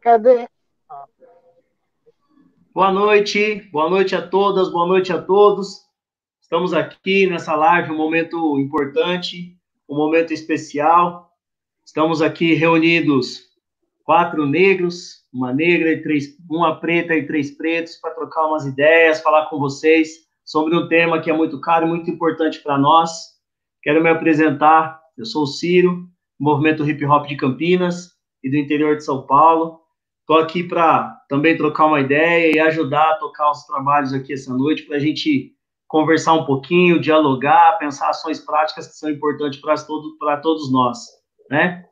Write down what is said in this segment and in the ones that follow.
Cadê? Boa noite, boa noite a todas, boa noite a todos. Estamos aqui nessa live, um momento importante, um momento especial. Estamos aqui reunidos quatro negros, uma negra e três, uma preta e três pretos para trocar umas ideias, falar com vocês sobre um tema que é muito caro e muito importante para nós. Quero me apresentar. Eu sou o Ciro, movimento hip hop de Campinas e do interior de São Paulo. Estou aqui para também trocar uma ideia e ajudar a tocar os trabalhos aqui essa noite para a gente conversar um pouquinho, dialogar, pensar ações práticas que são importantes para todo, todos nós, né?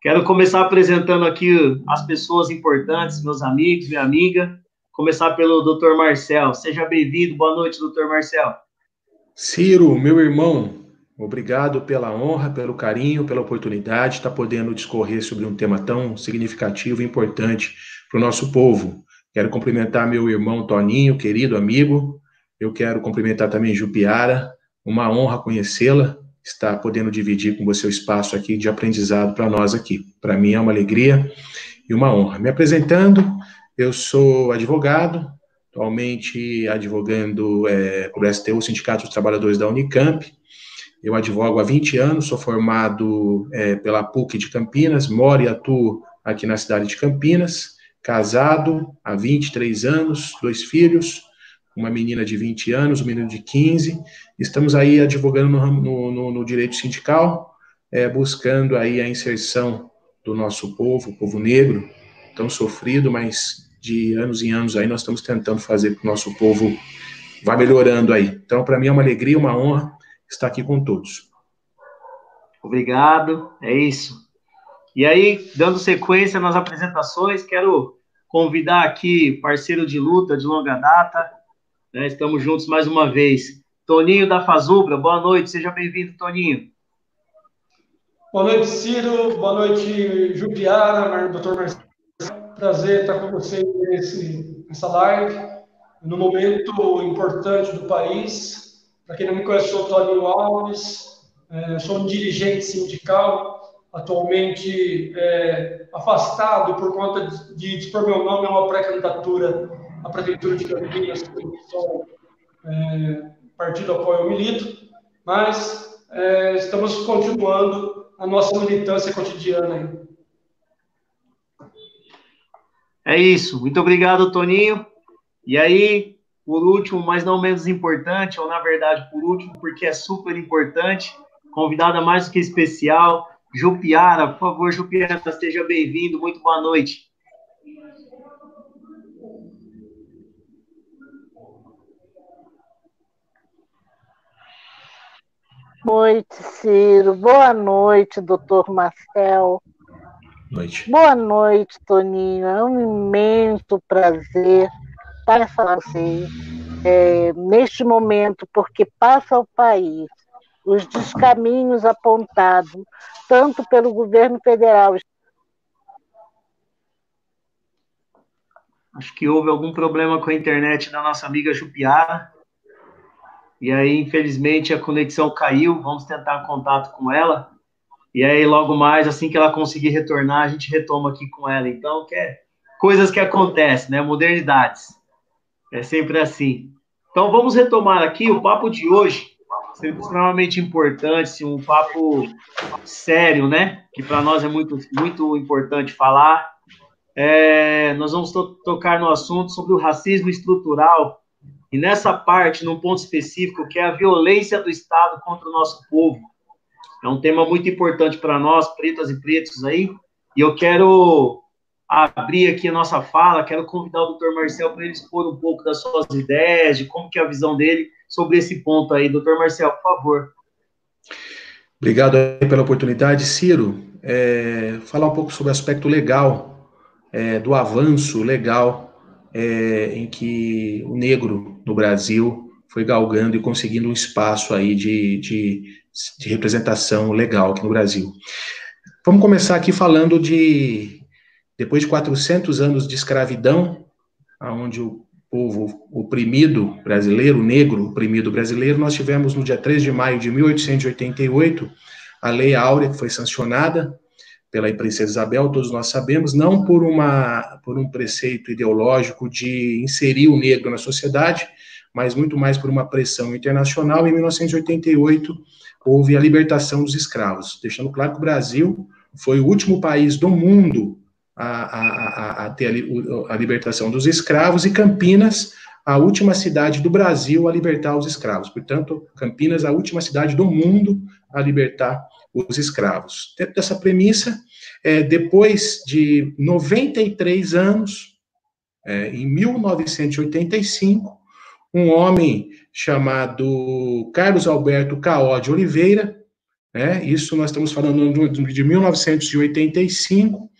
Quero começar apresentando aqui as pessoas importantes, meus amigos, minha amiga. Começar pelo Dr. Marcel. Seja bem-vindo. Boa noite, Dr. Marcel. Ciro, meu irmão, obrigado pela honra, pelo carinho, pela oportunidade de estar podendo discorrer sobre um tema tão significativo e importante para o nosso povo. Quero cumprimentar meu irmão Toninho, querido amigo. Eu quero cumprimentar também Jupiara. Uma honra conhecê-la estar podendo dividir com você o espaço aqui de aprendizado para nós aqui. Para mim é uma alegria e uma honra. Me apresentando, eu sou advogado, atualmente advogando é, por STU, Sindicato dos Trabalhadores da Unicamp. Eu advogo há 20 anos, sou formado é, pela PUC de Campinas, moro e atuo aqui na cidade de Campinas, casado há 23 anos, dois filhos, uma menina de 20 anos, um menino de 15. Estamos aí advogando no, no, no direito sindical, é, buscando aí a inserção do nosso povo, o povo negro, tão sofrido, mas de anos em anos aí nós estamos tentando fazer que o nosso povo vá melhorando aí. Então, para mim é uma alegria, uma honra estar aqui com todos. Obrigado, é isso. E aí, dando sequência nas apresentações, quero convidar aqui parceiro de luta de longa data, né? Estamos juntos mais uma vez. Toninho da Fazubra, boa noite, seja bem-vindo, Toninho. Boa noite, Ciro. Boa noite, Jupiara, doutor Marcelo. Prazer estar com vocês nesse, nessa live, no momento importante do país. Para quem não me conhece, sou Toninho Alves, é, sou um dirigente sindical, atualmente é, afastado por conta de, dispor meu nome a uma pré-candidatura a Prefeitura de Campinas, é, partido ao qual eu milito, mas é, estamos continuando a nossa militância cotidiana. É isso. Muito obrigado, Toninho. E aí, por último, mas não menos importante, ou na verdade por último, porque é super importante, convidada mais do que especial, Jupiara. Por favor, Jupiara, seja bem-vindo. Muito boa noite. noite, Ciro. Boa noite, doutor Marcel. Noite. Boa noite, Toninho. É um imenso prazer falar com você é, neste momento, porque passa o país os descaminhos apontados, tanto pelo governo federal. Acho que houve algum problema com a internet da nossa amiga Jupiara. E aí, infelizmente, a conexão caiu. Vamos tentar contato com ela. E aí, logo mais, assim que ela conseguir retornar, a gente retoma aqui com ela. Então, que é coisas que acontecem, né? Modernidades. É sempre assim. Então, vamos retomar aqui o papo de hoje. Extremamente importante, um papo sério, né? Que para nós é muito, muito importante falar. É, nós vamos to tocar no assunto sobre o racismo estrutural e nessa parte, num ponto específico, que é a violência do Estado contra o nosso povo. É um tema muito importante para nós, pretas e pretos aí, e eu quero abrir aqui a nossa fala, quero convidar o doutor Marcel para ele expor um pouco das suas ideias, de como que é a visão dele sobre esse ponto aí. Doutor Marcel, por favor. Obrigado pela oportunidade. Ciro, é, falar um pouco sobre o aspecto legal, é, do avanço legal é, em que o negro no Brasil foi galgando e conseguindo um espaço aí de, de, de representação legal aqui no Brasil. Vamos começar aqui falando de, depois de 400 anos de escravidão, onde o povo oprimido brasileiro, negro oprimido brasileiro, nós tivemos no dia 3 de maio de 1888 a Lei Áurea, que foi sancionada pela princesa Isabel, todos nós sabemos, não por, uma, por um preceito ideológico de inserir o negro na sociedade, mas muito mais por uma pressão internacional. Em 1988, houve a libertação dos escravos, deixando claro que o Brasil foi o último país do mundo a, a, a, ter a, a libertação dos escravos, e Campinas, a última cidade do Brasil a libertar os escravos. Portanto, Campinas, a última cidade do mundo a libertar os escravos. Dentro dessa premissa, é, depois de 93 anos, é, em 1985, um homem chamado Carlos Alberto Caó de Oliveira, né, isso nós estamos falando de 1985,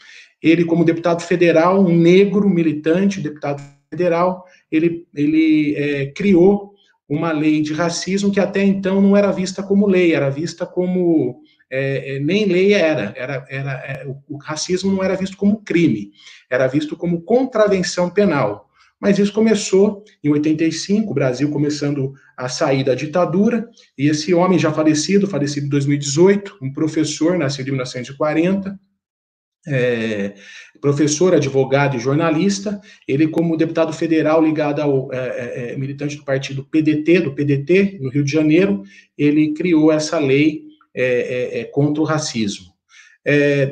ele como deputado federal, um negro militante, deputado federal, ele, ele é, criou uma lei de racismo que até então não era vista como lei, era vista como é, é nem lei era, era, era é, o, o racismo não era visto como crime, era visto como contravenção penal. Mas isso começou em 85, o Brasil começando a sair da ditadura, e esse homem já falecido, falecido em 2018, um professor, nascido em 1940, é, professor, advogado e jornalista, ele como deputado federal ligado ao é, é, é militante do partido PDT, do PDT, no Rio de Janeiro, ele criou essa lei é, é, contra o racismo.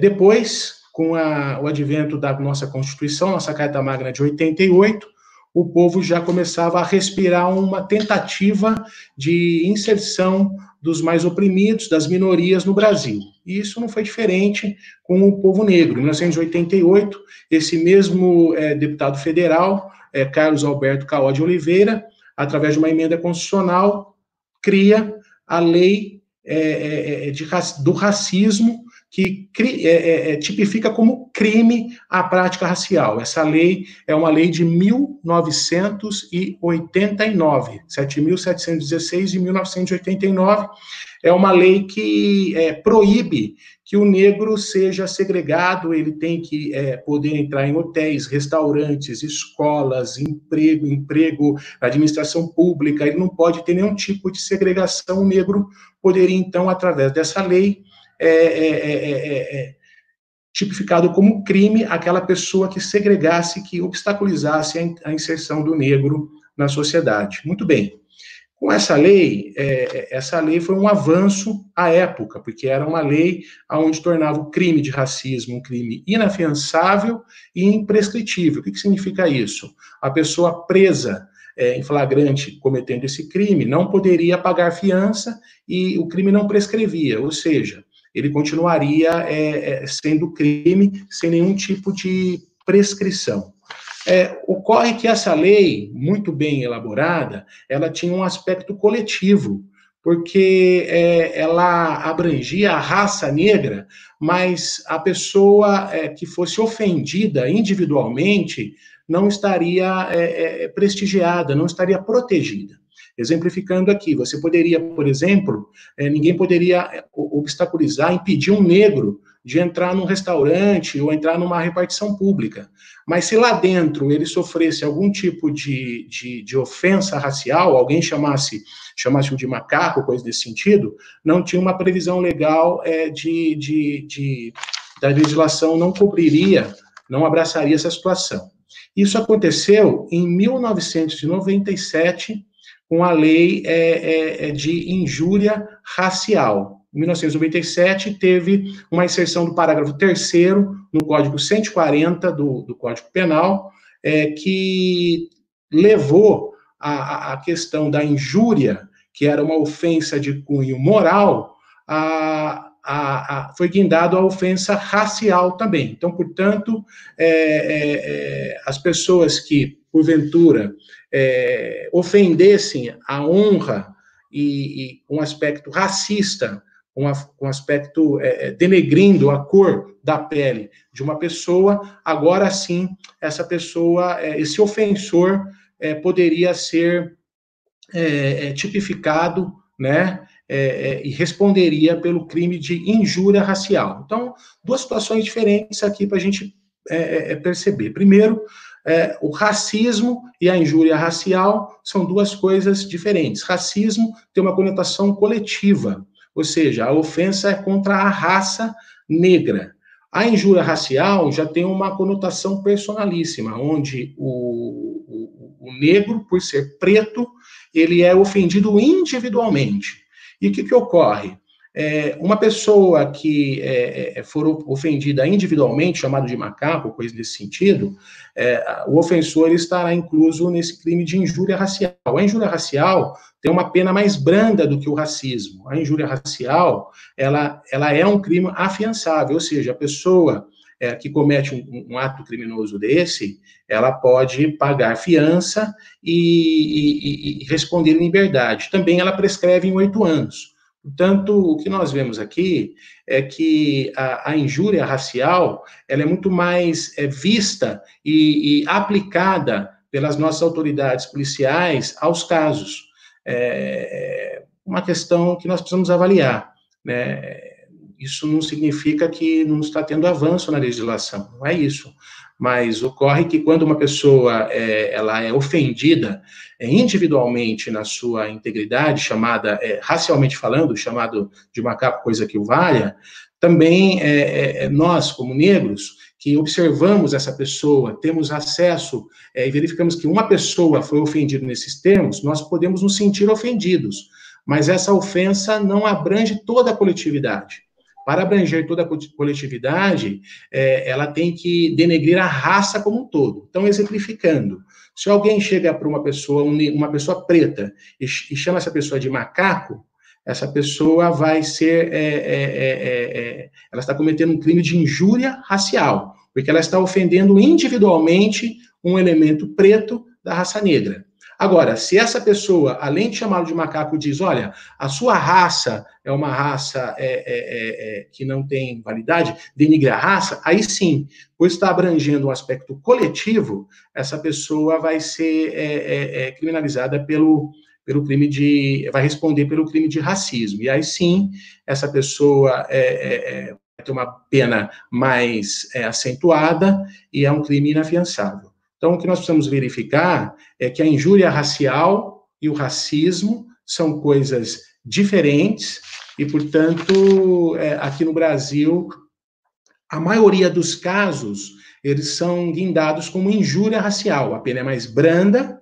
depois, com a, o advento da nossa Constituição, nossa Carta Magna de 88, o povo já começava a respirar uma tentativa de inserção dos mais oprimidos, das minorias no Brasil. E isso não foi diferente com o povo negro. Em 1988, esse mesmo é, deputado federal, é, Carlos Alberto Caó de Oliveira, através de uma emenda constitucional, cria a lei é, é, é de, do racismo que é, é, é, tipifica como crime a prática racial. Essa lei é uma lei de 1989, 7.716 de 1989. É uma lei que é, proíbe que o negro seja segregado, ele tem que é, poder entrar em hotéis, restaurantes, escolas, emprego, emprego, administração pública, ele não pode ter nenhum tipo de segregação. O negro poderia, então, através dessa lei, é é, é, é, tipificado como crime aquela pessoa que segregasse, que obstaculizasse a, a inserção do negro na sociedade. Muito bem. Com essa lei, é, essa lei foi um avanço à época, porque era uma lei onde tornava o crime de racismo um crime inafiançável e imprescritível. O que, que significa isso? A pessoa presa é, em flagrante cometendo esse crime não poderia pagar fiança e o crime não prescrevia, ou seja, ele continuaria é, é, sendo crime sem nenhum tipo de prescrição. É, ocorre que essa lei, muito bem elaborada, ela tinha um aspecto coletivo, porque é, ela abrangia a raça negra, mas a pessoa é, que fosse ofendida individualmente não estaria é, é, prestigiada, não estaria protegida. Exemplificando aqui, você poderia, por exemplo, é, ninguém poderia é, obstaculizar, impedir um negro de entrar num restaurante ou entrar numa repartição pública. Mas se lá dentro ele sofresse algum tipo de, de, de ofensa racial, alguém chamasse chamasse de macaco, coisa desse sentido, não tinha uma previsão legal é, de, de, de, da legislação, não cobriria, não abraçaria essa situação. Isso aconteceu em 1997, com a lei é, é, é, de injúria racial. Em 1997, teve uma inserção do parágrafo 3 no Código 140 do, do Código Penal, é, que levou a, a questão da injúria, que era uma ofensa de cunho moral, a, a, foi guindado a ofensa racial também. Então, portanto, é, é, é, as pessoas que, porventura, é, ofendessem a honra e, e um aspecto racista, um, um aspecto é, é, denegrindo a cor da pele de uma pessoa, agora sim, essa pessoa, é, esse ofensor é, poderia ser é, tipificado, né, é, e responderia pelo crime de injúria racial. Então, duas situações diferentes aqui para a gente é, perceber. Primeiro, é, o racismo e a injúria racial são duas coisas diferentes. Racismo tem uma conotação coletiva, ou seja, a ofensa é contra a raça negra. A injúria racial já tem uma conotação personalíssima, onde o, o, o negro, por ser preto, ele é ofendido individualmente. E o que, que ocorre? É, uma pessoa que é, é, for ofendida individualmente, chamado de macaco, coisa desse sentido, é, o ofensor estará incluso nesse crime de injúria racial. A injúria racial tem uma pena mais branda do que o racismo. A injúria racial, ela, ela é um crime afiançável, ou seja, a pessoa é, que comete um, um, ato criminoso desse, ela pode pagar fiança e, e, e responder em liberdade. Também ela prescreve em oito anos. Portanto, o que nós vemos aqui é que a, a injúria racial ela é muito mais é, vista e, e, aplicada pelas nossas autoridades policiais aos casos. É uma questão que nós precisamos avaliar. Né? Isso não significa que não está tendo avanço na legislação, não é isso mas ocorre que quando uma pessoa é, ela é ofendida é, individualmente na sua integridade, chamada, é, racialmente falando, chamado de macaco coisa que o valha, também é, é, é, nós, como negros, que observamos essa pessoa, temos acesso e verificamos que uma pessoa foi ofendida nesses termos, nós podemos nos sentir ofendidos, mas essa ofensa não abrange toda a coletividade. Para abranger toda a coletividade, é, ela tem que denegrir a raça como um todo. Então, exemplificando, se alguém chega para uma pessoa, uma pessoa preta, e, e, chama essa pessoa de macaco, essa pessoa vai ser, é, é, é, é ela está cometendo um crime de injúria racial, porque ela está ofendendo individualmente um elemento preto da raça negra. Agora, se essa pessoa, além de chamá-lo de macaco, diz: olha, a sua raça é uma raça é, é, é, é que não tem validade, denigre a raça, aí sim, por estar abrangendo um aspecto coletivo, essa pessoa vai ser é, é, criminalizada pelo, pelo crime de. vai responder pelo crime de racismo. E aí sim, essa pessoa vai ter uma pena mais acentuada e é um crime inafiançável. Então, o que nós precisamos verificar é que a injúria racial e o racismo são coisas diferentes e, portanto, é, aqui no Brasil, a maioria dos casos eles são guindados como injúria racial. A pena é mais branda,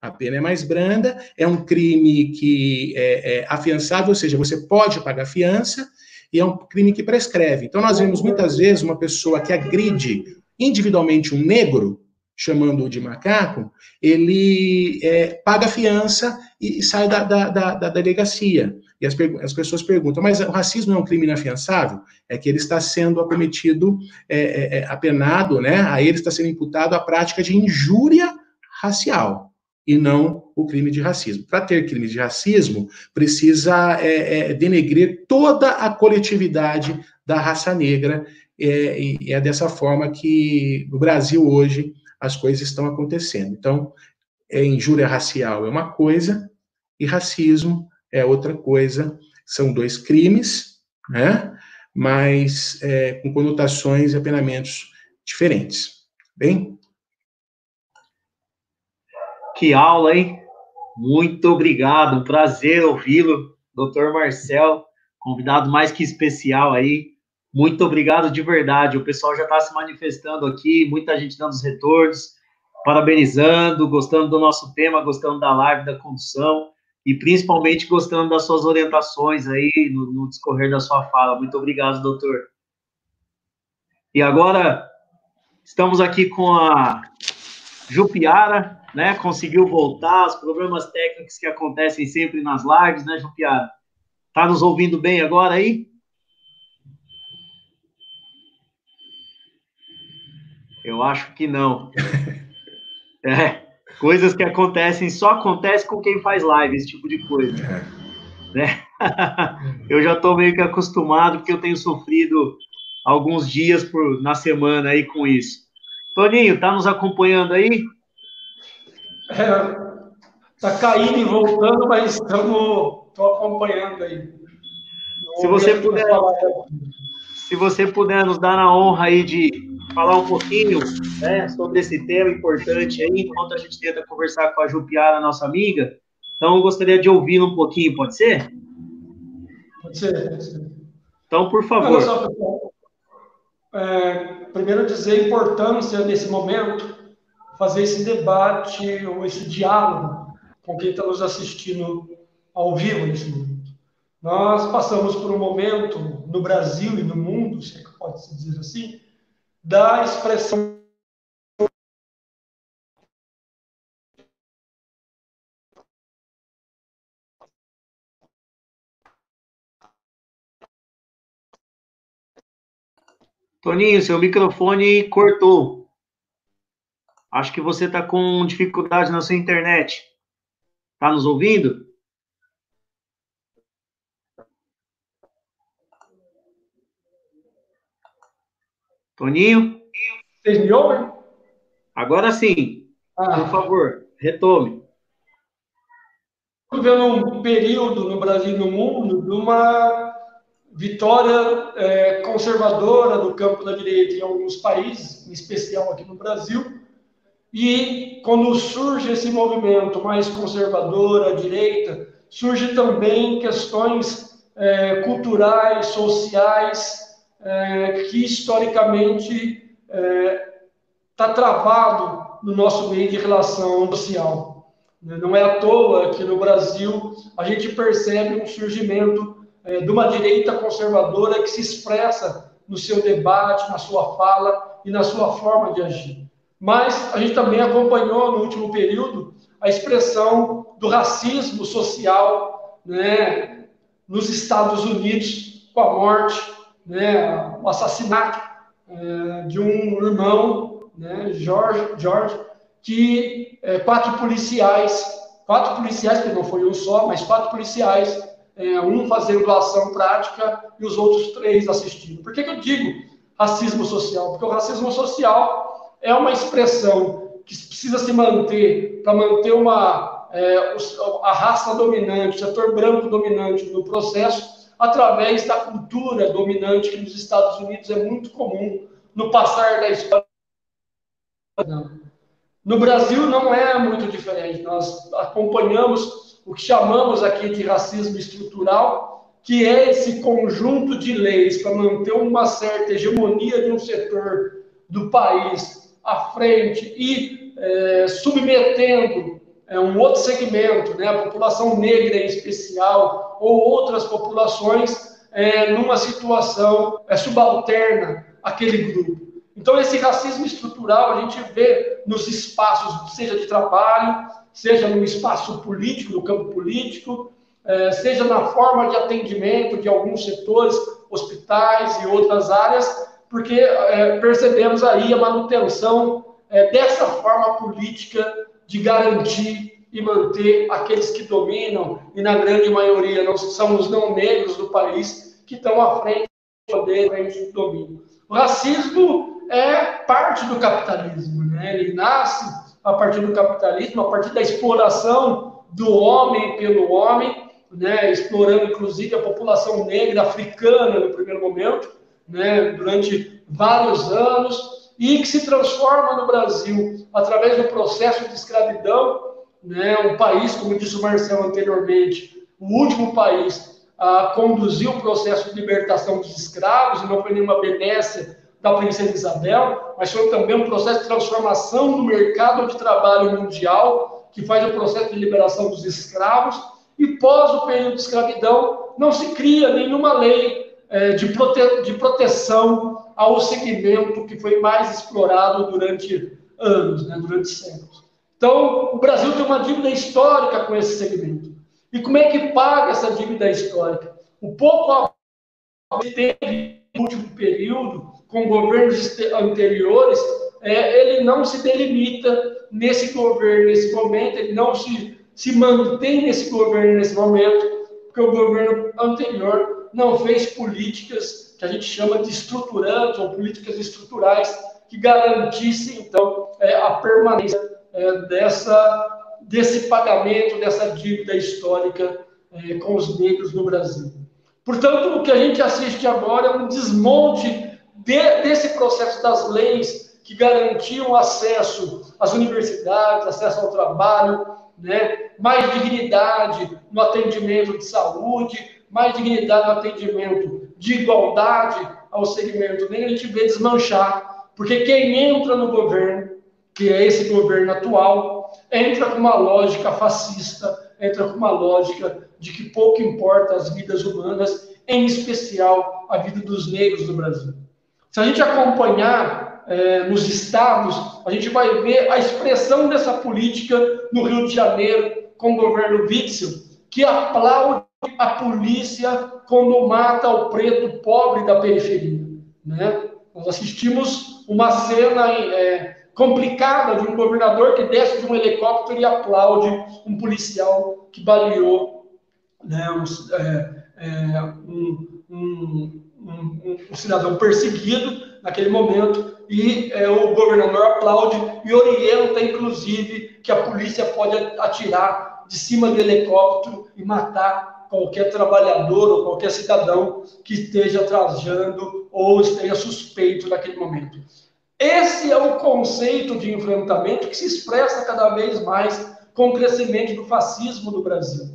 a pena é mais branda, é um crime que é, é afiançável, ou seja, você pode pagar fiança, e é um crime que prescreve. Então, nós vemos muitas vezes uma pessoa que agride individualmente um negro, chamando-o de macaco, ele é, paga fiança e sai da, da, da, da delegacia. E as, as, pessoas perguntam, mas o racismo é um crime inafiançável? É que ele está sendo acometido, é, é, é, apenado, né? A ele está sendo imputado a prática de injúria racial e não o crime de racismo. Para ter crime de racismo, precisa é, é, denegrir toda a coletividade da raça negra, é, é dessa forma que no Brasil hoje as coisas estão acontecendo. Então, é, injúria racial é uma coisa e racismo é outra coisa. São dois crimes, né? mas é, com conotações e apenamentos diferentes. Bem? Que aula, hein? Muito obrigado, um prazer ouvi-lo, doutor Marcel, convidado mais que especial aí. Muito obrigado de verdade. O pessoal já está se manifestando aqui, muita gente dando os retornos, parabenizando, gostando do nosso tema, gostando da live, da condução e principalmente gostando das suas orientações aí no, no discorrer da sua fala. Muito obrigado, doutor. E agora estamos aqui com a Jupiara, né? Conseguiu voltar, os problemas técnicos que acontecem sempre nas lives, né, Jupiara? Tá nos ouvindo bem agora aí? Eu acho que não. É, coisas que acontecem, só acontece com quem faz live, esse tipo de coisa. É. Né? eu já estou meio que acostumado, porque eu tenho sofrido alguns dias por, na semana aí com isso. Toninho, tá nos acompanhando aí? É, tá caindo e voltando, mas estamos acompanhando aí. Se você puder, se você puder nos dar a honra aí de falar um pouquinho né, sobre esse tema importante aí, enquanto a gente tenta conversar com a Jupiara, nossa amiga. Então, eu gostaria de ouvi-lo um pouquinho, pode ser? Pode ser, pode ser. Então, por favor. Só, é, primeiro dizer a importância nesse momento, fazer esse debate ou esse diálogo com quem está nos assistindo ao vivo nesse momento. Nós passamos por um momento no Brasil e no mundo, se é que pode se dizer assim, da expressão Toninho, seu microfone cortou. Acho que você está com dificuldade na sua internet. Está nos ouvindo? Toninho? Vocês me ouvem? Agora sim. Ah. Por favor, retome. Estamos vivendo um período no Brasil e no mundo de uma vitória é, conservadora do campo da direita em alguns países, em especial aqui no Brasil. E quando surge esse movimento mais conservador à direita, surge também questões é, culturais, sociais, é, que historicamente está é, travado no nosso meio de relação social. Não é à toa que no Brasil a gente percebe um surgimento é, de uma direita conservadora que se expressa no seu debate, na sua fala e na sua forma de agir. Mas a gente também acompanhou no último período a expressão do racismo social né, nos Estados Unidos com a morte, né, o assassinato é, de um irmão, né, George que é, quatro policiais, quatro policiais, porque não foi um só, mas quatro policiais é, um fazendo ação prática e os outros três assistindo. Por que, que eu digo racismo social? Porque o racismo social é uma expressão que precisa se manter para manter uma, é, a raça dominante, o setor branco dominante no processo, através da cultura dominante que nos Estados Unidos é muito comum no passar da história. No Brasil não é muito diferente. Nós acompanhamos o que chamamos aqui de racismo estrutural, que é esse conjunto de leis para manter uma certa hegemonia de um setor do país à frente e é, submetendo é, um outro segmento, né, a população negra em especial, ou outras populações, é, numa situação é, subalterna àquele grupo. Então, esse racismo estrutural a gente vê nos espaços, seja de trabalho, seja no espaço político, no campo político, é, seja na forma de atendimento de alguns setores, hospitais e outras áreas, porque é, percebemos aí a manutenção é, dessa forma política de garantir e manter aqueles que dominam, e na grande maioria não são os não negros do país, que estão à frente do poder, à frente do domínio. O racismo é parte do capitalismo, né? ele nasce a partir do capitalismo, a partir da exploração do homem pelo homem, né, explorando inclusive a população negra africana no primeiro momento, né, durante vários anos, e que se transforma no Brasil através do processo de escravidão, né, um país, como disse o Marcelo anteriormente, o último país a conduzir o processo de libertação dos escravos, e não foi nenhuma benécia da princesa Isabel, mas foi também um processo de transformação do mercado de trabalho mundial, que faz o processo de liberação dos escravos, e pós o período de escravidão, não se cria nenhuma lei é, de, prote de proteção ao segmento que foi mais explorado durante anos, né, durante séculos. Então, o Brasil tem uma dívida histórica com esse segmento. E como é que paga essa dívida histórica? O pouco que teve no último período com governos anteriores, é, ele não se delimita nesse governo, nesse momento, ele não se, se mantém nesse governo, nesse momento, porque o governo anterior não fez políticas que a gente chama de estruturantes ou políticas estruturais que garantissem, então, é, a permanência é, dessa, desse pagamento, dessa dívida histórica é, com os negros no Brasil. Portanto, o que a gente assiste agora é um desmonte de, desse processo das leis que garantiam acesso às universidades, acesso ao trabalho, né? mais dignidade no atendimento de saúde, mais dignidade no atendimento de igualdade ao segmento negro, a gente vê desmanchar, porque quem entra no governo, que é esse governo atual, entra com uma lógica fascista, entra com uma lógica de que pouco importa as vidas humanas, em especial a vida dos negros do Brasil. Se a gente acompanhar é, nos estados, a gente vai ver a expressão dessa política no Rio de Janeiro, com o governo Witzel, que aplaude a polícia quando mata o preto pobre da periferia. Né? Nós assistimos uma cena é, complicada de um governador que desce de um helicóptero e aplaude um policial que baleou né, um, é, é, um, um, um, cidadão perseguido naquele momento e é, o governador aplaude e orienta, inclusive, que a polícia pode atirar de cima do helicóptero e matar qualquer trabalhador ou qualquer cidadão que esteja trajando ou esteja suspeito naquele momento. Esse é o conceito de enfrentamento que se expressa cada vez mais com o crescimento do fascismo no Brasil.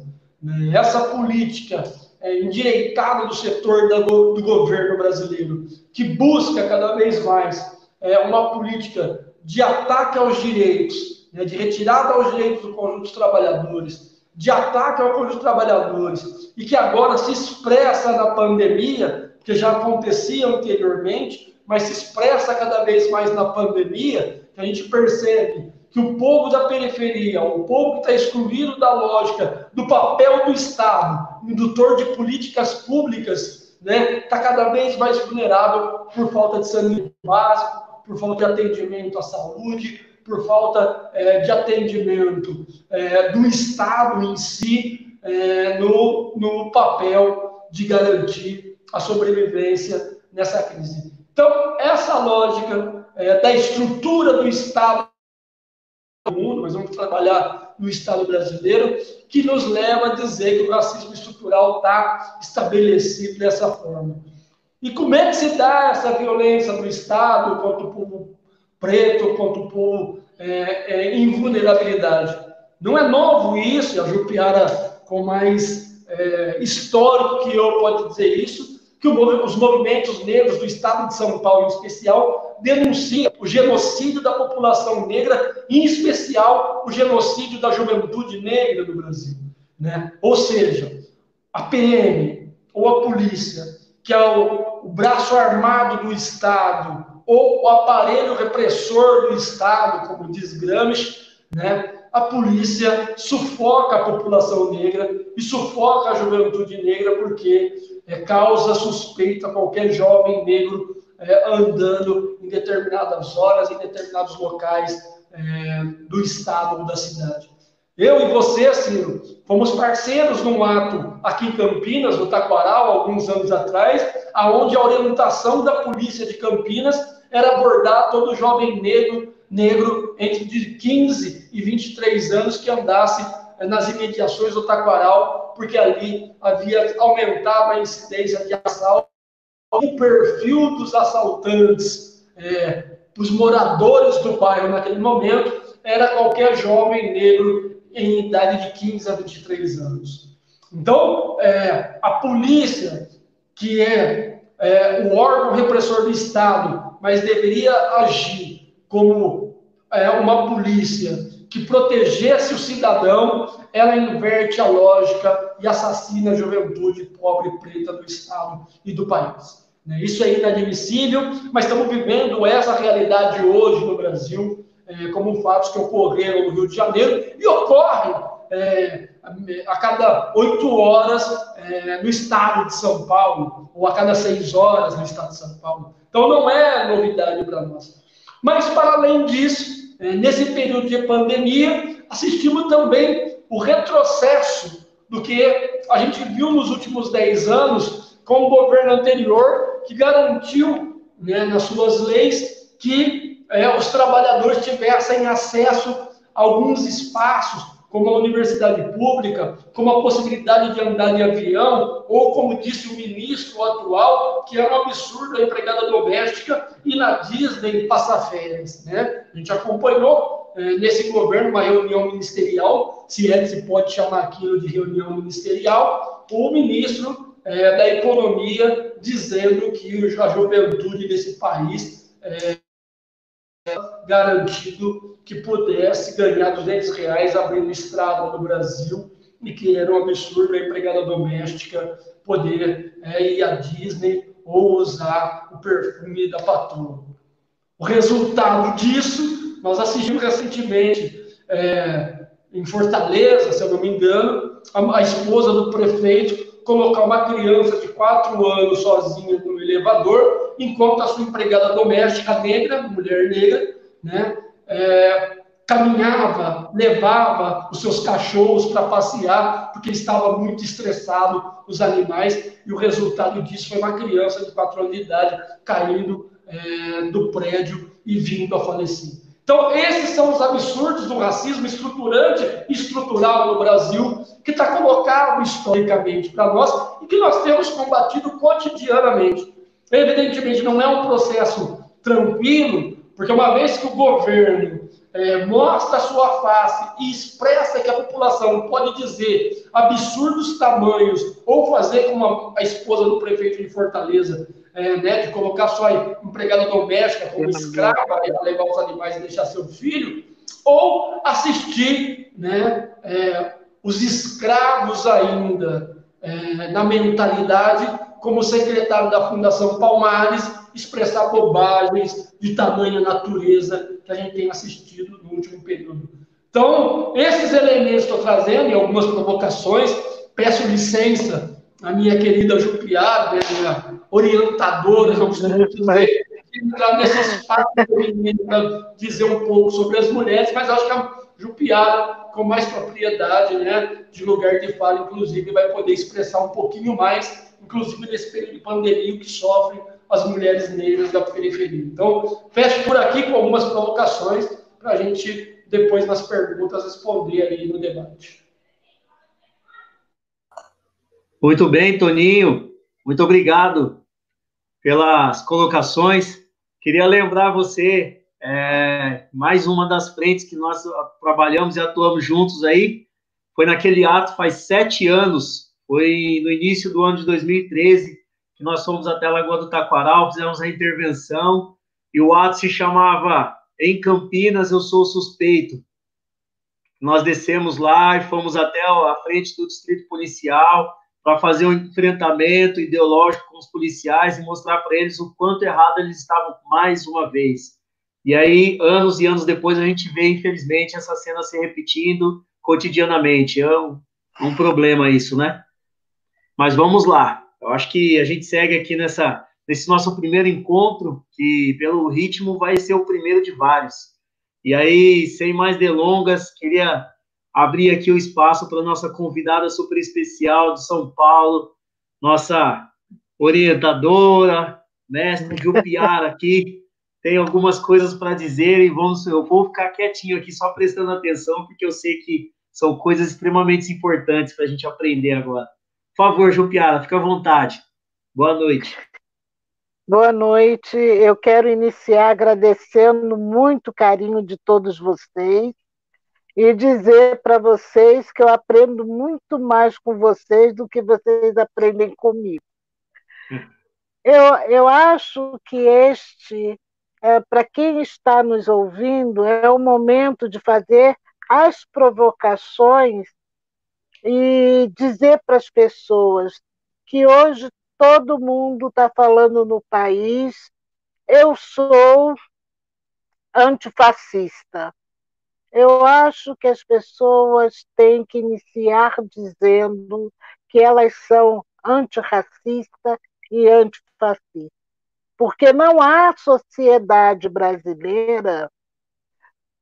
Essa política é, endireitada do setor do governo brasileiro, que busca cada vez mais é, uma política de ataque aos direitos, né, de retirada aos direitos do conjunto dos trabalhadores, de ataque ao conjunto dos trabalhadores, e que agora se expressa na pandemia, que já acontecia anteriormente, mas se expressa cada vez mais na pandemia, que a gente percebe que o povo da periferia, o povo que está excluído da lógica do papel do Estado, indutor de políticas públicas, está né, tá cada vez mais vulnerável por falta de saneamento básico, por falta de atendimento à saúde, por falta é, de atendimento é, do Estado em si é, no, no papel de garantir a sobrevivência nessa crise. Então, essa lógica é, da estrutura do Estado no mundo, mas vamos trabalhar no Estado brasileiro, que nos leva a dizer que o racismo estrutural está estabelecido dessa forma. E como é que se dá essa violência no Estado contra o povo preto, contra o povo é, é, em vulnerabilidade? Não é novo isso, a Jupiara, com mais é, histórico que eu, pode dizer isso, que os movimentos negros do estado de São Paulo, em especial, denunciam o genocídio da população negra, em especial o genocídio da juventude negra do Brasil. Né? Ou seja, a PM ou a polícia, que é o, o braço armado do Estado, ou o aparelho repressor do Estado, como diz Gramsci, né? a polícia sufoca a população negra e sufoca a juventude negra porque é, causa suspeita qualquer jovem negro é, andando em determinadas horas, em determinados locais é, do estado ou da cidade. Eu e você, Ciro, fomos parceiros num ato aqui em Campinas, no Taquaral, alguns anos atrás, aonde a orientação da polícia de Campinas era abordar todo jovem negro, negro entre de 15 e 23 anos que andasse nas imediações do Taquaral, porque ali havia aumentado a incidência de assalto. O perfil dos assaltantes, é, os moradores do bairro naquele momento, era qualquer jovem negro em idade de 15 a 23 anos. Então, é, a polícia, que é, é, o órgão repressor do Estado, mas deveria agir como é, uma polícia que protegesse o cidadão, ela inverte a lógica e assassina a juventude pobre e preta do Estado e do país. Né? Isso é inadmissível, mas estamos vivendo essa realidade hoje no Brasil, é, como fatos que ocorreram no Rio de Janeiro e ocorrem é, a cada oito horas é, no estado de São Paulo, ou a cada seis horas no estado de São Paulo. Então não é novidade para nós. Mas, para além disso, é, nesse período de pandemia, assistimos também o retrocesso do que a gente viu nos últimos 10 anos com o governo anterior, que garantiu né, nas suas leis que é, os trabalhadores tivessem acesso a alguns espaços como a universidade pública, como a possibilidade de andar de avião, ou como disse o ministro atual, que é um absurdo a empregada doméstica e na Disney passar férias. Né? A gente acompanhou é, nesse governo uma reunião ministerial, se é que se pode chamar aquilo de reunião ministerial, o ministro é, da Economia dizendo que a juventude desse país é, garantido que pudesse ganhar 200 reais abrindo estrada no Brasil e que era um absurdo a empregada doméstica poder é, ir à Disney ou usar o perfume da patroa. O resultado disso, nós assistimos recentemente é, em Fortaleza, se eu não me engano, a, a esposa do prefeito colocar uma criança de quatro anos sozinha no elevador, enquanto a sua empregada doméstica negra, mulher negra, né, é, caminhava, levava os seus cachorros para passear, porque estava muito estressado, os animais, e o resultado disso foi uma criança de quatro anos de idade caindo é, do prédio e vindo a falecer. Então, esses são os absurdos do racismo estruturante e estrutural no Brasil, que está colocado historicamente para nós e que nós temos combatido cotidianamente. Evidentemente, não é um processo tranquilo, porque uma vez que o governo é, mostra a sua face e expressa que a população pode dizer absurdos tamanhos, ou fazer como a, a esposa do prefeito de Fortaleza, é, né, de colocar sua empregada doméstica como escrava para levar os animais e deixar seu filho, ou assistir né, é, os escravos ainda é, na mentalidade, como secretário da Fundação Palmares, expressar bobagens de tamanha natureza que a gente tem assistido no último período. Então, esses elementos que estou trazendo e algumas provocações, peço licença a minha querida Jupiara, né, minha orientadora, costumo dizer, entrar nesse espaço para dizer um pouco sobre as mulheres, mas acho que a Jupiara, com mais propriedade, né, de lugar de fala, inclusive, vai poder expressar um pouquinho mais, inclusive nesse período de pandemia que sofrem as mulheres negras da periferia. Então, fecho por aqui com algumas provocações para a gente, depois nas perguntas, responder aí no debate. Muito bem, Toninho. Muito obrigado pelas colocações. Queria lembrar você, é, mais uma das frentes que nós trabalhamos e atuamos juntos aí, foi naquele ato faz sete anos, foi no início do ano de 2013, que nós fomos até a Lagoa do Taquaral, fizemos a intervenção, e o ato se chamava Em Campinas Eu Sou Suspeito. Nós descemos lá e fomos até a frente do distrito policial, para fazer um enfrentamento ideológico com os policiais e mostrar para eles o quanto errado eles estavam mais uma vez. E aí, anos e anos depois, a gente vê, infelizmente, essa cena se repetindo cotidianamente. É um, um problema isso, né? Mas vamos lá. Eu acho que a gente segue aqui nessa, nesse nosso primeiro encontro, que pelo ritmo vai ser o primeiro de vários. E aí, sem mais delongas, queria abrir aqui o espaço para nossa convidada super especial de São Paulo, nossa orientadora, mestre Jupiara aqui, tem algumas coisas para dizer e vamos, eu vou ficar quietinho aqui só prestando atenção, porque eu sei que são coisas extremamente importantes para a gente aprender agora. Por favor, Jupiara, fica à vontade. Boa noite. Boa noite. Eu quero iniciar agradecendo muito o carinho de todos vocês e dizer para vocês que eu aprendo muito mais com vocês do que vocês aprendem comigo. Eu, eu acho que este, é, para quem está nos ouvindo, é o momento de fazer as provocações e dizer para as pessoas que hoje todo mundo está falando no país, eu sou antifascista. Eu acho que as pessoas têm que iniciar dizendo que elas são antirracista e antifascista. Porque não há sociedade brasileira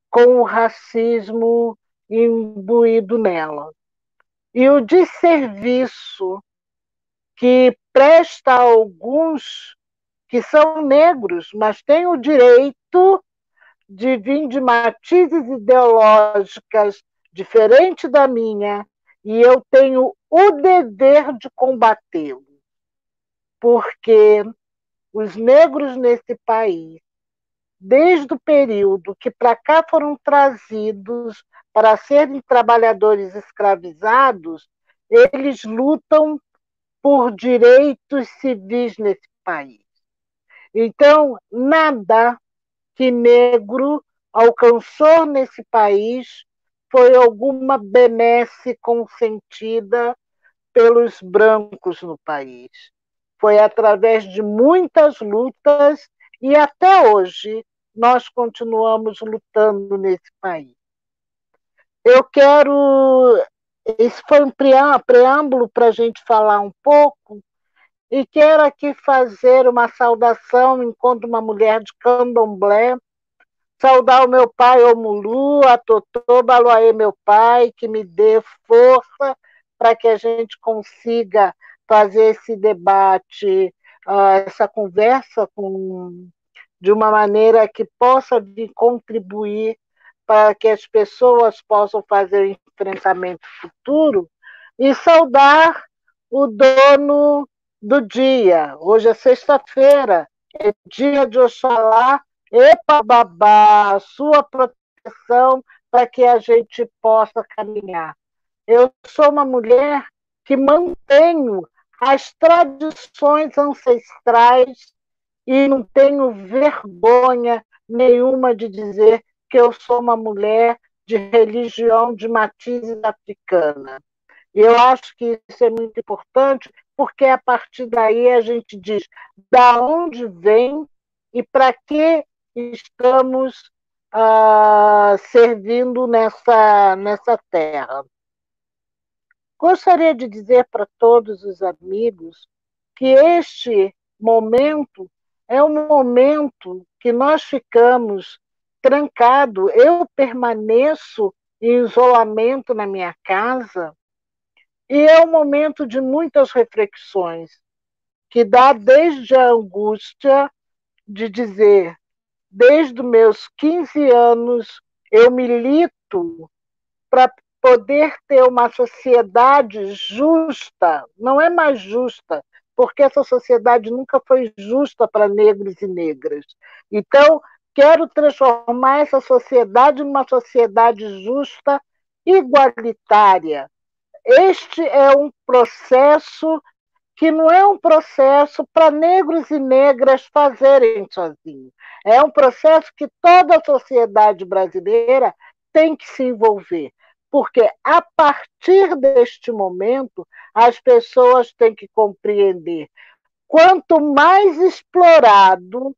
com o racismo imbuído nela. E o desserviço que presta a alguns que são negros, mas têm o direito de vir de matizes ideológicas diferente da minha e eu tenho o dever de combatê-lo, porque os negros nesse país, desde o período que para cá foram trazidos para serem trabalhadores escravizados, eles lutam por direitos civis nesse país. Então, nada que negro alcançou nesse país foi alguma benesse consentida pelos brancos no país. Foi através de muitas lutas e até hoje nós continuamos lutando nesse país. Eu quero. Esse foi um preâmbulo para a gente falar um pouco, e quero aqui fazer uma saudação enquanto uma mulher de candomblé, saudar o meu pai Omulu, a Totô Baloaê, meu pai, que me dê força para que a gente consiga fazer esse debate, uh, essa conversa com, de uma maneira que possa contribuir para que as pessoas possam fazer enfrentamento futuro e saudar o dono do dia. Hoje é sexta-feira, é dia de Oxalá, epa babá, sua proteção para que a gente possa caminhar. Eu sou uma mulher que mantenho as tradições ancestrais e não tenho vergonha nenhuma de dizer que eu sou uma mulher de religião de matizes africana. E eu acho que isso é muito importante, porque a partir daí a gente diz da onde vem e para que estamos uh, servindo nessa, nessa terra. Gostaria de dizer para todos os amigos que este momento é um momento que nós ficamos trancado. Eu permaneço em isolamento na minha casa e é um momento de muitas reflexões que dá desde a angústia de dizer, desde meus 15 anos eu milito para poder ter uma sociedade justa, não é mais justa, porque essa sociedade nunca foi justa para negros e negras. Então, quero transformar essa sociedade numa sociedade justa, igualitária. Este é um processo que não é um processo para negros e negras fazerem sozinhos. É um processo que toda a sociedade brasileira tem que se envolver porque a partir deste momento as pessoas têm que compreender quanto mais explorado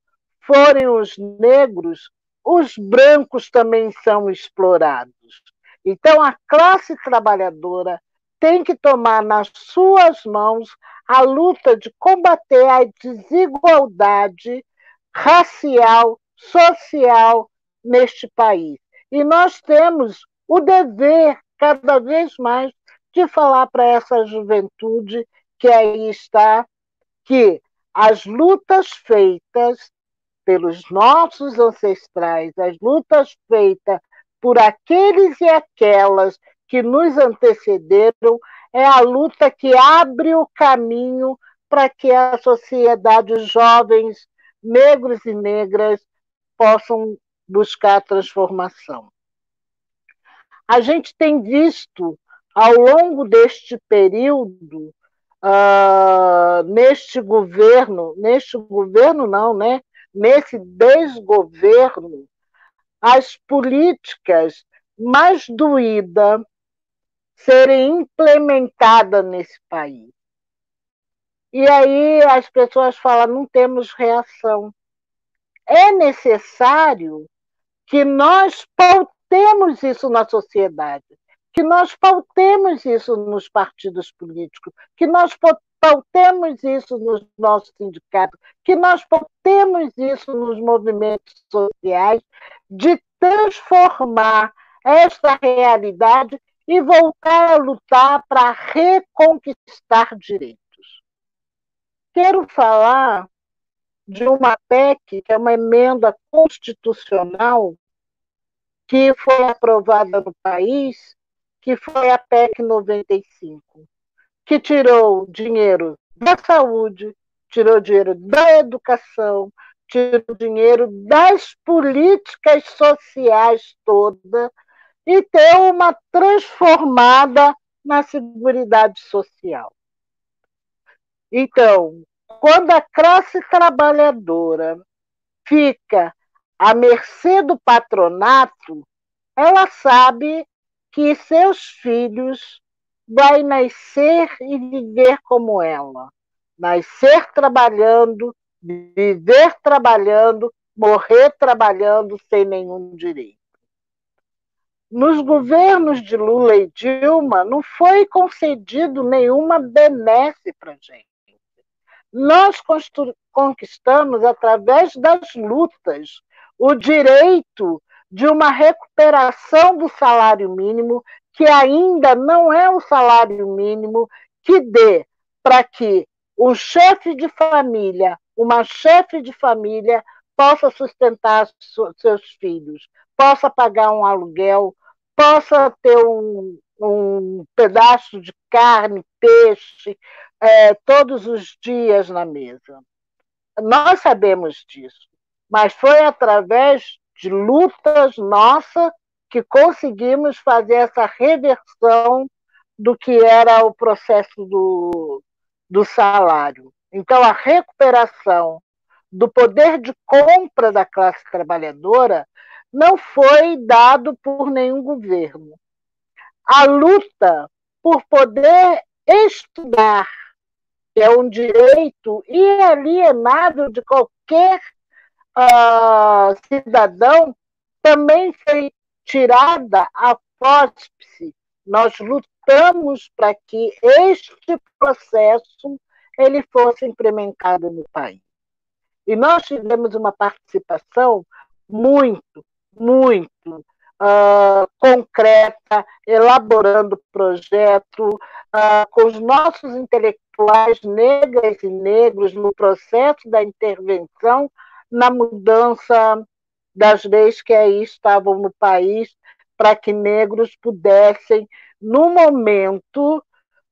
forem os negros, os brancos também são explorados. Então a classe trabalhadora tem que tomar nas suas mãos a luta de combater a desigualdade racial, social neste país. E nós temos o dever, cada vez mais, de falar para essa juventude que aí está, que as lutas feitas pelos nossos ancestrais, as lutas feitas por aqueles e aquelas que nos antecederam, é a luta que abre o caminho para que a sociedade, jovens, negros e negras, possam buscar transformação. A gente tem visto, ao longo deste período, uh, neste governo, neste governo não, né? Nesse desgoverno, as políticas mais doídas serem implementadas nesse país. E aí as pessoas falam, não temos reação. É necessário que nós pautemos isso na sociedade, que nós pautemos isso nos partidos políticos, que nós pautemos isso nos nossos sindicatos, que nós pautemos isso nos movimentos sociais, de transformar esta realidade e voltar a lutar para reconquistar direitos. Quero falar de uma PEC, que é uma emenda constitucional, que foi aprovada no país, que foi a PEC 95, que tirou dinheiro da saúde, tirou dinheiro da educação, tirou dinheiro das políticas sociais toda e deu uma transformada na Seguridade Social. Então, quando a classe trabalhadora fica à mercê do patronato, ela sabe que seus filhos vai nascer e viver como ela. Nascer trabalhando, viver trabalhando, morrer trabalhando sem nenhum direito. Nos governos de Lula e Dilma, não foi concedido nenhuma benesse para a gente. Nós conquistamos, através das lutas, o direito de uma recuperação do salário mínimo, que ainda não é o salário mínimo que dê para que um chefe de família, uma chefe de família, possa sustentar seus filhos, possa pagar um aluguel, possa ter um, um pedaço de carne, peixe, é, todos os dias na mesa. Nós sabemos disso, mas foi através de lutas nossas que conseguimos fazer essa reversão do que era o processo do, do salário. Então, a recuperação do poder de compra da classe trabalhadora não foi dado por nenhum governo. A luta por poder estudar, que é um direito inalienável de qualquer uh, cidadão, também foi tirada a fósfise. Nós lutamos para que este processo ele fosse implementado no país. E nós tivemos uma participação muito, muito uh, concreta, elaborando projeto, uh, com os nossos intelectuais negras e negros no processo da intervenção na mudança das leis que aí estavam no país, para que negros pudessem, no momento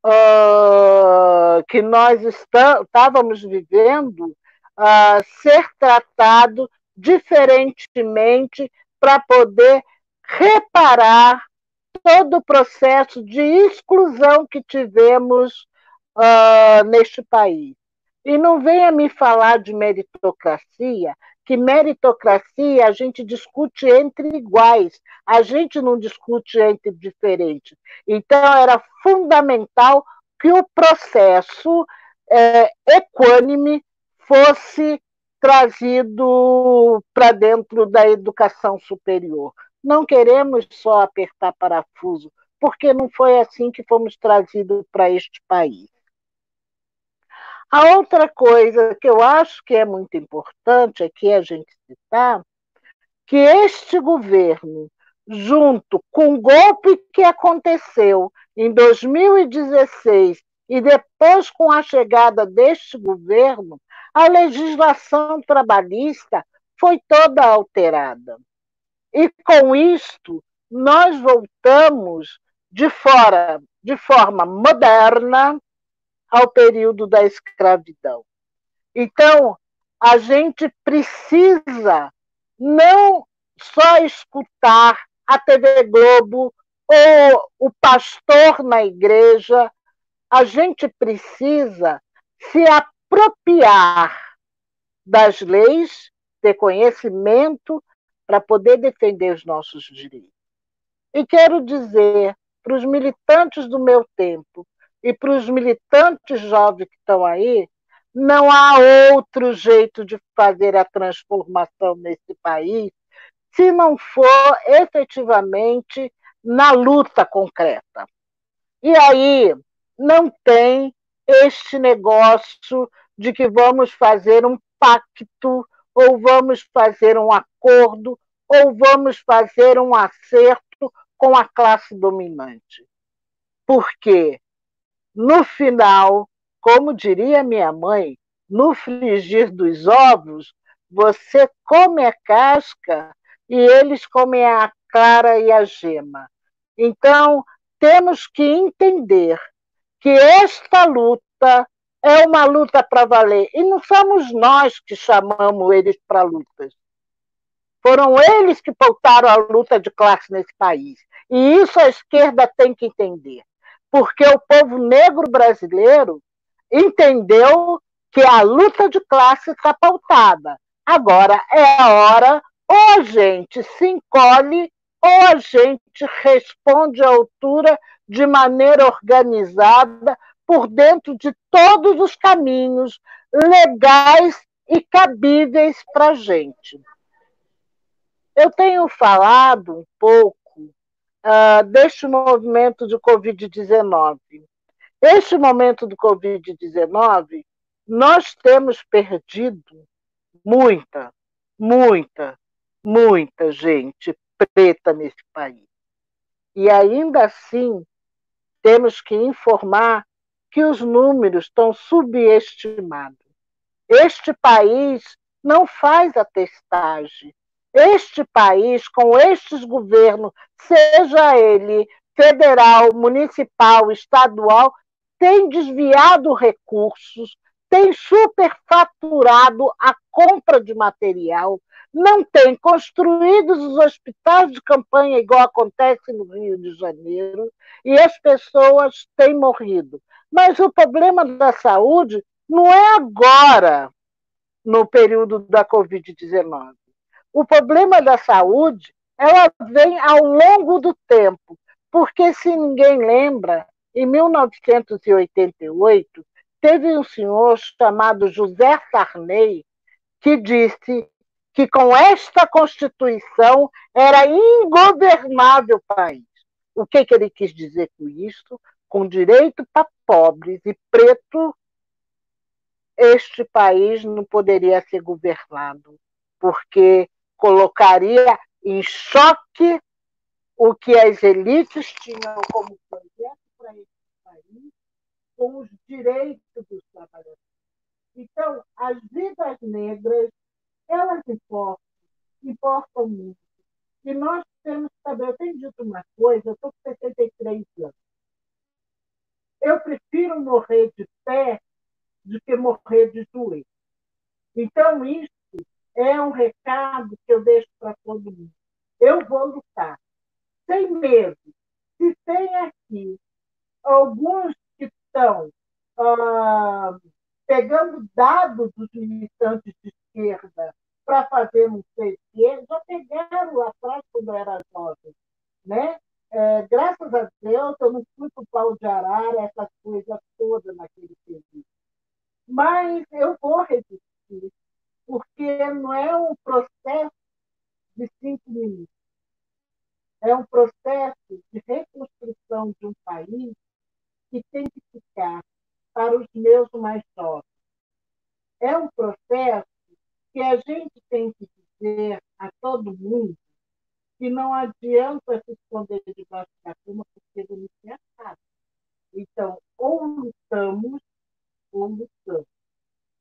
uh, que nós estávamos vivendo, uh, ser tratado diferentemente para poder reparar todo o processo de exclusão que tivemos uh, neste país. E não venha me falar de meritocracia, que meritocracia a gente discute entre iguais, a gente não discute entre diferentes. Então, era fundamental que o processo é, equânime fosse trazido para dentro da educação superior. Não queremos só apertar parafuso, porque não foi assim que fomos trazidos para este país. A outra coisa que eu acho que é muito importante aqui a gente citar, que este governo, junto com o golpe que aconteceu em 2016 e depois com a chegada deste governo, a legislação trabalhista foi toda alterada. E com isto, nós voltamos de fora, de forma moderna, ao período da escravidão. Então, a gente precisa não só escutar a TV Globo ou o pastor na igreja, a gente precisa se apropriar das leis, ter conhecimento para poder defender os nossos direitos. E quero dizer para os militantes do meu tempo e para os militantes jovens que estão aí, não há outro jeito de fazer a transformação nesse país se não for efetivamente na luta concreta. E aí não tem este negócio de que vamos fazer um pacto, ou vamos fazer um acordo, ou vamos fazer um acerto com a classe dominante. Por quê? No final, como diria minha mãe, no frigir dos ovos, você come a casca e eles comem a clara e a gema. Então, temos que entender que esta luta é uma luta para valer. E não somos nós que chamamos eles para lutas. Foram eles que pautaram a luta de classe nesse país. E isso a esquerda tem que entender porque o povo negro brasileiro entendeu que a luta de classe está pautada. Agora é a hora, ou a gente se encolhe, ou a gente responde à altura de maneira organizada por dentro de todos os caminhos legais e cabíveis para a gente. Eu tenho falado um pouco uh, deste movimento de Covid-19. Este momento do Covid-19, nós temos perdido muita, muita, muita gente preta nesse país. E ainda assim, temos que informar que os números estão subestimados. Este país não faz a testagem. Este país, com estes governos, seja ele federal, municipal, estadual, tem desviado recursos, tem superfaturado a compra de material, não tem construído os hospitais de campanha igual acontece no Rio de Janeiro, e as pessoas têm morrido. Mas o problema da saúde não é agora, no período da Covid-19. O problema da saúde ela vem ao longo do tempo, porque se ninguém lembra, em 1988 teve um senhor chamado José Sarney que disse que com esta Constituição era ingovernável o país. O que, que ele quis dizer com isso? Com direito para pobres e preto, este país não poderia ser governado, porque colocaria em choque o que as elites tinham como projeto para esse país com os direitos dos trabalhadores. Então, as vidas negras elas importam, importam muito. E nós temos que saber, eu tenho dito uma coisa, eu estou com 63 anos. Eu prefiro morrer de pé do que morrer de joelho. Então, isso é um recado que eu deixo para todo mundo. Eu vou lutar, sem medo. Se tem aqui alguns que estão ah, pegando dados dos militantes de esquerda para fazer um sei já pegaram lá atrás quando eu era jovem. Né? É, graças a Deus, eu não fui para o pau de arara, essas coisas todas naquele período. Mas eu vou resistir, porque não é um processo de cinco minutos. É um processo de reconstrução de um país que tem que ficar para os meus mais jovens. É um processo que a gente tem que dizer a todo mundo que não adianta se esconder debaixo da cama porque não se acaba. Então, ou lutamos, ou lutamos.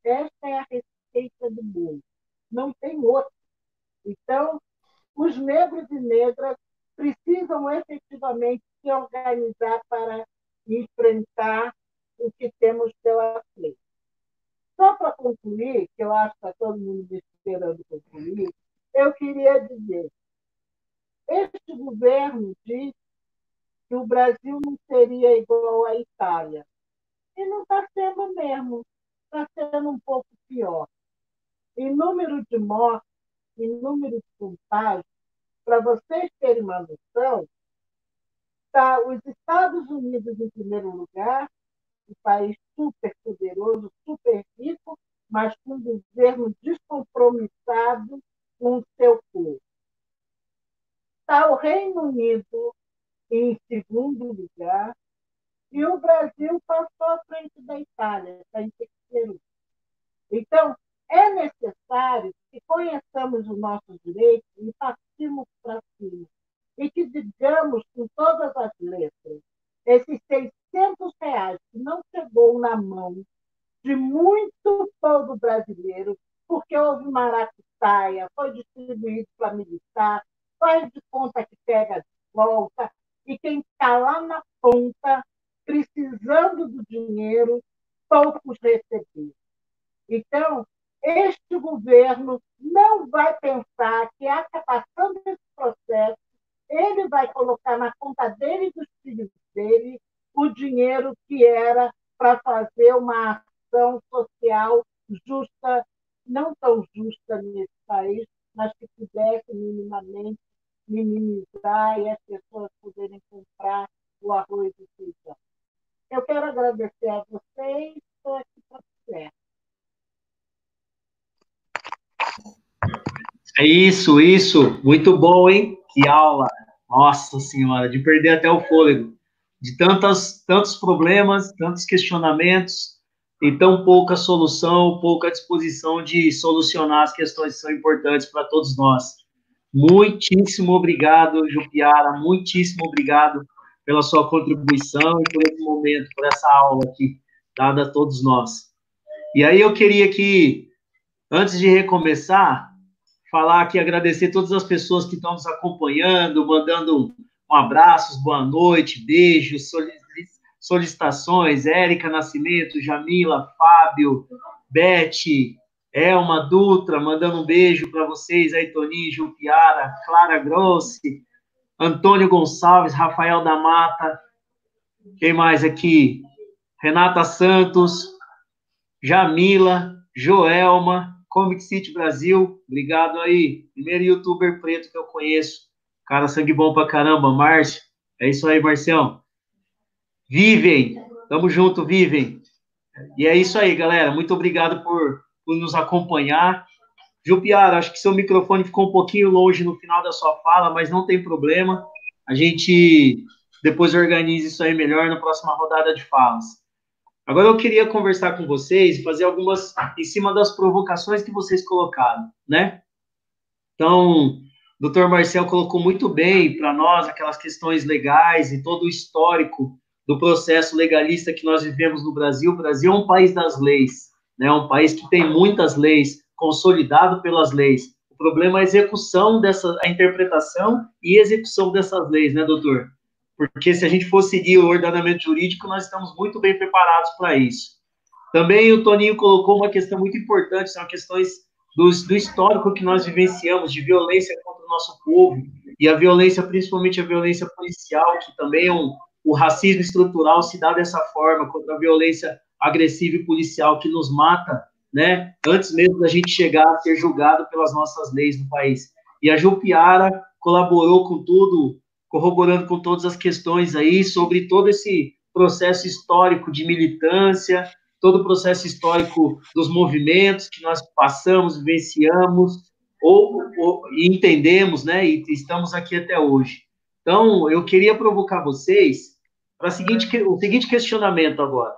Esta é a receita do mundo. Não tem outra. Então, os negros e negras precisam efetivamente se organizar para enfrentar o que temos pela frente. Só para concluir, que eu acho que está todo mundo esperando concluir, eu queria dizer: este governo diz que o Brasil não seria igual à Itália. E não está sendo mesmo, está sendo um pouco pior. Em número de mortes, em número de contágios, para vocês terem uma noção, está os Estados Unidos em primeiro lugar, um país super poderoso, super rico, mas com um governo descompromissado com o seu povo. Está o Reino Unido em segundo lugar e o Brasil passou à frente da Itália, está em terceiro. Então, é necessário que conheçamos os nossos direitos e partimos para cima. E que digamos com todas as letras, esses 600 reais que não chegou na mão de muito povo brasileiro, porque houve maracutaia, foi distribuído para militar, faz de conta que pega de volta, e quem está lá na ponta, precisando do dinheiro, poucos receberam. Então, este governo não vai pensar que, passando esse processo, ele vai colocar na conta dele e dos filhos dele o dinheiro que era para fazer uma ação social justa, não tão justa nesse país, mas que pudesse minimamente minimizar e as pessoas poderem comprar o arroz e o feijão. Eu quero agradecer a vocês, estou aqui para certo. É isso, isso. Muito bom, hein? Que aula. Nossa Senhora, de perder até o fôlego. De tantas, tantos problemas, tantos questionamentos e tão pouca solução, pouca disposição de solucionar as questões que são importantes para todos nós. Muitíssimo obrigado, Jupiara, muitíssimo obrigado pela sua contribuição e por esse momento, por essa aula aqui, dada a todos nós. E aí eu queria que, antes de recomeçar, falar aqui, agradecer todas as pessoas que estão nos acompanhando, mandando um abraços, boa noite, beijos, solicitações, Érica Nascimento, Jamila, Fábio, Beth, Elma Dutra, mandando um beijo para vocês aí, Toninho, Jupiara, Clara Grossi, Antônio Gonçalves, Rafael da Mata, quem mais aqui? Renata Santos, Jamila, Joelma, Comic City Brasil, obrigado aí. Primeiro youtuber preto que eu conheço. Cara, sangue bom pra caramba, Márcio. É isso aí, Marcião. Vivem, tamo junto, vivem. E é isso aí, galera. Muito obrigado por, por nos acompanhar. Jupiara, acho que seu microfone ficou um pouquinho longe no final da sua fala, mas não tem problema. A gente depois organiza isso aí melhor na próxima rodada de falas. Agora eu queria conversar com vocês fazer algumas em cima das provocações que vocês colocaram, né? Então, o Dr. Marcel colocou muito bem para nós aquelas questões legais e todo o histórico do processo legalista que nós vivemos no Brasil. O Brasil é um país das leis, né? Um país que tem muitas leis, consolidado pelas leis. O problema é a execução dessa, a interpretação e execução dessas leis, né, doutor? Porque se a gente for seguir o ordenamento jurídico, nós estamos muito bem preparados para isso. Também o Toninho colocou uma questão muito importante, são questões do, do histórico que nós vivenciamos, de violência contra o nosso povo, e a violência, principalmente a violência policial, que também é um, o racismo estrutural se dá dessa forma, contra a violência agressiva e policial que nos mata, né, antes mesmo da gente chegar a ser julgado pelas nossas leis no país. E a Jupiara colaborou com tudo corroborando com todas as questões aí sobre todo esse processo histórico de militância, todo o processo histórico dos movimentos que nós passamos, vivenciamos ou, ou entendemos, né? E estamos aqui até hoje. Então, eu queria provocar vocês para seguinte, o seguinte questionamento agora.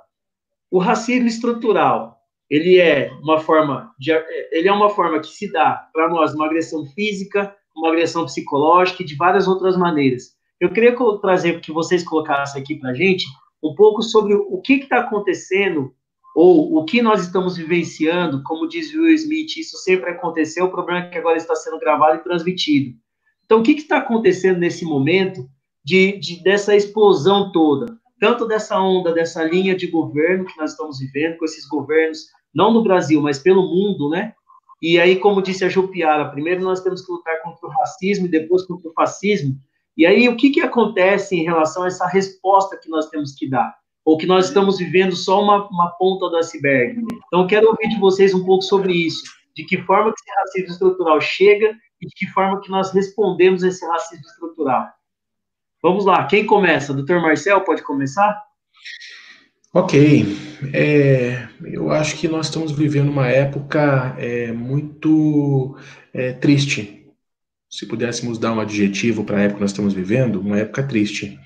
O racismo estrutural, ele é uma forma de, ele é uma forma que se dá para nós uma agressão física, uma agressão psicológica e de várias outras maneiras. Eu queria trazer que vocês colocassem aqui para a gente um pouco sobre o que está acontecendo ou o que nós estamos vivenciando, como diz Will Smith, isso sempre aconteceu, o problema é que agora está sendo gravado e transmitido. Então, o que está acontecendo nesse momento de, de, dessa explosão toda? Tanto dessa onda, dessa linha de governo que nós estamos vivendo, com esses governos, não no Brasil, mas pelo mundo, né? E aí, como disse a Jupiara, primeiro nós temos que lutar contra e depois contra o fascismo. E aí, o que, que acontece em relação a essa resposta que nós temos que dar? Ou que nós estamos vivendo só uma, uma ponta do iceberg? Então, quero ouvir de vocês um pouco sobre isso. De que forma que esse racismo estrutural chega e de que forma que nós respondemos a esse racismo estrutural. Vamos lá, quem começa? Doutor Marcel, pode começar? Ok, é, eu acho que nós estamos vivendo uma época é, muito é, triste. Se pudéssemos dar um adjetivo para a época que nós estamos vivendo, uma época triste.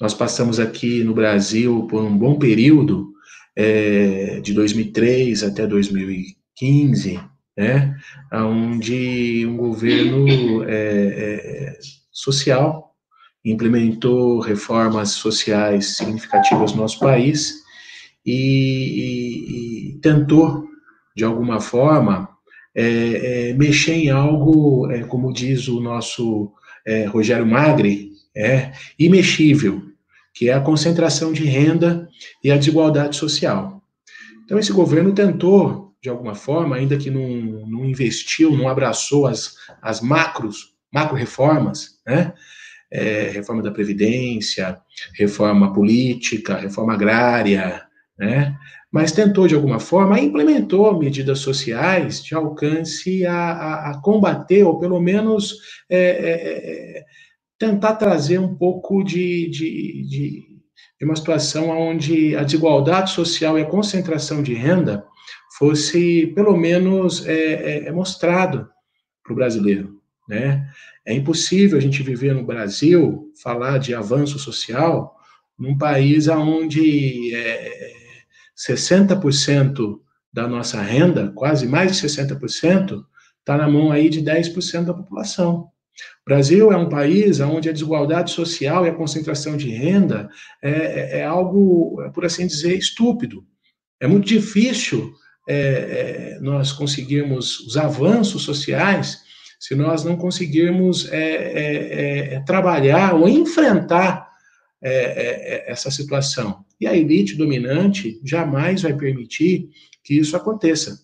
Nós passamos aqui no Brasil por um bom período, é, de 2003 até 2015, né, onde um governo é, é, social implementou reformas sociais significativas no nosso país e, e, e tentou, de alguma forma, é, é, mexer em algo, é, como diz o nosso é, Rogério Magri, é imexível, que é a concentração de renda e a desigualdade social. Então, esse governo tentou, de alguma forma, ainda que não, não investiu, não abraçou as, as macros, macro-reformas, né? É, reforma da Previdência, reforma política, reforma agrária, né? Mas tentou, de alguma forma, implementou medidas sociais de alcance a, a, a combater, ou pelo menos é, é, é, tentar trazer um pouco de, de, de, de, uma situação onde a desigualdade social e a concentração de renda fosse, pelo menos, é, é, é mostrado para o brasileiro. Né? É impossível a gente viver no Brasil, falar de avanço social, num país onde é, 60% da nossa renda, quase mais de 60%, está na mão aí de 10% da população. O Brasil é um país onde a desigualdade social e a concentração de renda é, é, é algo, por assim dizer, estúpido. É muito difícil é, é nós conseguirmos os avanços sociais se nós não conseguirmos é, trabalhar ou enfrentar essa situação. E a elite dominante jamais vai permitir que isso aconteça.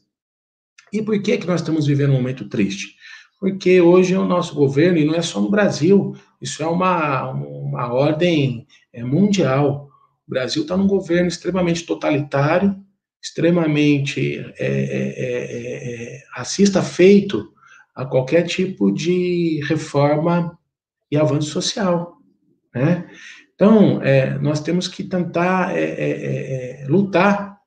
E por que, que nós estamos vivendo um momento triste? Porque hoje é o nosso governo, e não é só no Brasil, isso é uma, uma ordem é, mundial. O Brasil está num governo extremamente totalitário, extremamente é, é, racista, feito a qualquer tipo de reforma e avanço social. Né? Então, é, nós temos que tentar é, é, é, é lutar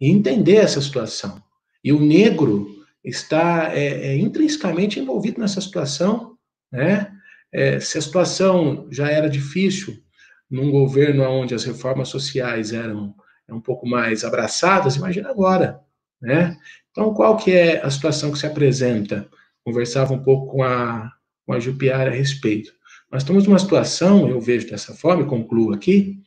e entender essa situação. E o negro está é, intrinsecamente envolvido nessa situação, né? se a situação já era difícil num governo onde as reformas sociais eram um pouco mais abraçadas, imagina agora, né? Então, qual que é a situação que se apresenta? Conversava um pouco com a, com a Jupiara a respeito. Nós estamos numa situação, eu vejo dessa forma, e concluo aqui,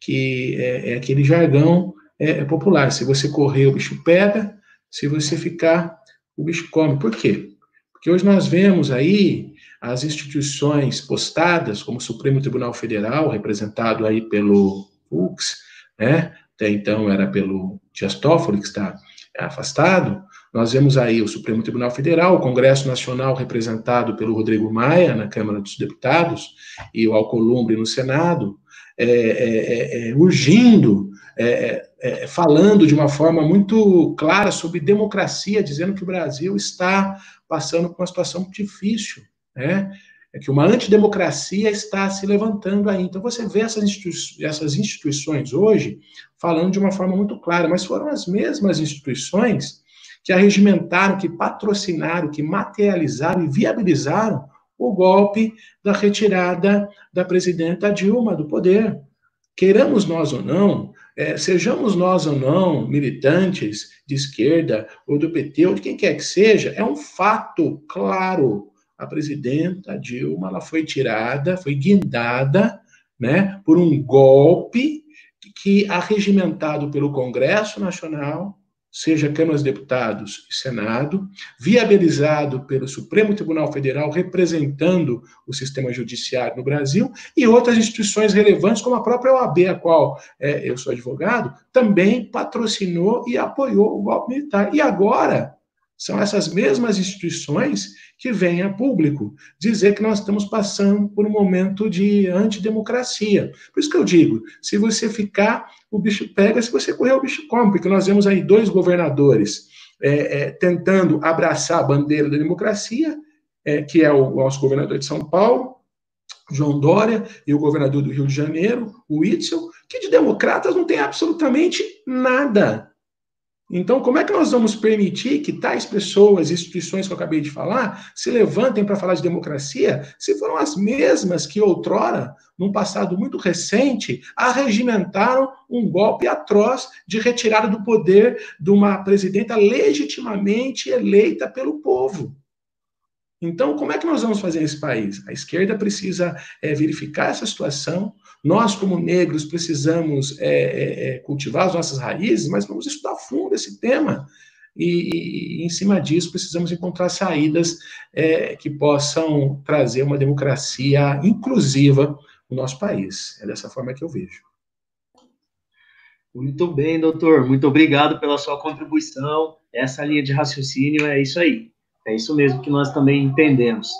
que é, é aquele jargão é, é, popular. Se você correr, o bicho pega, se você ficar, o bicho come. Por quê? Porque hoje nós vemos aí as instituições postadas, como o Supremo Tribunal Federal, representado aí pelo Fux, né? até então era pelo Dias Toffoli, que está afastado, nós vemos aí o Supremo Tribunal Federal, o Congresso Nacional representado pelo Rodrigo Maia na Câmara dos Deputados e o Alcolumbre no Senado, é, é, é, é urgindo, é, é, falando de uma forma muito clara sobre democracia, dizendo que o Brasil está passando por uma situação difícil, né? É que uma antidemocracia está se levantando aí. Então você vê essas, institui essas instituições hoje falando de uma forma muito clara, mas foram as mesmas instituições que arregimentaram, que patrocinaram, que materializaram e viabilizaram o golpe da retirada da presidenta Dilma do poder. Queiramos nós ou não, é, sejamos nós ou não militantes de esquerda ou do PT ou de quem quer que seja, é um fato claro. A presidenta Dilma ela foi tirada, foi guindada né, por um golpe que, arregimentado pelo Congresso Nacional, seja Câmara dos Deputados e Senado, viabilizado pelo Supremo Tribunal Federal, representando o sistema judiciário no Brasil, e outras instituições relevantes, como a própria OAB, a qual é, eu sou advogado, também patrocinou e apoiou o golpe militar. E agora, são essas mesmas instituições que vêm a público dizer que nós estamos passando por um momento de antidemocracia. Por isso que eu digo, se você ficar, o bicho pega, se você correr, o bicho come, porque nós vemos aí dois governadores é, é, tentando abraçar a bandeira da democracia, é, que é o nosso governador de São Paulo, João Dória, e o governador do Rio de Janeiro, o Itzel, que de democratas não tem absolutamente nada. Então, como é que nós vamos permitir que tais pessoas, instituições que eu acabei de falar, se levantem para falar de democracia, se foram as mesmas que outrora, num passado muito recente, arregimentaram um golpe atroz de retirada do poder de uma presidenta legitimamente eleita pelo povo? Então, como é que nós vamos fazer nesse país? A esquerda precisa é, verificar essa situação, nós, como negros, precisamos é, é, é, cultivar as nossas raízes, mas vamos estudar fundo esse tema. E, e em cima disso, precisamos encontrar saídas é, que possam trazer uma democracia inclusiva no nosso país. É dessa forma que eu vejo. Muito bem, doutor. Muito obrigado pela sua contribuição. Essa linha de raciocínio é isso aí. É isso mesmo que nós também entendemos.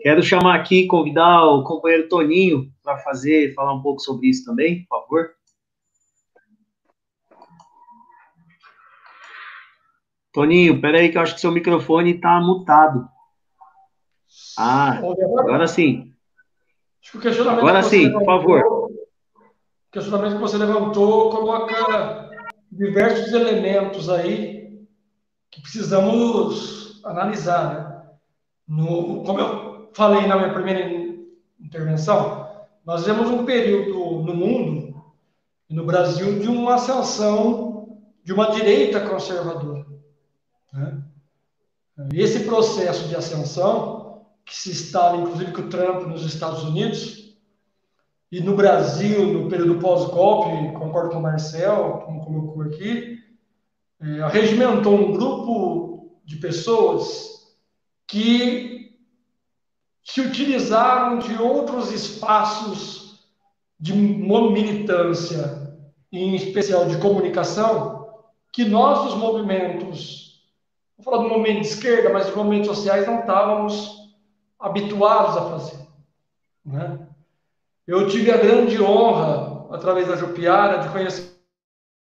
Quero chamar aqui, convidar o companheiro Toninho para fazer, falar um pouco sobre isso também, por favor. Toninho, peraí que eu acho que seu microfone está mutado. Ah, agora sim. Agora sim, por favor. O questionamento que você levantou coloca diversos elementos aí que precisamos analisar. Né? No, como eu falei na minha primeira intervenção, nós vemos um período no mundo e no Brasil de uma ascensão de uma direita conservadora. Né? Esse processo de ascensão, que se instala inclusive com o Trump nos Estados Unidos, e no Brasil, no período pós-golpe, concordo com o Marcel, como colocou aqui, é, regimentou um grupo de pessoas que se utilizaram de outros espaços de militância, em especial de comunicação, que nós, os movimentos vou falar do momento de esquerda, mas os movimentos sociais não estávamos habituados a fazer. Né? Eu tive a grande honra, através da Jupiara, de conhecer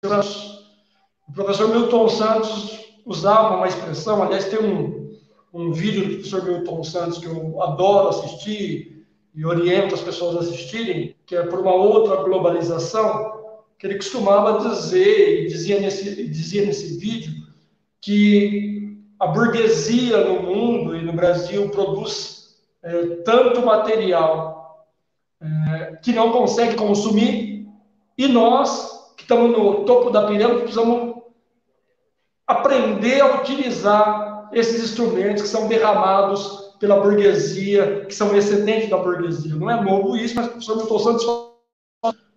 o professor Milton Santos usava uma expressão, aliás, tem um, um vídeo do professor Milton Santos que eu adoro assistir e oriento as pessoas a assistirem, que é por uma outra globalização, que ele costumava dizer, e dizia nesse, dizia nesse vídeo, que a burguesia no mundo e no Brasil produz é, tanto material é, que não consegue consumir, e nós, que estamos no topo da pirâmide, precisamos aprender a utilizar esses instrumentos que são derramados pela burguesia, que são excedentes da burguesia. Não é novo isso, mas o professor Milton Santos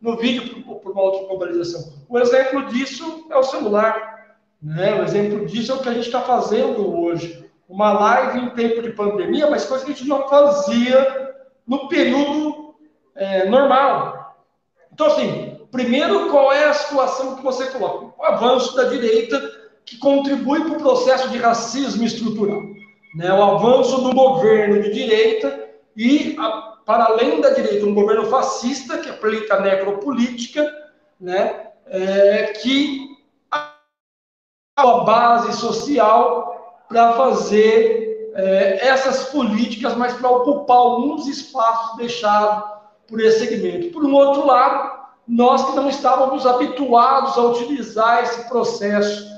no vídeo por, uma outra globalização. O exemplo disso é o celular. Né? O exemplo disso é o que a gente está fazendo hoje. Uma live em tempo de pandemia, mas coisa que a gente não fazia no período é, normal. Então, assim, primeiro, qual é a situação que você coloca? O avanço da direita que contribui para o processo de racismo estrutural. Né? O avanço do governo de direita e, a, para além da direita, um governo fascista que aplica a necropolítica, né? É, que a base social para fazer é, essas políticas, mas para ocupar alguns espaços deixados por esse segmento. Por um outro lado, nós que não estávamos habituados a utilizar esse processo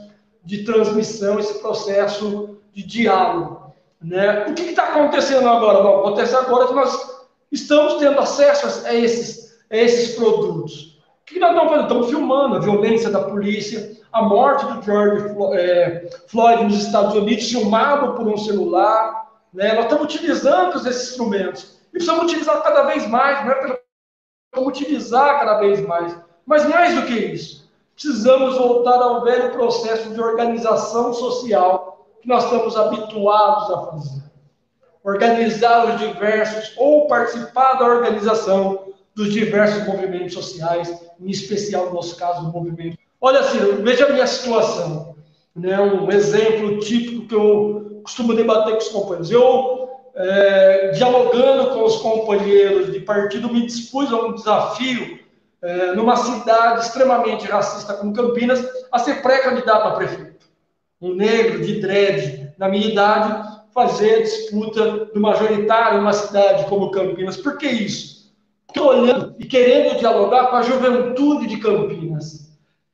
de transmissão, esse processo de diálogo. Né? O que está acontecendo agora? Bom, acontece agora que nós estamos tendo acesso a esses, a esses produtos. O que nós estamos fazendo? Estamos filmando a violência da polícia, a morte do George é, Floyd nos Estados Unidos, filmado por um celular. Né? Nós estamos utilizando esses instrumentos. E precisamos utilizar cada vez mais, não é precisamos utilizar cada vez mais. Mas mais do que isso, precisamos voltar ao velho processo de organização social que nós estamos habituados a fazer. Organizar os diversos, ou participar da organização dos diversos movimentos sociais, em especial, no nosso caso, o movimento Olha, Ciro, veja a minha situação. Né? Um exemplo típico que eu costumo debater com os companheiros. Eu, é, dialogando com os companheiros de partido, me dispus a um desafio é, numa cidade extremamente racista como Campinas, a ser pré-candidato a prefeito. Um negro de dread, na minha idade, fazer disputa do majoritário numa cidade como Campinas. Por que isso? Porque olhando e querendo dialogar com a juventude de Campinas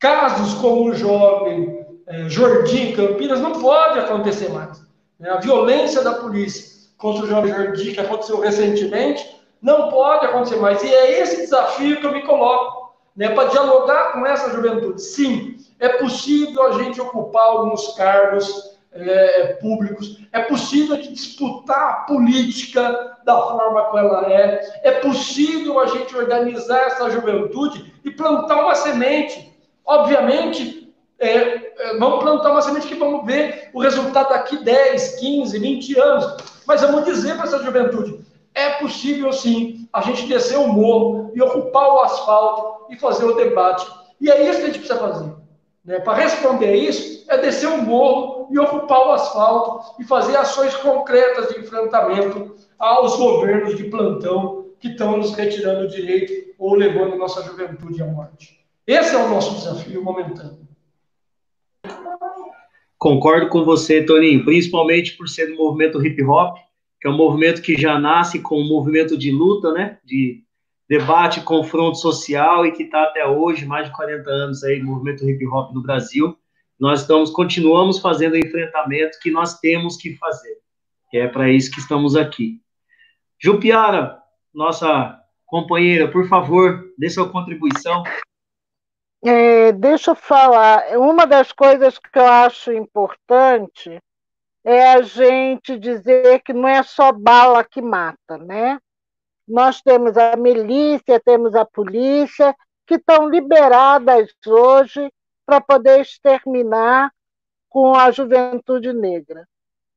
Casos como o jovem é, Jordim Campinas não pode acontecer mais. Né? A violência da polícia contra o jovem Jordim, que aconteceu recentemente, não pode acontecer mais. E é esse desafio que eu me coloco, né, para dialogar com essa juventude. Sim, é possível a gente ocupar alguns cargos é, públicos, é possível a gente disputar a política da forma como ela é, é possível a gente organizar essa juventude e plantar uma semente Obviamente, é, é, vamos plantar uma semente que vamos ver o resultado daqui 10, 15, 20 anos. Mas vamos dizer para essa juventude: é possível sim a gente descer o morro e ocupar o asfalto e fazer o debate. E é isso que a gente precisa fazer. Né? Para responder isso, é descer o morro e ocupar o asfalto e fazer ações concretas de enfrentamento aos governos de plantão que estão nos retirando o direito ou levando nossa juventude à morte. Esse é o nosso desafio momentâneo. Concordo com você, Toninho, principalmente por ser do movimento hip hop, que é um movimento que já nasce com um movimento de luta, né? De debate, confronto social e que está até hoje, mais de 40 anos aí, movimento hip hop no Brasil. Nós estamos, continuamos fazendo o enfrentamento que nós temos que fazer. E é para isso que estamos aqui. Jupiara, nossa companheira, por favor, dê sua contribuição. É, deixa eu falar. Uma das coisas que eu acho importante é a gente dizer que não é só bala que mata, né? Nós temos a milícia, temos a polícia, que estão liberadas hoje para poder exterminar com a juventude negra.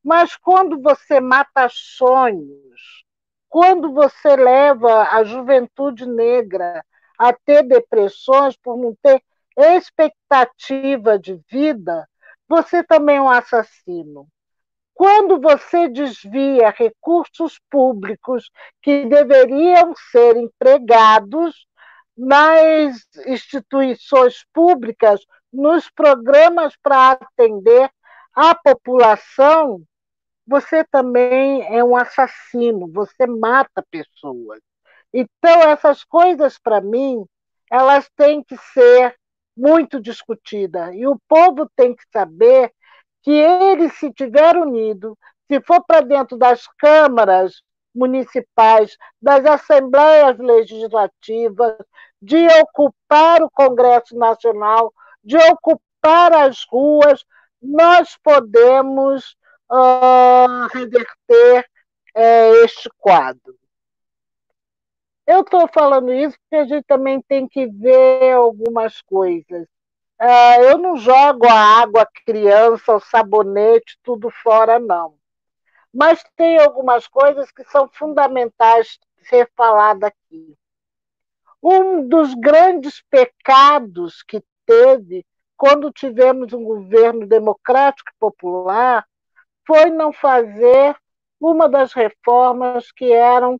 Mas quando você mata sonhos, quando você leva a juventude negra a ter depressões por não ter expectativa de vida, você também é um assassino. Quando você desvia recursos públicos que deveriam ser empregados nas instituições públicas, nos programas para atender a população, você também é um assassino, você mata pessoas. Então, essas coisas, para mim, elas têm que ser muito discutidas. E o povo tem que saber que ele, se tiver unido, se for para dentro das câmaras municipais, das assembleias legislativas, de ocupar o Congresso Nacional, de ocupar as ruas, nós podemos uh, reverter uh, este quadro. Eu estou falando isso porque a gente também tem que ver algumas coisas. Uh, eu não jogo a água, a criança, o sabonete, tudo fora, não. Mas tem algumas coisas que são fundamentais ser falada aqui. Um dos grandes pecados que teve quando tivemos um governo democrático e popular foi não fazer uma das reformas que eram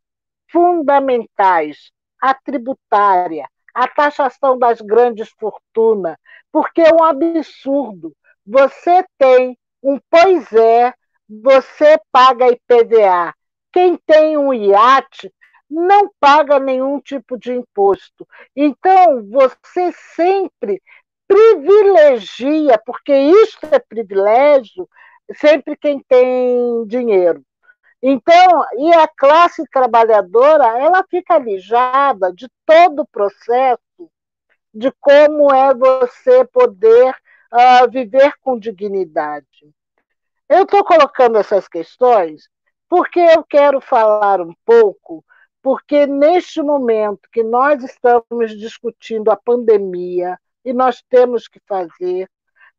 fundamentais, a tributária, a taxação das grandes fortunas, porque é um absurdo. Você tem um pois é, você paga IPVA. Quem tem um iate não paga nenhum tipo de imposto. Então, você sempre privilegia, porque isso é privilégio, sempre quem tem dinheiro. Então, e a classe trabalhadora, ela fica alijada de todo o processo de como é você poder uh, viver com dignidade. Eu estou colocando essas questões porque eu quero falar um pouco, porque neste momento que nós estamos discutindo a pandemia e nós temos que fazer,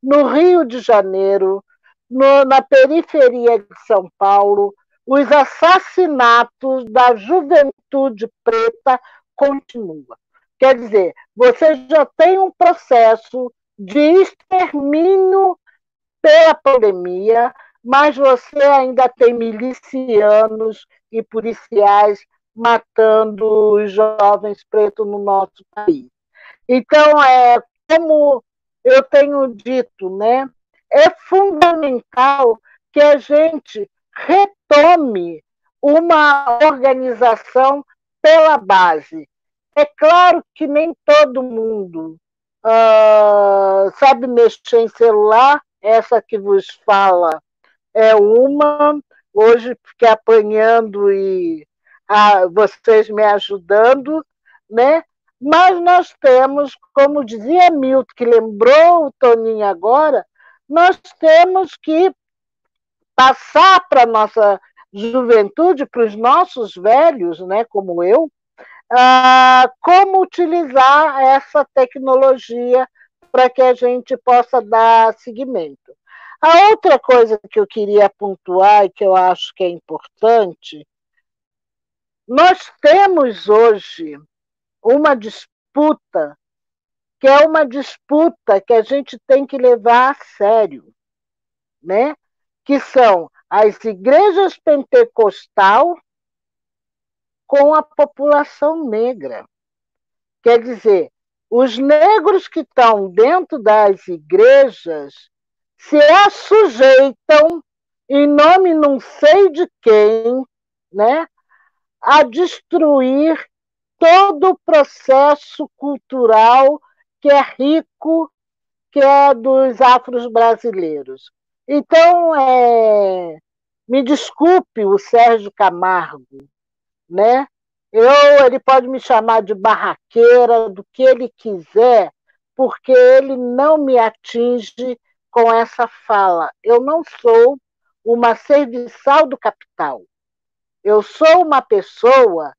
no Rio de Janeiro, no, na periferia de São Paulo, os assassinatos da juventude preta continuam. Quer dizer, você já tem um processo de extermínio pela pandemia, mas você ainda tem milicianos e policiais matando os jovens pretos no nosso país. Então, é como eu tenho dito, né? É fundamental que a gente retome uma organização pela base. É claro que nem todo mundo uh, sabe mexer em celular, essa que vos fala é uma, hoje fiquei apanhando e vocês me ajudando, né? Mas nós temos, como dizia Milton, que lembrou o Toninho agora, nós temos que passar para a nossa juventude, para os nossos velhos, né, como eu, ah, como utilizar essa tecnologia para que a gente possa dar seguimento. A outra coisa que eu queria pontuar e que eu acho que é importante, nós temos hoje uma disputa que é uma disputa que a gente tem que levar a sério, né? Que são as igrejas pentecostal com a população negra. Quer dizer, os negros que estão dentro das igrejas se assujeitam, em nome não sei de quem, né, a destruir todo o processo cultural que é rico, que é dos afros brasileiros. Então, é, me desculpe o Sérgio Camargo, né? Eu, ele pode me chamar de barraqueira, do que ele quiser, porque ele não me atinge com essa fala. Eu não sou uma serviçal do capital. Eu sou uma pessoa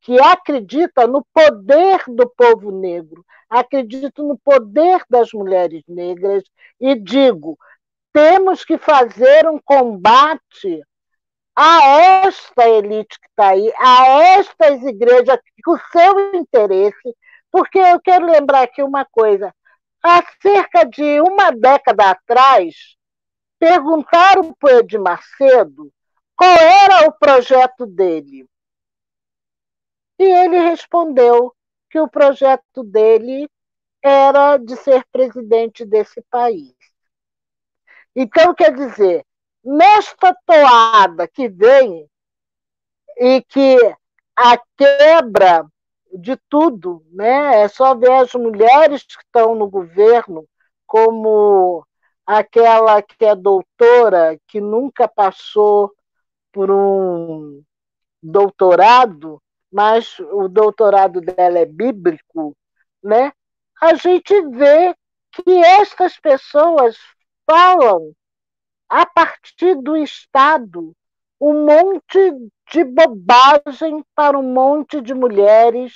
que acredita no poder do povo negro, acredito no poder das mulheres negras e digo: temos que fazer um combate a esta elite que está aí, a estas igrejas com o seu interesse, porque eu quero lembrar aqui uma coisa: há cerca de uma década atrás, perguntaram para o Macedo qual era o projeto dele. E ele respondeu que o projeto dele era de ser presidente desse país. Então, quer dizer, nesta toada que vem e que a quebra de tudo, né? É só ver as mulheres que estão no governo, como aquela que é doutora, que nunca passou por um doutorado, mas o doutorado dela é bíblico, né? A gente vê que estas pessoas falam a partir do Estado um monte de bobagem para um monte de mulheres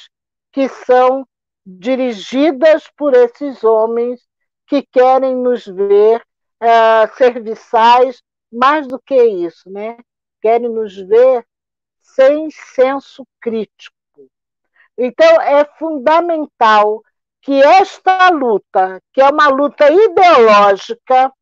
que são dirigidas por esses homens que querem nos ver uh, serviçais, mais do que isso, né? Querem nos ver sem senso crítico. Então, é fundamental que esta luta, que é uma luta ideológica,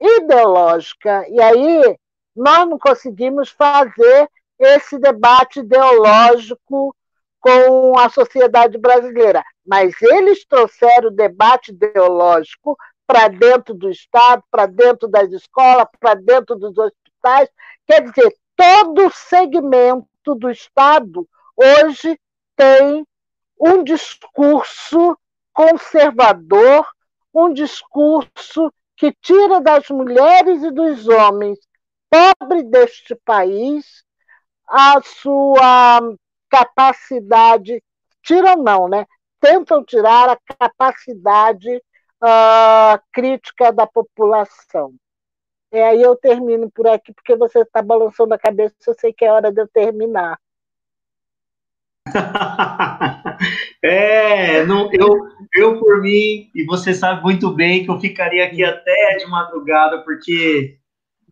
ideológica, e aí nós não conseguimos fazer esse debate ideológico com a sociedade brasileira, mas eles trouxeram o debate ideológico para dentro do Estado, para dentro das escolas, para dentro dos hospitais, quer dizer, todo segmento do Estado hoje tem um discurso conservador, um discurso que tira das mulheres e dos homens pobres deste país a sua capacidade, tiram não, né? Tentam tirar a capacidade uh, crítica da população. E aí eu termino por aqui, porque você está balançando a cabeça, eu sei que é hora de eu terminar. é, não, eu, eu por mim, e você sabe muito bem que eu ficaria aqui até de madrugada, porque,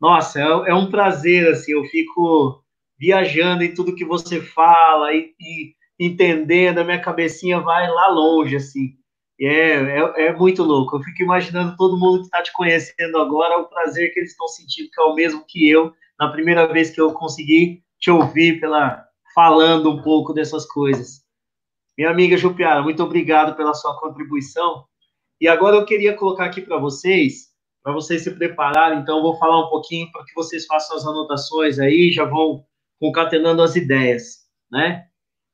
nossa, é, é um prazer, assim, eu fico viajando em tudo que você fala e, e entendendo, a minha cabecinha vai lá longe, assim. É, é, é, muito louco. Eu fico imaginando todo mundo que está te conhecendo agora, o prazer que eles estão sentindo, que é o mesmo que eu, na primeira vez que eu consegui te ouvir pela, falando um pouco dessas coisas. Minha amiga Jupiara, muito obrigado pela sua contribuição. E agora eu queria colocar aqui para vocês, para vocês se prepararem, então eu vou falar um pouquinho para que vocês façam as anotações aí, já vão concatenando as ideias, né?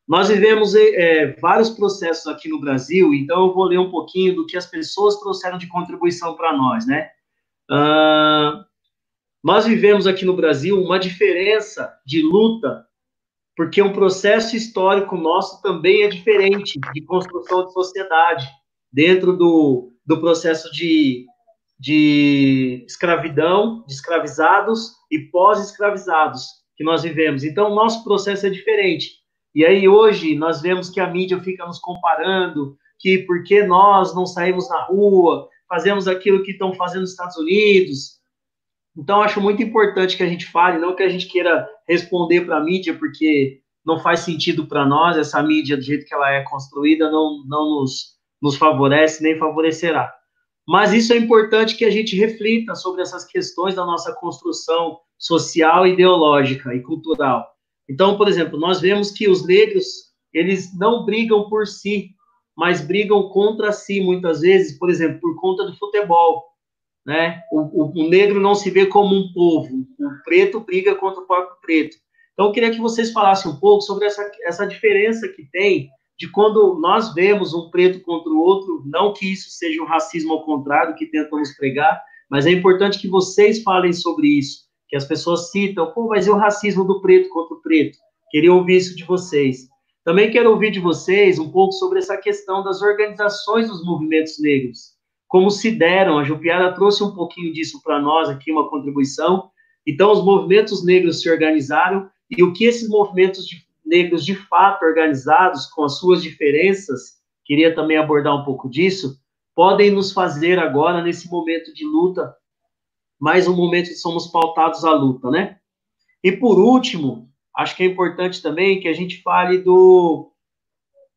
Nós vivemos é, vários processos aqui no Brasil, então eu vou ler um pouquinho do que as pessoas trouxeram de contribuição para nós, né? Uh, nós vivemos aqui no Brasil uma diferença de luta porque um processo histórico nosso também é diferente de construção de sociedade, dentro do, do processo de, de escravidão, de escravizados e pós-escravizados que nós vivemos. Então, o nosso processo é diferente. E aí, hoje, nós vemos que a mídia fica nos comparando, que porque nós não saímos na rua, fazemos aquilo que estão fazendo nos Estados Unidos, então, acho muito importante que a gente fale, não que a gente queira responder para a mídia, porque não faz sentido para nós, essa mídia, do jeito que ela é construída, não, não nos, nos favorece nem favorecerá. Mas isso é importante que a gente reflita sobre essas questões da nossa construção social, ideológica e cultural. Então, por exemplo, nós vemos que os negros, eles não brigam por si, mas brigam contra si, muitas vezes, por exemplo, por conta do futebol. Né? O, o, negro não se vê como um povo, o preto briga contra o próprio preto. Então, eu queria que vocês falassem um pouco sobre essa, essa diferença que tem de quando nós vemos um preto contra o outro, não que isso seja um racismo ao contrário que tentamos pregar, mas é importante que vocês falem sobre isso, que as pessoas citam, pô, mas e o racismo do preto contra o preto? Queria ouvir isso de vocês. Também quero ouvir de vocês um pouco sobre essa questão das organizações dos movimentos negros como se deram. A Jupiara trouxe um pouquinho disso para nós aqui, uma contribuição. Então, os movimentos negros se organizaram e o que esses movimentos de, negros de fato organizados, com as suas diferenças, queria também abordar um pouco disso, podem nos fazer agora, nesse momento de luta, mais um momento que somos pautados à luta, né? E por último, acho que é importante também que a gente fale do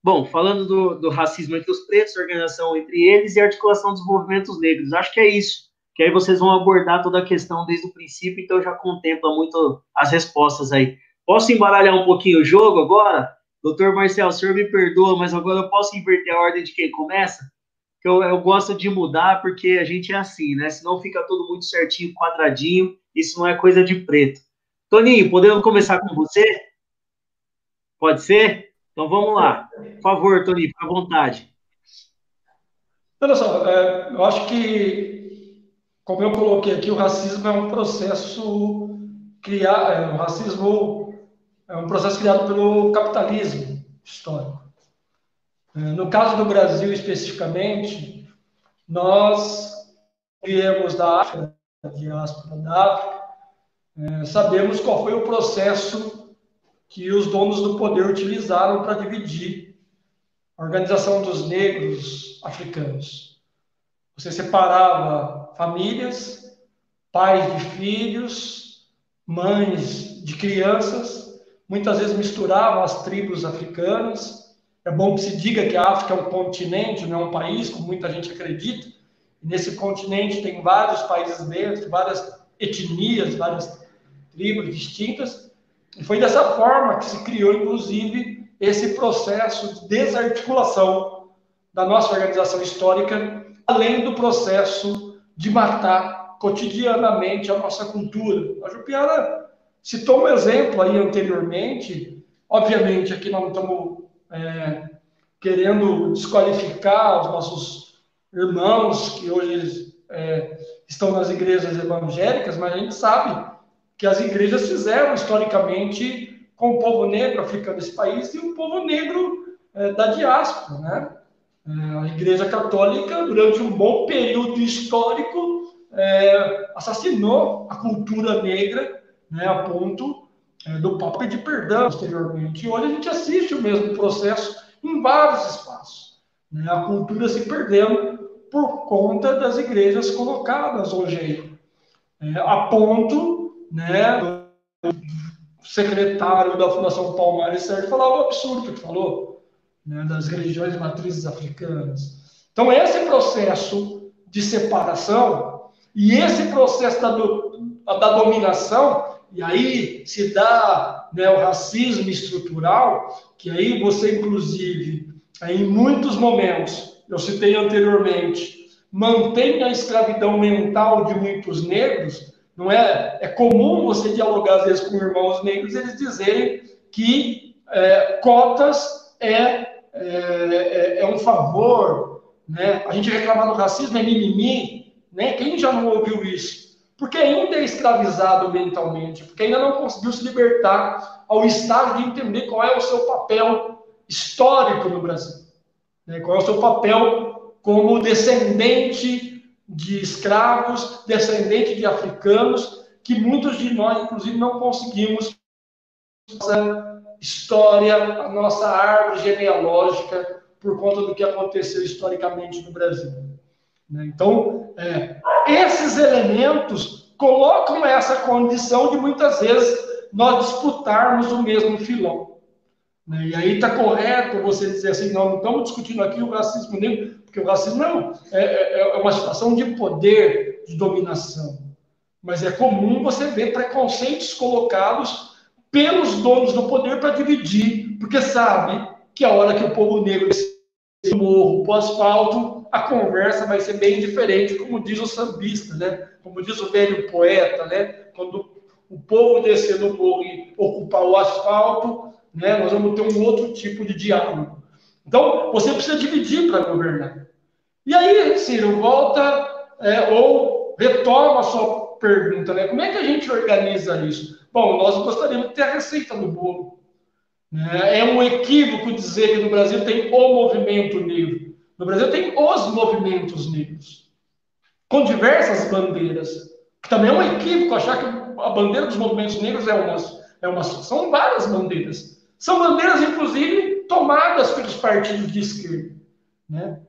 Bom, falando do, do, racismo entre os pretos, organização entre eles e articulação dos movimentos negros. Acho que é isso. Que aí vocês vão abordar toda a questão desde o princípio, então já contempla muito as respostas aí. Posso embaralhar um pouquinho o jogo agora? Doutor Marcel, o senhor me perdoa, mas agora eu posso inverter a ordem de quem começa? Eu, eu gosto de mudar porque a gente é assim, né? Senão fica tudo muito certinho, quadradinho. Isso não é coisa de preto. Toninho, podemos começar com você? Pode ser? Então vamos lá. Por favor, Tony, fica à vontade. Olha só, é, eu acho que, como eu coloquei aqui, o racismo é um processo criado, é, o racismo é um processo criado pelo capitalismo histórico. É, no caso do Brasil especificamente, nós viemos da África, diáspora da África, é, sabemos qual foi o processo que os donos do poder utilizaram para dividir a organização dos negros africanos. Você separava famílias, pais de filhos, mães de crianças, muitas vezes misturavam as tribos africanas. É bom que se diga que a África é um continente, não é um país, como muita gente acredita. Nesse continente tem vários países dentro, várias etnias, várias tribos distintas. E foi dessa forma que se criou, inclusive, esse processo de desarticulação da nossa organização histórica, além do processo de matar cotidianamente a nossa cultura. A Jupiara citou um exemplo aí anteriormente, obviamente aqui nós não estamos é, querendo desqualificar os nossos irmãos que hoje é, estão nas igrejas evangélicas, mas a gente sabe que as igrejas fizeram historicamente com o povo negro africano desse país e o povo negro é, da diáspora, né? É, a Igreja Católica, durante um bom período histórico, é, assassinou a cultura negra, né, a ponto é, do Papa pedir perdão posteriormente. E hoje a gente assiste o mesmo processo em vários espaços. Né, a cultura se perdendo por conta das igrejas colocadas hoje aí, é, a ponto né, o secretário da Fundação Palmares Sérgio falava o absurdo que falou, né, das religiões matrizes africanas. Então, esse processo de separação e esse processo da, do, da dominação, e aí se dá né, o racismo estrutural, que aí você, inclusive, em muitos momentos, eu citei anteriormente, mantém a escravidão mental de muitos negros, não é, é comum você dialogar às vezes com irmãos negros, eles dizerem que é, cotas é, é, é, é, um favor, né? A gente reclamar do racismo é mimimi, né? Quem já não ouviu isso? Porque ainda é escravizado mentalmente, porque ainda não conseguiu se libertar ao estado de entender qual é o seu papel histórico no Brasil, né? qual é o seu papel como descendente de escravos, descendentes de africanos, que muitos de nós, inclusive, não conseguimos nossa história, a nossa árvore genealógica, por conta do que aconteceu historicamente no Brasil. Né? Então, é, esses elementos colocam essa condição de muitas vezes nós disputarmos o mesmo filão. Né? E aí está correto você dizer assim, não, não estamos discutindo aqui o racismo negro, porque o racismo não, é, é, é uma situação de poder, de dominação. Mas é comum você ver preconceitos colocados pelos donos do poder para dividir, porque sabe que a hora que o povo negro morro para o asfalto, a conversa vai ser bem diferente, como diz o sambista, né? Como diz o velho poeta, né? Quando o povo descer no morro e ocupar o asfalto, né? Nós vamos ter um outro tipo de diálogo. Então, você precisa dividir para governar. E aí, Ciro, volta é, ou retoma a sua pergunta, né? Como é que a gente organiza isso? Bom, nós gostaríamos de ter a receita do bolo. Né? É um equívoco dizer que no Brasil tem o movimento negro. No Brasil tem os movimentos negros, com diversas bandeiras. Também é um equívoco achar que a bandeira dos movimentos negros é uma, é uma são várias bandeiras. São bandeiras, inclusive, tomadas pelos partidos de esquerda. Né?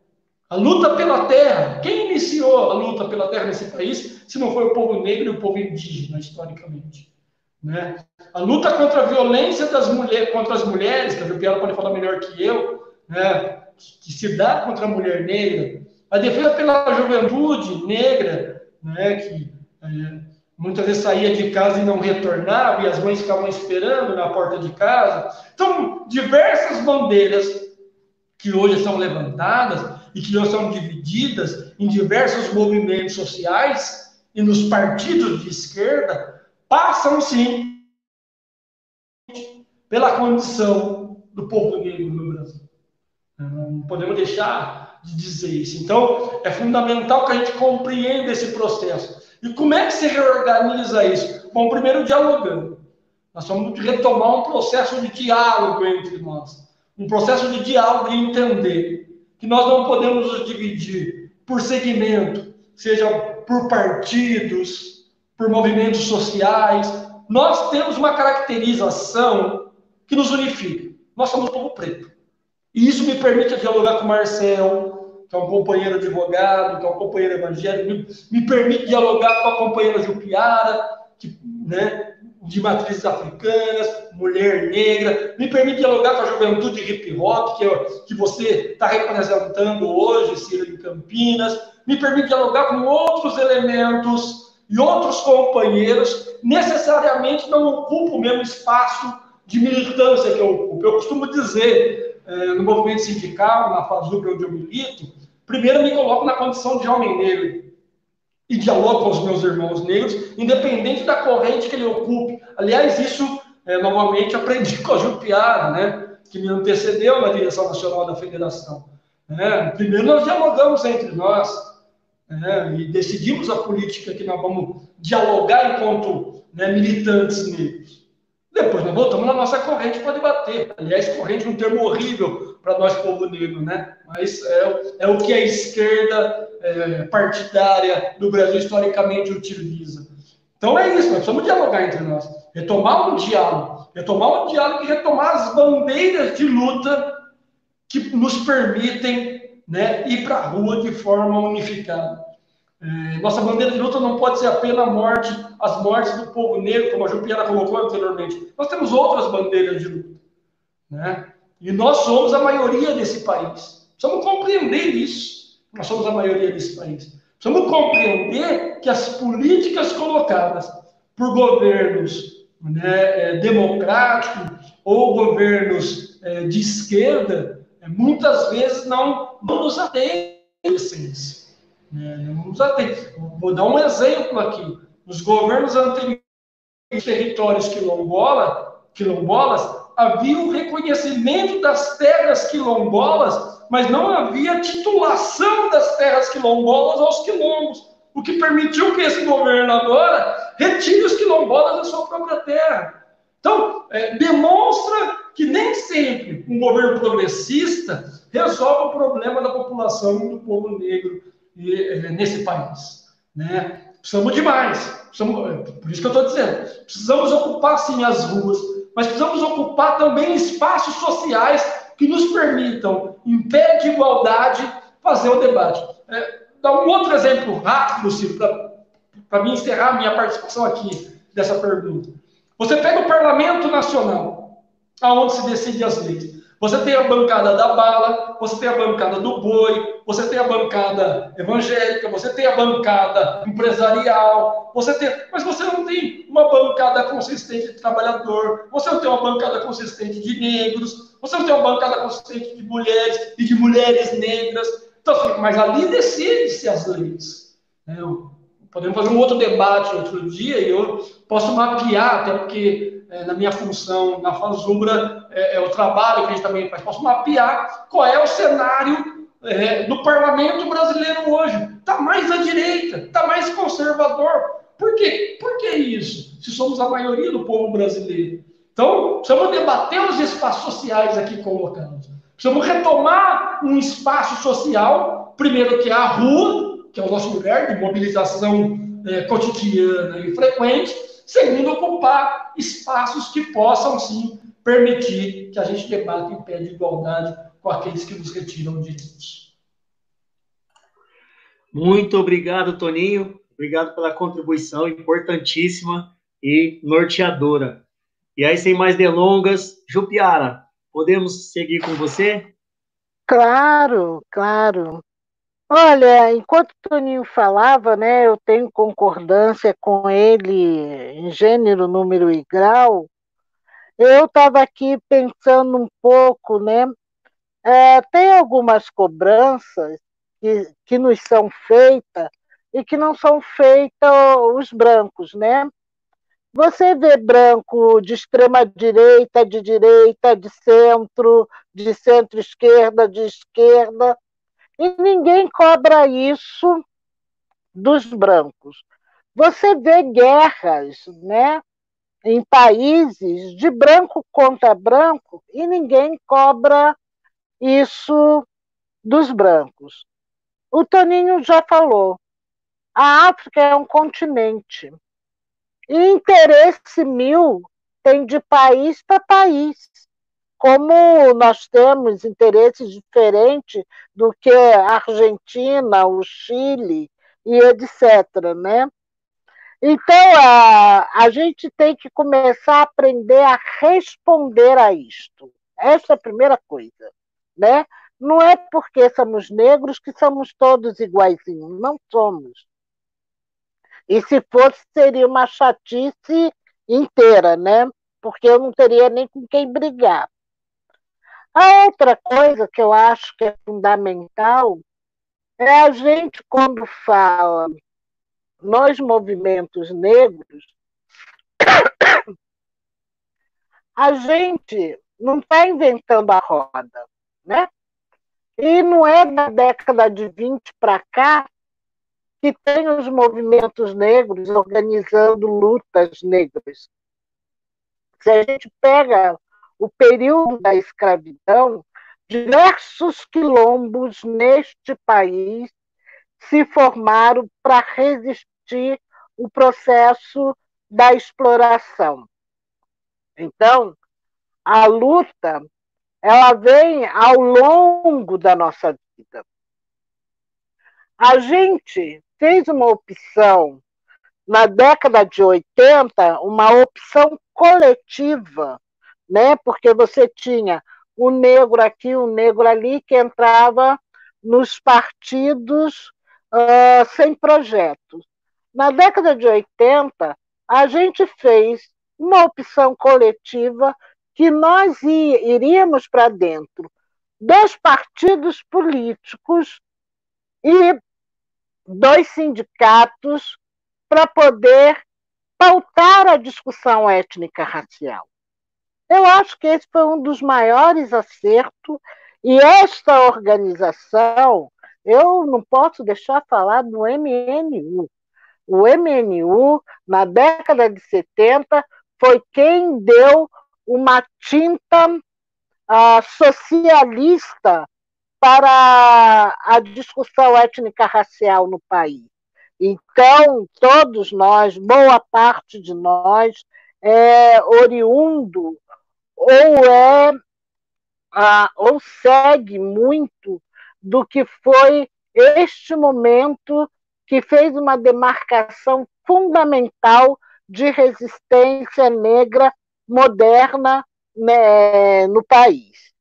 A luta pela terra. Quem iniciou a luta pela terra nesse país, se não foi o povo negro e o povo indígena, historicamente? Né? A luta contra a violência das mulheres, contra as mulheres, que a Jupiara pode falar melhor que eu, né? que se dá contra a mulher negra. A defesa pela juventude negra, né? que é, muitas vezes saía de casa e não retornava, e as mães ficavam esperando na porta de casa. Então, diversas bandeiras que hoje são levantadas e que hoje são divididas em diversos movimentos sociais e nos partidos de esquerda, passam sim pela condição do povo negro no Brasil. Não podemos deixar de dizer isso. Então, é fundamental que a gente compreenda esse processo. E como é que se reorganiza isso? Bom, primeiro dialogando. Nós vamos retomar um processo de diálogo entre nós. Um processo de diálogo e entender que nós não podemos nos dividir por segmento, seja por partidos, por movimentos sociais. Nós temos uma caracterização que nos unifica. Nós somos povo preto. E isso me permite dialogar com o Marcel, que é um companheiro advogado, que é um companheiro evangélico, me, permite dialogar com a companheira Jupiara, que, né, de matrizes africanas, mulher negra, me permite dialogar com a juventude hip hop que, é, que você está representando hoje, Ciro, em Campinas, me permite dialogar com outros elementos e outros companheiros, necessariamente não ocupam o mesmo espaço de militância que eu ocupo. Eu costumo dizer, é, no movimento sindical, na FASUP onde eu milito, primeiro me coloco na condição de homem negro e dialogo com os meus irmãos negros, independente da corrente que ele ocupe. Aliás, isso, é, novamente, aprendi com a Jupiara, né, que me antecedeu na direção nacional da federação. É, primeiro, nós dialogamos entre nós né, e decidimos a política que nós vamos dialogar enquanto né, militantes negros. Depois nós voltamos na nossa corrente para debater. Aliás, corrente é um termo horrível para nós, povo negro, né? Mas é, é o que a esquerda é, partidária do Brasil historicamente utiliza. Então é isso, nós precisamos dialogar entre nós. Retomar um diálogo. Retomar um diálogo e retomar as bandeiras de luta que nos permitem né, ir para a rua de forma unificada. É, nossa bandeira de luta não pode ser apenas a morte, as mortes do povo negro, como a Jupiana colocou anteriormente. Nós temos outras bandeiras de luta. Né? E nós somos a maioria desse país. Precisamos compreender isso. Nós somos a maioria desse país. Precisamos compreender que as políticas colocadas por governos né, é, democráticos ou governos é, de esquerda, é, muitas vezes não, não nos atendem. Né, não nos atendem. Vou dar um exemplo aqui. Nos governos anteriores, territórios quilombola, quilombolas, havia o reconhecimento das terras quilombolas mas não havia titulação das terras quilombolas aos quilombos, o que permitiu que esse governo agora retire os quilombolas da sua própria terra. Então, é, demonstra que nem sempre um governo progressista resolve o problema da população do povo negro é, nesse país. Né? Precisamos de mais. Precisamos, é, por isso que eu estou dizendo. Precisamos ocupar, sim, as ruas, mas precisamos ocupar também espaços sociais que nos permitam, em pé de igualdade, fazer o debate. É, dá um outro exemplo rápido, Ciro, para mim encerrar a minha participação aqui dessa pergunta. Você pega o Parlamento Nacional, aonde se decide as leis. Você tem a bancada da bala, você tem a bancada do boi, você tem a bancada evangélica, você tem a bancada empresarial, você tem, mas você não tem uma bancada consistente de trabalhador, você não tem uma bancada consistente de negros, você não tem uma bancada consistente de mulheres e de mulheres negras. Então, assim, mas ali decide-se as leis. Né? Podemos fazer um outro debate outro dia e eu posso mapear, até porque é, na minha função na Fazumbra, é, é, o trabalho que a gente também faz. Posso mapear qual é o cenário é, do parlamento brasileiro hoje. Está mais à direita, está mais conservador. Por quê? Por que isso? Se somos a maioria do povo brasileiro. Então, precisamos debater os espaços sociais aqui colocados. Precisamos retomar um espaço social, primeiro que é a rua, que é o nosso lugar de mobilização é, cotidiana e frequente, segundo, ocupar espaços que possam, sim, permitir que a gente debata em pé de igualdade com aqueles que nos retiram direitos. Muito obrigado, Toninho. Obrigado pela contribuição importantíssima e norteadora. E aí, sem mais delongas, Jupiara, podemos seguir com você? Claro, claro. Olha, enquanto o Toninho falava, né, eu tenho concordância com ele em gênero, número e grau. Eu estava aqui pensando um pouco, né? É, tem algumas cobranças que, que nos são feitas e que não são feitas os brancos, né? Você vê branco de extrema direita, de direita, de centro, de centro-esquerda, de esquerda e ninguém cobra isso dos brancos. Você vê guerras, né, em países de branco contra branco e ninguém cobra isso dos brancos. O Toninho já falou. A África é um continente. E interesse mil tem de país para país como nós temos interesses diferentes do que a Argentina, o Chile e etc. Né? Então, a, a gente tem que começar a aprender a responder a isto. Essa é a primeira coisa. Né? Não é porque somos negros que somos todos iguaizinhos. Não somos. E se fosse, seria uma chatice inteira, né? Porque eu não teria nem com quem brigar. A outra coisa que eu acho que é fundamental é a gente, quando fala nos movimentos negros, a gente não está inventando a roda, né? E não é da década de 20 para cá que tem os movimentos negros organizando lutas negras. Se a gente pega o período da escravidão, diversos quilombos neste país se formaram para resistir o processo da exploração. Então, a luta ela vem ao longo da nossa vida. A gente fez uma opção na década de 80, uma opção coletiva né? Porque você tinha o negro aqui, o negro ali, que entrava nos partidos uh, sem projetos. Na década de 80, a gente fez uma opção coletiva que nós iríamos para dentro dos partidos políticos e dos sindicatos para poder pautar a discussão étnica racial. Eu acho que esse foi um dos maiores acertos, e esta organização, eu não posso deixar falar do MNU. O MNU, na década de 70, foi quem deu uma tinta uh, socialista para a discussão étnica racial no país. Então, todos nós, boa parte de nós, é oriundo ou é ah, ou segue muito do que foi este momento que fez uma demarcação fundamental de resistência negra moderna né, no país.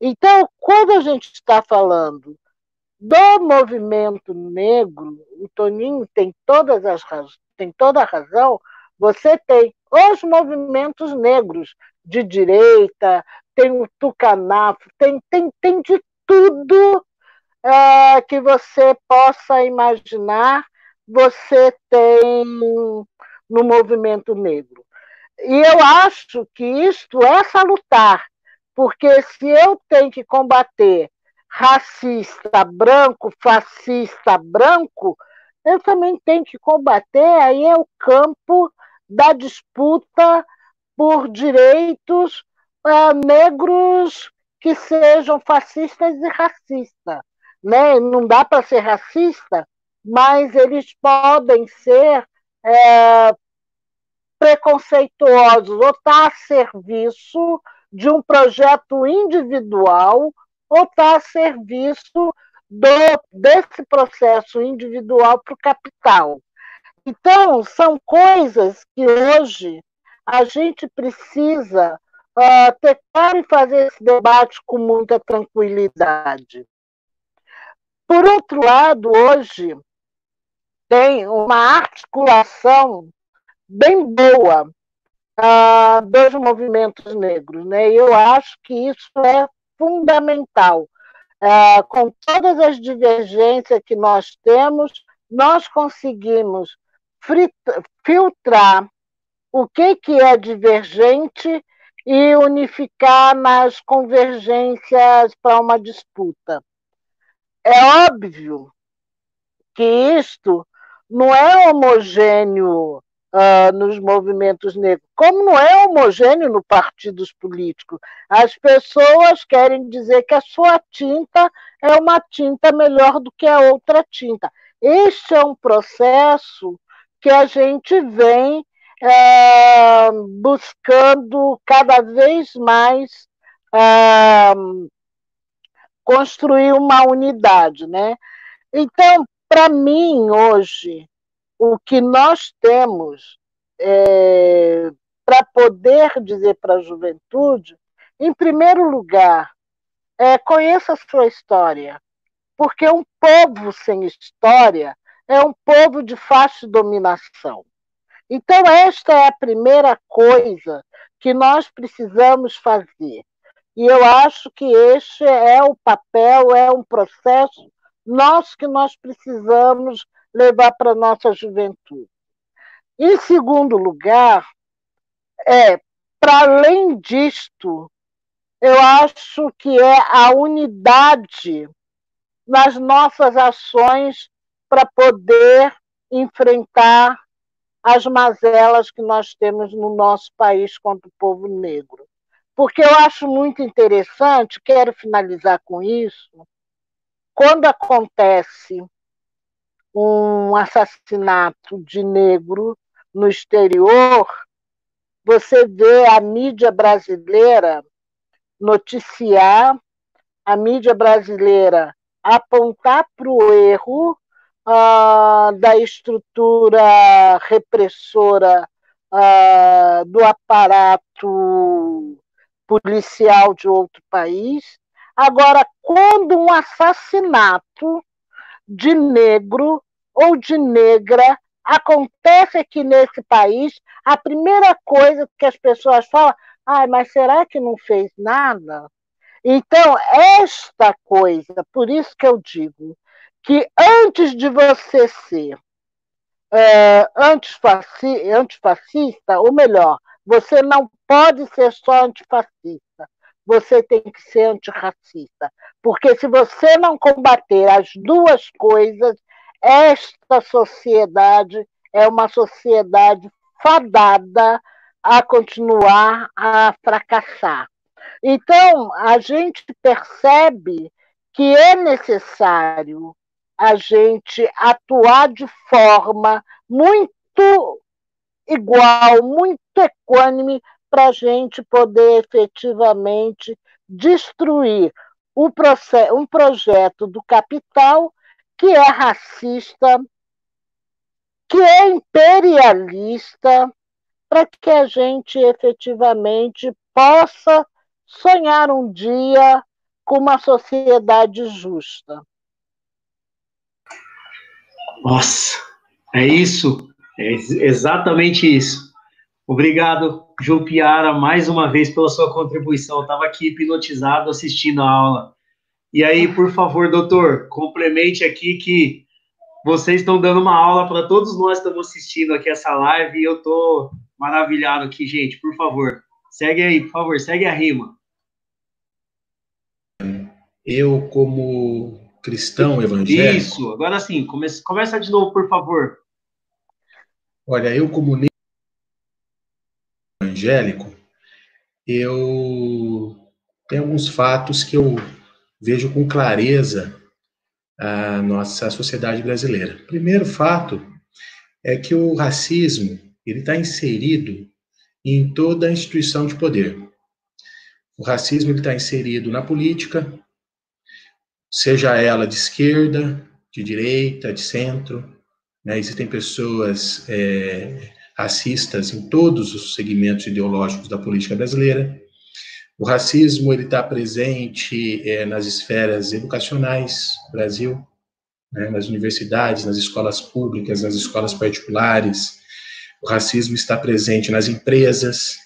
Então, quando a gente está falando do movimento negro, o Toninho tem todas as tem toda a razão, você tem os movimentos negros de direita, tem o Tucanafo, tem, tem, tem de tudo é, que você possa imaginar, você tem no movimento negro. E eu acho que isto é salutar, porque se eu tenho que combater racista branco, fascista branco, eu também tenho que combater aí é o campo da disputa por direitos uh, negros que sejam fascistas e racistas. Né? Não dá para ser racista, mas eles podem ser é, preconceituosos ou estar tá a serviço de um projeto individual ou estar tá a serviço do, desse processo individual para o capital. Então, são coisas que hoje a gente precisa uh, ter claro e fazer esse debate com muita tranquilidade. Por outro lado, hoje tem uma articulação bem boa uh, dos movimentos negros, né? Eu acho que isso é fundamental. Uh, com todas as divergências que nós temos, nós conseguimos filtrar o que, que é divergente e unificar nas convergências para uma disputa. É óbvio que isto não é homogêneo uh, nos movimentos negros, como não é homogêneo no partidos políticos. As pessoas querem dizer que a sua tinta é uma tinta melhor do que a outra tinta. Este é um processo que a gente vem é, buscando cada vez mais é, construir uma unidade, né? Então, para mim, hoje, o que nós temos é, para poder dizer para a juventude, em primeiro lugar, é, conheça a sua história, porque um povo sem história é um povo de fácil dominação. Então, esta é a primeira coisa que nós precisamos fazer. E eu acho que este é o papel, é um processo nosso que nós precisamos levar para a nossa juventude. Em segundo lugar, é, para além disto, eu acho que é a unidade nas nossas ações para poder enfrentar as mazelas que nós temos no nosso país contra o povo negro. Porque eu acho muito interessante, quero finalizar com isso, quando acontece um assassinato de negro no exterior, você vê a mídia brasileira noticiar, a mídia brasileira apontar para o erro uh, da estrutura repressora uh, do aparato policial de outro país. Agora, quando um assassinato de negro ou de negra acontece aqui nesse país, a primeira coisa que as pessoas falam, ah, mas será que não fez nada? Então, esta coisa, por isso que eu digo, que antes de você ser é, antifascista, ou melhor, você não pode ser só antifascista, você tem que ser antirracista. Porque se você não combater as duas coisas, esta sociedade é uma sociedade fadada a continuar a fracassar. Então, a gente percebe que é necessário a gente atuar de forma muito igual, muito equânime, para a gente poder efetivamente destruir um projeto do capital que é racista, que é imperialista, para que a gente efetivamente possa sonhar um dia busca uma sociedade justa. Nossa, é isso, é exatamente isso. Obrigado, João Piara, mais uma vez pela sua contribuição. Eu estava aqui hipnotizado assistindo a aula. E aí, por favor, doutor, complemente aqui que vocês estão dando uma aula para todos nós que estamos assistindo aqui essa live e eu estou maravilhado aqui, gente. Por favor, segue aí, por favor, segue a rima. Eu, como cristão evangélico. Isso, agora sim, começa, começa de novo, por favor. Olha, eu, como evangélico, eu tenho alguns fatos que eu vejo com clareza a nossa sociedade brasileira. Primeiro fato é que o racismo ele está inserido em toda a instituição de poder. O racismo está inserido na política, seja ela de esquerda, de direita, de centro. Né? Existem pessoas é, racistas em todos os segmentos ideológicos da política brasileira. O racismo ele está presente é, nas esferas educacionais Brasil, né? nas universidades, nas escolas públicas, nas escolas particulares. O racismo está presente nas empresas.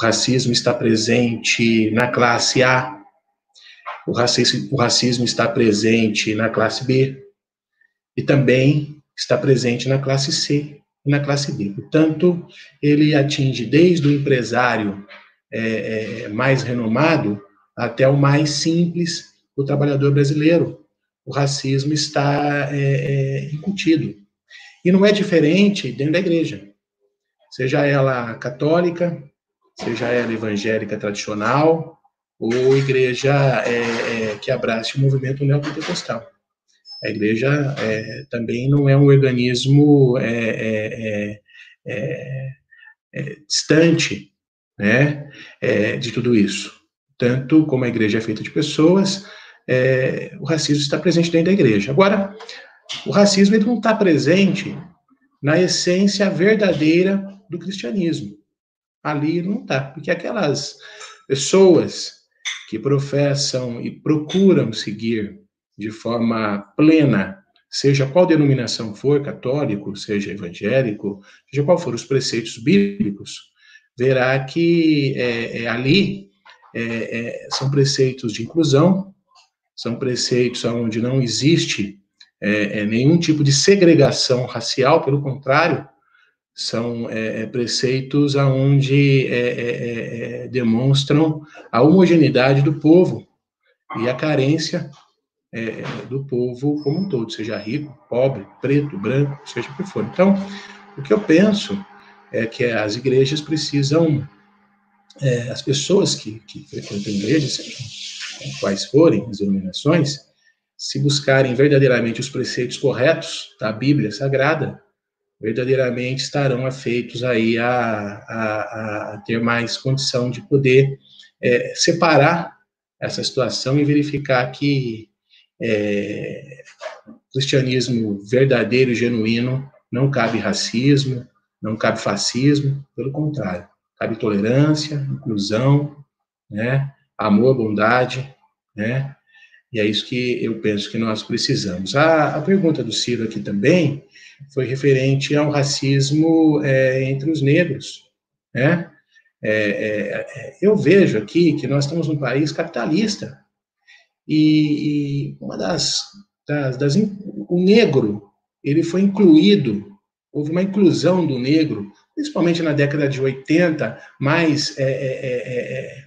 O racismo está presente na classe A, o racismo, o racismo está presente na classe B e também está presente na classe C e na classe D. Portanto, ele atinge desde o empresário é, é, mais renomado até o mais simples, o trabalhador brasileiro. O racismo está é, é incutido. E não é diferente dentro da igreja. Seja ela católica, seja ela evangélica tradicional, ou igreja é, é, que abrace o movimento neopentecostal. A igreja é, também não é um organismo é, é, é, distante né, de tudo isso. Tanto como a igreja é feita de pessoas, o racismo está presente dentro da igreja. Agora, o racismo ele não está presente na essência verdadeira do cristianismo. Ali não está, porque aquelas pessoas que professam e procuram seguir de forma plena, seja qual denominação for, católico, seja evangélico, seja qual for os preceitos bíblicos, verá que é, é, ali é, é são preceitos de inclusão, são preceitos onde não existe é, é, nenhum tipo de segregação racial, pelo contrário, são é, é, preceitos aonde é, é, é, demonstram a homogeneidade do povo e a carência do povo como um todo, seja rico, pobre, preto, branco, seja o que for. Então, o que eu penso é que as igrejas precisam, as pessoas que, que frequentam igrejas, quais forem as denominações, se buscarem verdadeiramente os preceitos corretos da Bíblia Sagrada, verdadeiramente estarão afeitos aí a, a, a ter mais condição de poder é, separar essa situação e verificar que é, cristianismo verdadeiro e genuíno não cabe racismo, não cabe fascismo, pelo contrário, cabe tolerância, inclusão, né, amor, bondade, né, e é isso que eu penso que nós precisamos. A, a pergunta do Ciro aqui também foi referente ao racismo é, entre os negros, né? É, é, é, eu vejo aqui que nós estamos num país capitalista e, e uma das, das, das, o negro ele foi incluído, houve uma inclusão do negro, principalmente na década de 80, mais é,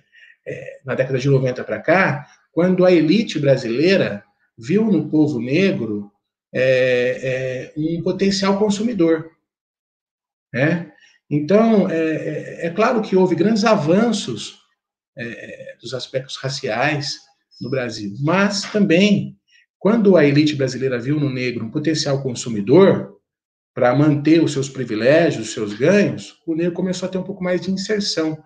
é, na década de 90 para cá, quando a elite brasileira viu no povo negro é, é, um potencial consumidor. Né? Então, é, é, é claro que houve grandes avanços é, dos aspectos raciais no Brasil, mas também, quando a elite brasileira viu no negro um potencial consumidor, para manter os seus privilégios, os seus ganhos, o negro começou a ter um pouco mais de inserção.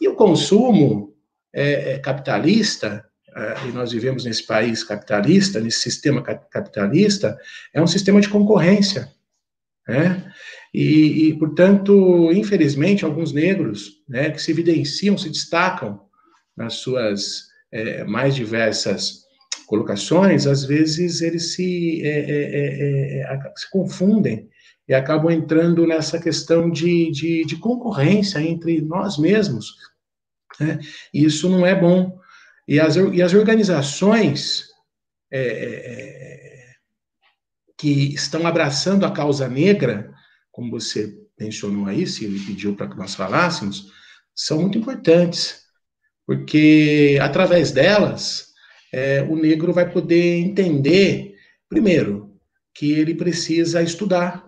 E o consumo é, capitalista e nós vivemos nesse país capitalista, nesse sistema capitalista, é um sistema de concorrência. Né? E, e, portanto, infelizmente, alguns negros né, que se evidenciam, se destacam nas suas é, mais diversas colocações, às vezes eles se, é, é, se confundem e acabam entrando nessa questão de, de, de concorrência entre nós mesmos. Né? E isso não é bom. E as, e as organizações é, é, que estão abraçando a causa negra, como você mencionou aí, se ele pediu para que nós falássemos, são muito importantes, porque através delas é, o negro vai poder entender, primeiro, que ele precisa estudar,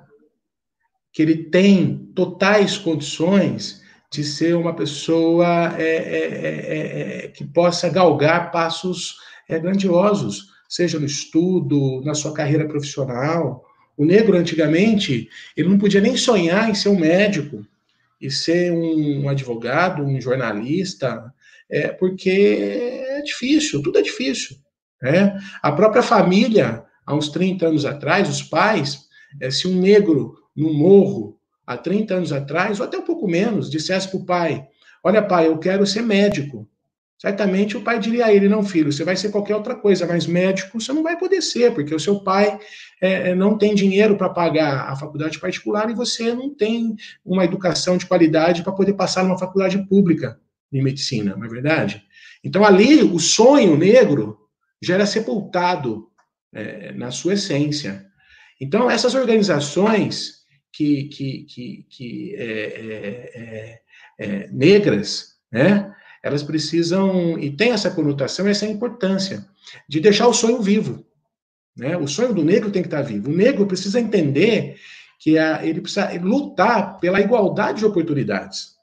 que ele tem totais condições de ser uma pessoa é, é, é, é que possa galgar passos é, grandiosos, seja no estudo, na sua carreira profissional. O negro, antigamente, ele não podia nem sonhar em ser um médico, e ser um advogado, um jornalista, é, porque é difícil, tudo é difícil. Né? A própria família, há uns 30 anos atrás, os pais, é, se um negro no morro, há 30 anos atrás, ou até um pouco menos, dissesse para o pai: Olha, pai, eu quero ser médico. Certamente o pai diria a ele: Não, filho, você vai ser qualquer outra coisa, mas médico você não vai poder ser, porque o seu pai é, é não tem dinheiro para pagar a faculdade particular e você não tem uma educação de qualidade para poder passar numa faculdade pública de medicina, não é verdade? Então ali o sonho negro já era sepultado é, na sua essência. Então essas organizações que, que, que, que é, é, é, é, negras, né? Elas precisam, e tem essa conotação, essa importância, de deixar o sonho vivo. Né? O sonho do negro tem que estar vivo. O negro precisa entender que a, ele precisa lutar pela igualdade de oportunidades.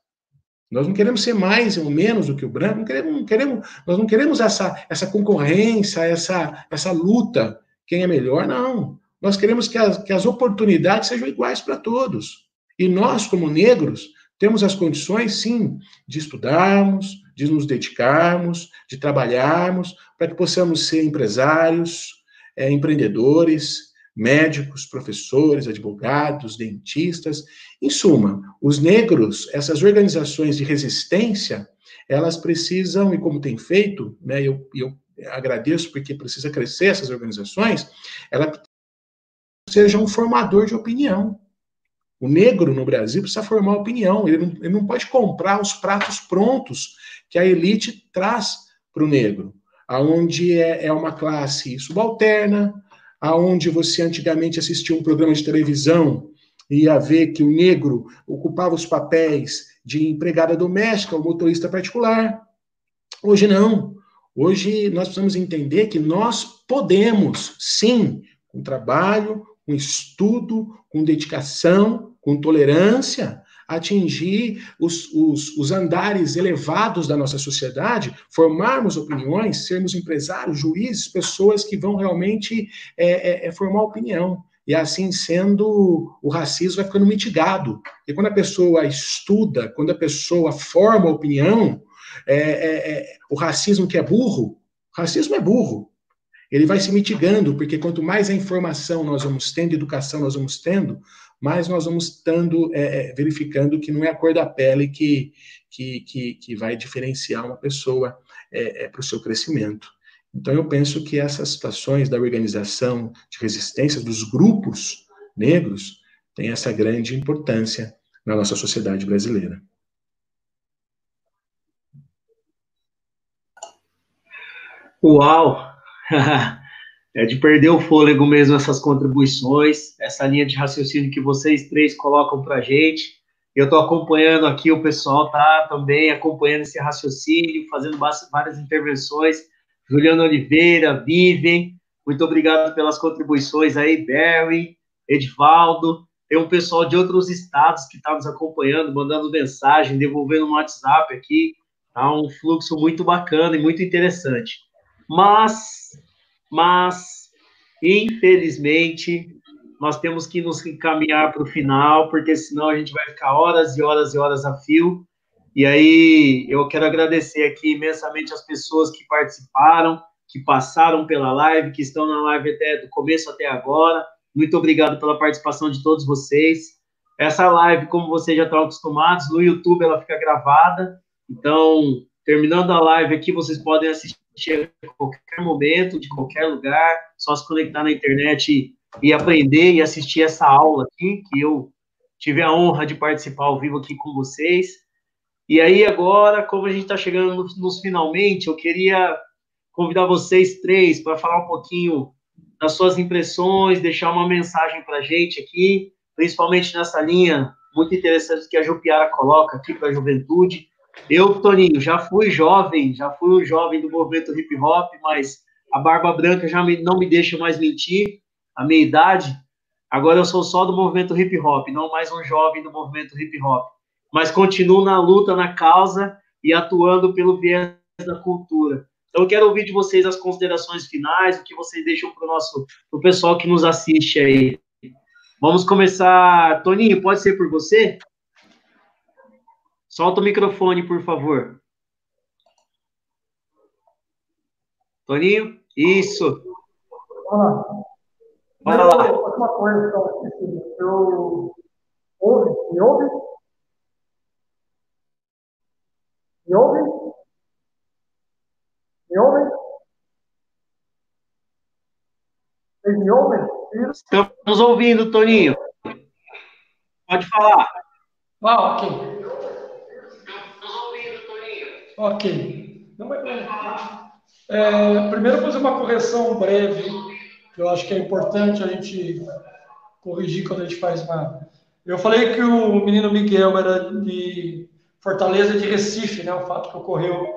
Nós não queremos ser mais ou menos do que o branco, não queremos, não queremos, nós não queremos essa, essa concorrência, essa, essa luta, quem é melhor, não. Nós queremos que as, que as oportunidades sejam iguais para todos. E nós, como negros, temos as condições, sim, de estudarmos, de nos dedicarmos, de trabalharmos, para que possamos ser empresários, é, empreendedores, médicos, professores, advogados, dentistas. Em suma, os negros, essas organizações de resistência, elas precisam, e como tem feito, né, eu, eu agradeço porque precisa crescer essas organizações, ela seja um formador de opinião. O negro no Brasil precisa formar opinião, ele não, ele não pode comprar os pratos prontos que a elite traz para o negro, aonde é, é uma classe subalterna, aonde você antigamente assistia um programa de televisão e ia ver que o negro ocupava os papéis de empregada doméstica ou motorista particular. Hoje não. Hoje nós precisamos entender que nós podemos, sim, com trabalho, com estudo, com dedicação, com tolerância, atingir os, os, os, andares elevados da nossa sociedade, formarmos opiniões, sermos empresários, juízes, pessoas que vão realmente é, é, é formar opinião. E assim sendo, o racismo vai ficando mitigado. E quando a pessoa estuda, quando a pessoa forma opinião, é, é, é o racismo que é burro, racismo é burro ele vai se mitigando, porque quanto mais a informação nós vamos tendo, educação nós vamos tendo, mais nós vamos estando é, é, verificando que não é a cor da pele que, que, que, que vai diferenciar uma pessoa é, é para o seu crescimento. Então, eu penso que essas situações da organização de resistência dos grupos negros têm essa grande importância na nossa sociedade brasileira. Uau! é de perder o fôlego mesmo essas contribuições, essa linha de raciocínio que vocês três colocam para a gente. Eu estou acompanhando aqui, o pessoal tá também acompanhando esse raciocínio, fazendo várias intervenções. Juliano Oliveira, Vivian, muito obrigado pelas contribuições aí, Barry, Edvaldo. Tem um pessoal de outros estados que está nos acompanhando, mandando mensagem, devolvendo no WhatsApp aqui. Tá um fluxo muito bacana e muito interessante. Mas, mas, infelizmente, nós temos que nos encaminhar para o final, porque senão a gente vai ficar horas e horas e horas a fio. E aí, eu quero agradecer aqui imensamente as pessoas que participaram, que passaram pela live, que estão na live até do começo até agora. Muito obrigado pela participação de todos vocês. Essa live, como vocês já estão acostumados, no YouTube ela fica gravada. Então, terminando a live aqui, vocês podem assistir a qualquer momento, de qualquer lugar, só se conectar na internet e, e aprender e assistir essa aula aqui, que eu tive a honra de participar ao vivo aqui com vocês. E aí, agora, como a gente está chegando nos, nos, finalmente, eu queria convidar vocês três para falar um pouquinho das suas impressões, deixar uma mensagem para a gente aqui, principalmente nessa linha muito interessante que a Jupiara coloca aqui para a juventude. Eu, Toninho, já fui jovem, já fui um jovem do movimento hip hop, mas a barba branca já me, não me deixa mais mentir, a minha idade. Agora eu sou só do movimento hip hop, não mais um jovem do movimento hip hop. Mas continuo na luta, na causa e atuando pelo viés da cultura. Então eu quero ouvir de vocês as considerações finais, o que vocês deixam para o nosso pro pessoal que nos assiste aí. Vamos começar. Toninho, pode ser por você? Solta o microfone, por favor. Toninho? Isso. Olá. Bora lá. Uma coisa, eu... Ouve? Me ouve? Me ouve? Me ouve? Vocês me ouvem? Estamos ouvindo, Toninho. Pode falar. Ah, ok. Ok. Não é... É, primeiro, fazer uma correção breve, que eu acho que é importante a gente corrigir quando a gente faz uma. Eu falei que o menino Miguel era de Fortaleza de Recife, né? O fato que ocorreu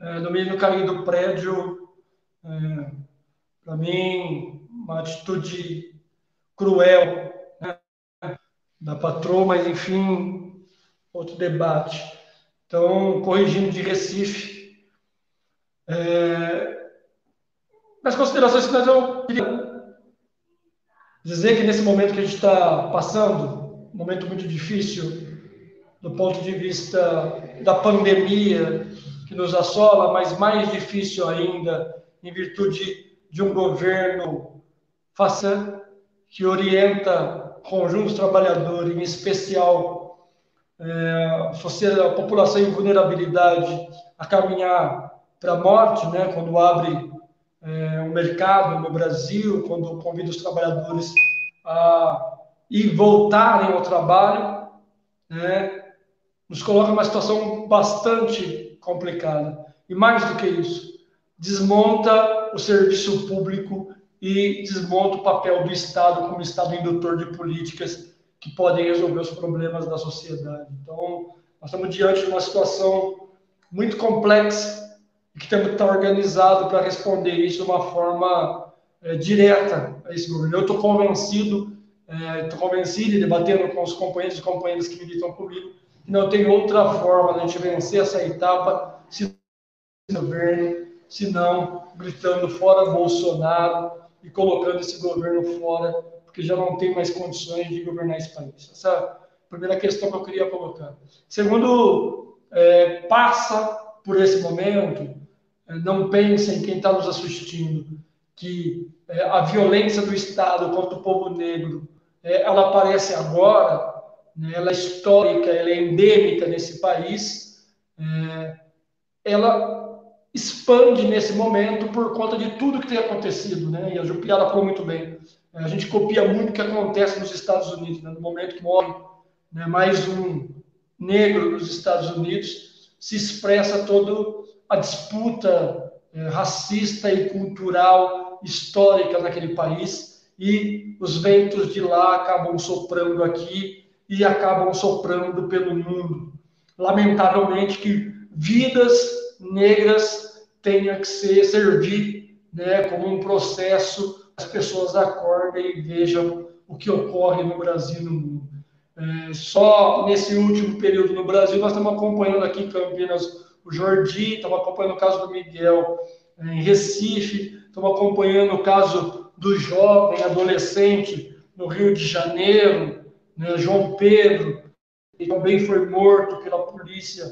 é, do menino cair do prédio, é, para mim, uma atitude cruel né? da patroa, mas enfim, outro debate. Então, corrigindo de Recife, é... Nas considerações finais, eu queria dizer que nesse momento que a gente está passando, um momento muito difícil, do ponto de vista da pandemia que nos assola, mas mais difícil ainda em virtude de um governo faça que orienta conjuntos trabalhadores, em especial é, a população em vulnerabilidade, a caminhar para a morte, né, quando abre é, um mercado no Brasil, quando convida os trabalhadores a ir voltarem ao trabalho, né, nos coloca numa situação bastante complicada. E mais do que isso, desmonta o serviço público e desmonta o papel do Estado como Estado indutor de políticas que podem resolver os problemas da sociedade. Então, nós estamos diante de uma situação muito complexa e que temos que estar organizado para responder isso de uma forma é, direta a esse governo. Eu estou convencido, estou é, convencido e debatendo com os companheiros e companheiras que militam comigo, que não tem outra forma de a gente vencer essa etapa se governo, se não gritando fora Bolsonaro e colocando esse governo fora, porque já não tem mais condições de governar esse país. Essa é a primeira questão que eu queria colocar. Segundo, é, passa por esse momento é, não pensem, quem está nos assistindo, que é, a violência do Estado contra o povo negro, é, ela aparece agora, né, ela é histórica, ela é endêmica nesse país, ela expande nesse momento por conta de tudo que tem acontecido, né? E a Jupiara falou muito bem. A gente copia muito o que acontece nos Estados Unidos, né? no momento que morre né, mais um negro nos Estados Unidos, se expressa todo a disputa é, racista e cultural histórica naquele país e os ventos de lá acabam soprando aqui e acabam soprando pelo mundo. Lamentavelmente que vidas negras tenha que ser servir né, como um processo as pessoas acordem e vejam o que ocorre no Brasil e no mundo. É, só nesse último período no Brasil nós estamos acompanhando aqui em Campinas o Jordi, estamos acompanhando o caso do Miguel eh, em Recife, estamos acompanhando o caso do jovem adolescente no Rio de Janeiro, né, João Pedro, que também foi morto pela polícia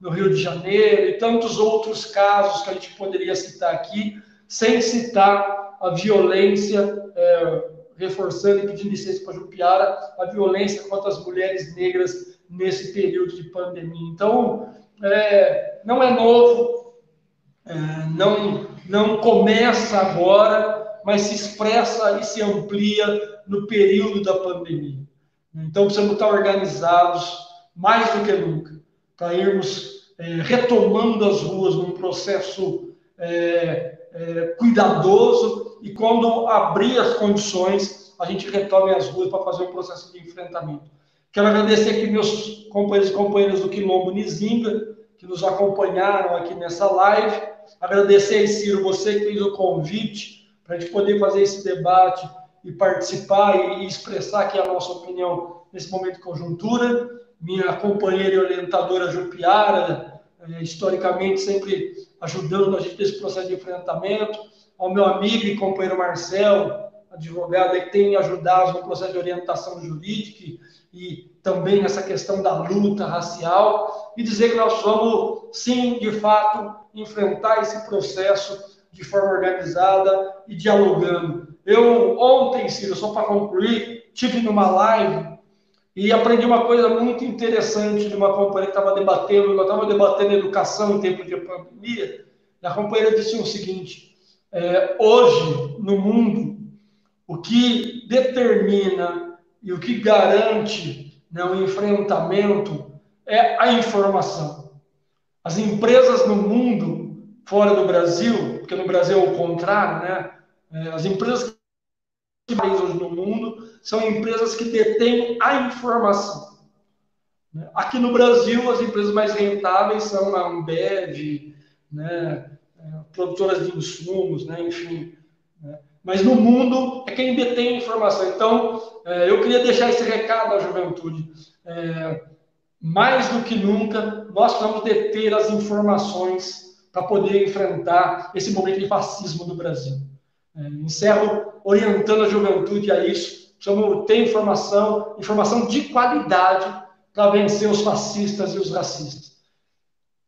no Rio de Janeiro, e tantos outros casos que a gente poderia citar aqui, sem citar a violência, é, reforçando e pedindo licença para Jupiara, a violência contra as mulheres negras nesse período de pandemia. Então, é, não é novo, é, não, não começa agora, mas se expressa e se amplia no período da pandemia. Então, precisamos estar organizados mais do que nunca para irmos é, retomando as ruas num processo é, é, cuidadoso e quando abrir as condições, a gente retome as ruas para fazer um processo de enfrentamento. Quero agradecer aqui meus companheiros e companheiras do Quilombo Nizinga, que nos acompanharam aqui nessa live. Agradecer, Ciro, você que fez o convite para a gente poder fazer esse debate e participar e expressar aqui a nossa opinião nesse momento de conjuntura. Minha companheira e orientadora Jupiara, é, historicamente sempre ajudando a gente nesse processo de enfrentamento. Ao meu amigo e companheiro Marcel, advogado que tem ajudado no processo de orientação jurídica e também nessa questão da luta racial, e dizer que nós vamos, sim, de fato, enfrentar esse processo de forma organizada e dialogando. Eu, ontem, Ciro, só para concluir, tive numa live e aprendi uma coisa muito interessante de uma companheira que estava debatendo, eu estava debatendo educação em tempo de pandemia, e a companheira disse o seguinte, é, hoje, no mundo, o que determina e o que garante né, o enfrentamento é a informação. As empresas no mundo, fora do Brasil, porque no Brasil é o contrário, né? É, as empresas que hoje no mundo são empresas que detêm a informação. Aqui no Brasil, as empresas mais rentáveis são a Ambev, né, produtoras de insumos, né, enfim. Né mas no mundo é quem detém a informação. Então, é, eu queria deixar esse recado à juventude. É, mais do que nunca, nós vamos deter as informações para poder enfrentar esse momento de fascismo do Brasil. É, encerro orientando a juventude a isso. Precisamos ter informação, informação de qualidade para vencer os fascistas e os racistas.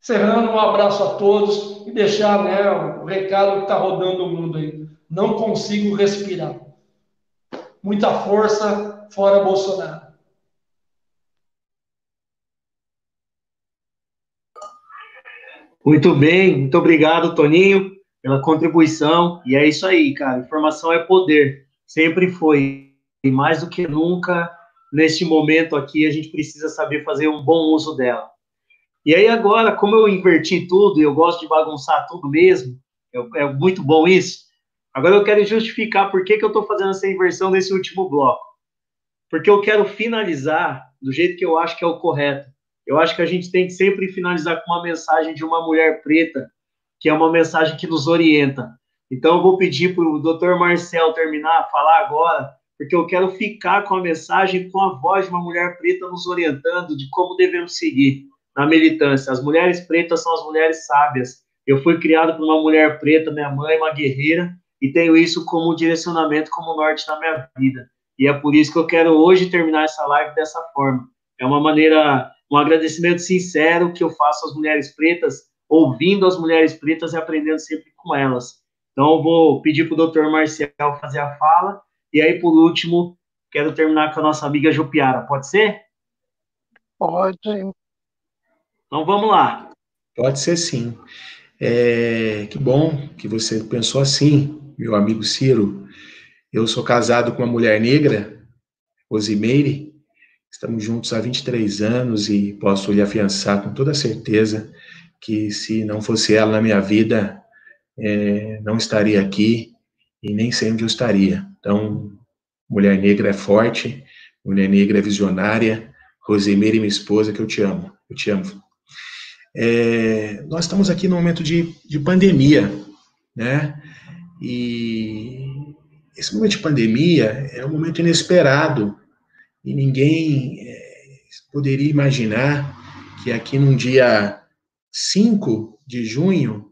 Encerrando, um abraço a todos e deixar né, o recado que está rodando o mundo aí não consigo respirar. Muita força, fora Bolsonaro. Muito bem, muito obrigado, Toninho, pela contribuição. E é isso aí, cara. Informação é poder. Sempre foi. E mais do que nunca, neste momento aqui, a gente precisa saber fazer um bom uso dela. E aí, agora, como eu inverti tudo eu gosto de bagunçar tudo mesmo, é, é muito bom isso. Agora eu quero justificar por que, que eu estou fazendo essa inversão nesse último bloco. Porque eu quero finalizar do jeito que eu acho que é o correto. Eu acho que a gente tem que sempre finalizar com uma mensagem de uma mulher preta, que é uma mensagem que nos orienta. Então eu vou pedir para o doutor Marcel terminar, falar agora, porque eu quero ficar com a mensagem com a voz de uma mulher preta nos orientando de como devemos seguir na militância. As mulheres pretas são as mulheres sábias. Eu fui criado por uma mulher preta, minha mãe é uma guerreira, e tenho isso como direcionamento, como norte na minha vida. E é por isso que eu quero hoje terminar essa live dessa forma. É uma maneira, um agradecimento sincero que eu faço às mulheres pretas, ouvindo as mulheres pretas e aprendendo sempre com elas. Então, eu vou pedir para o doutor Marcel fazer a fala, e aí, por último, quero terminar com a nossa amiga Jupiara. Pode ser? Pode. Então, vamos lá. Pode ser sim. É, que bom que você pensou assim meu amigo Ciro. Eu sou casado com uma mulher negra, Rosimeire. Estamos juntos há 23 anos e posso lhe afiançar com toda certeza que se não fosse ela na minha vida, é, não estaria aqui e nem sei onde eu estaria. Então, mulher negra é forte, mulher negra é visionária. Rosimeire, minha esposa, que eu te amo. Eu te amo. É, nós estamos aqui no momento de, de pandemia, né? E esse momento de pandemia é um momento inesperado e ninguém é, poderia imaginar que aqui num dia 5 de junho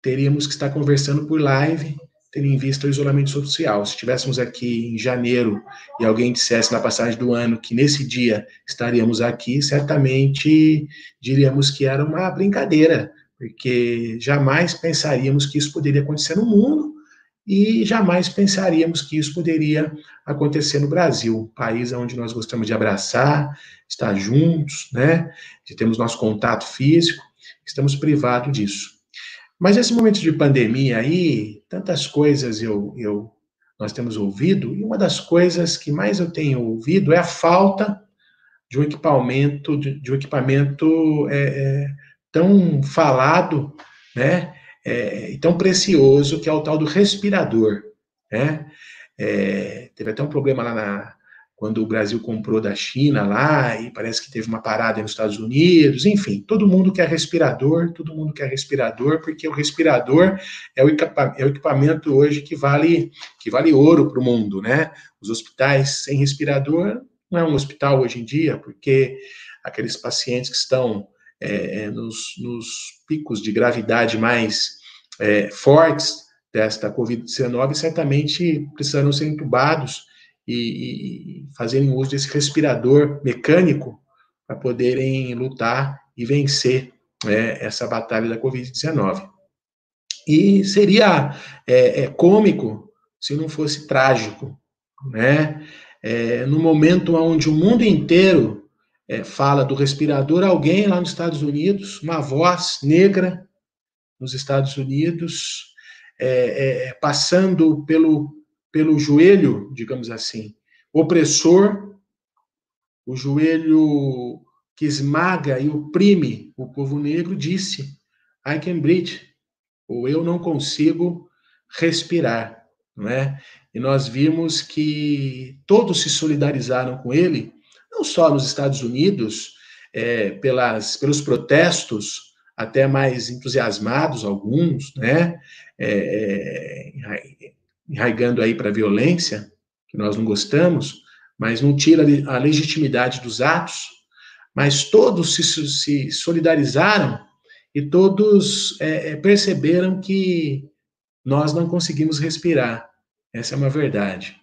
teríamos que estar conversando por live, tendo em vista o isolamento social. Se estivéssemos aqui em janeiro e alguém dissesse na passagem do ano que nesse dia estaríamos aqui, certamente diríamos que era uma brincadeira, porque jamais pensaríamos que isso poderia acontecer no mundo e jamais pensaríamos que isso poderia acontecer no Brasil, um país onde nós gostamos de abraçar, estar juntos, né, de termos nosso contato físico, estamos privados disso. Mas esse momento de pandemia aí, tantas coisas eu, eu, nós temos ouvido, e uma das coisas que mais eu tenho ouvido é a falta de um equipamento, de, de um equipamento é, é, tão falado, né, é, e tão precioso, que é o tal do respirador, né? É, teve até um problema lá na, quando o Brasil comprou da China lá, e parece que teve uma parada nos Estados Unidos, enfim, todo mundo quer respirador, todo mundo quer respirador, porque o respirador é o, é equipamento hoje que vale, que vale ouro para o mundo, né? Os hospitais sem respirador não é um hospital hoje em dia, porque aqueles pacientes que estão é, é nos, nos, picos de gravidade mais é, fortes desta Covid-19 certamente precisarão ser entubados e, e fazerem uso desse respirador mecânico para poderem lutar e vencer né, essa batalha da Covid-19. E seria é, é, cômico se não fosse trágico, né? É, no momento onde o mundo inteiro é, fala do respirador, alguém lá nos Estados Unidos, uma voz negra nos Estados Unidos, é, é, passando pelo pelo joelho, digamos assim, opressor, o joelho que esmaga e oprime o povo negro, disse: I can breathe, ou eu não consigo respirar, não é? E nós vimos que todos se solidarizaram com ele, não só nos Estados Unidos, é, pelas, pelos protestos, até mais entusiasmados alguns, né? É, é enraigando aí para a violência, que nós não gostamos, mas não tira a legitimidade dos atos, mas todos se, se solidarizaram e todos é, é, perceberam que nós não conseguimos respirar. Essa é uma verdade.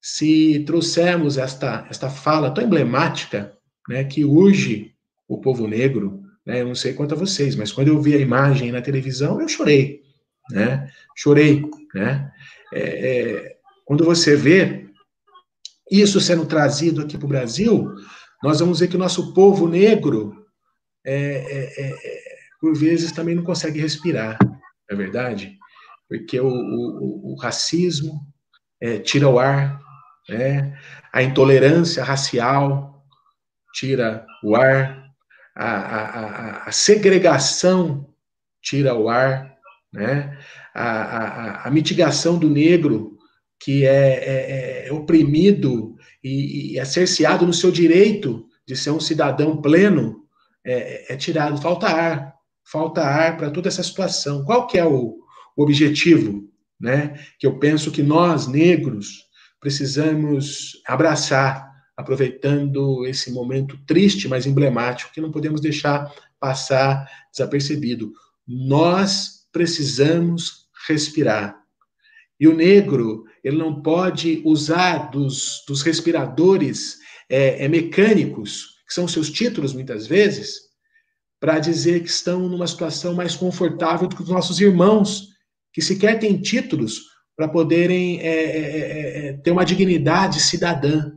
Se trouxermos esta, esta fala tão emblemática, né, que urge o povo negro, né, eu não sei quanto a vocês, mas quando eu vi a imagem na televisão, eu chorei, né, chorei, né, é, é, quando você vê isso sendo trazido aqui para o Brasil, nós vamos ver que o nosso povo negro, é, é, por vezes, também não consegue respirar, é verdade? Porque o, o, o racismo tira o ar, né? a intolerância racial tira o ar, a, a, a, a segregação tira o ar, né? A, a, a mitigação do negro que é, é, é oprimido e, e, é cerceado no seu direito de ser um cidadão pleno, é, é tirado. Falta ar, falta ar para toda essa situação. Qual que é o, o objetivo? Né? Que eu penso que nós, negros, precisamos abraçar, aproveitando esse momento triste, mas emblemático, que não podemos deixar passar desapercebido. Nós precisamos respirar. E o negro, ele não pode usar dos, dos respiradores é, é, mecânicos, que são seus títulos muitas vezes, para dizer que estão numa situação mais confortável do que os nossos irmãos, que sequer têm títulos para poderem é, é, é, é, ter uma dignidade cidadã.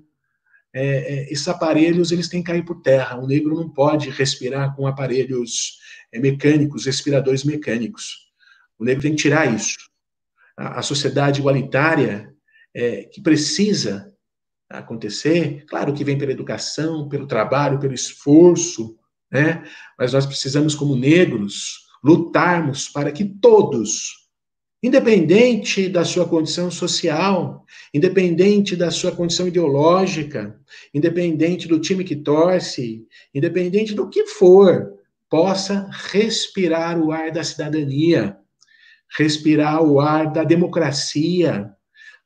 esses aparelhos eles têm que cair por terra. O negro não pode respirar com aparelhos mecânicos, respiradores mecânicos. O negro tem que tirar isso. A, a sociedade igualitária é, que precisa acontecer, claro que vem pela educação, pelo trabalho, pelo esforço, né? Mas nós precisamos, como negros, lutarmos para que todos, independente da sua condição social, independente da sua condição ideológica, independente do time que torce, independente do que for, possa respirar o ar da cidadania, respirar o ar da democracia,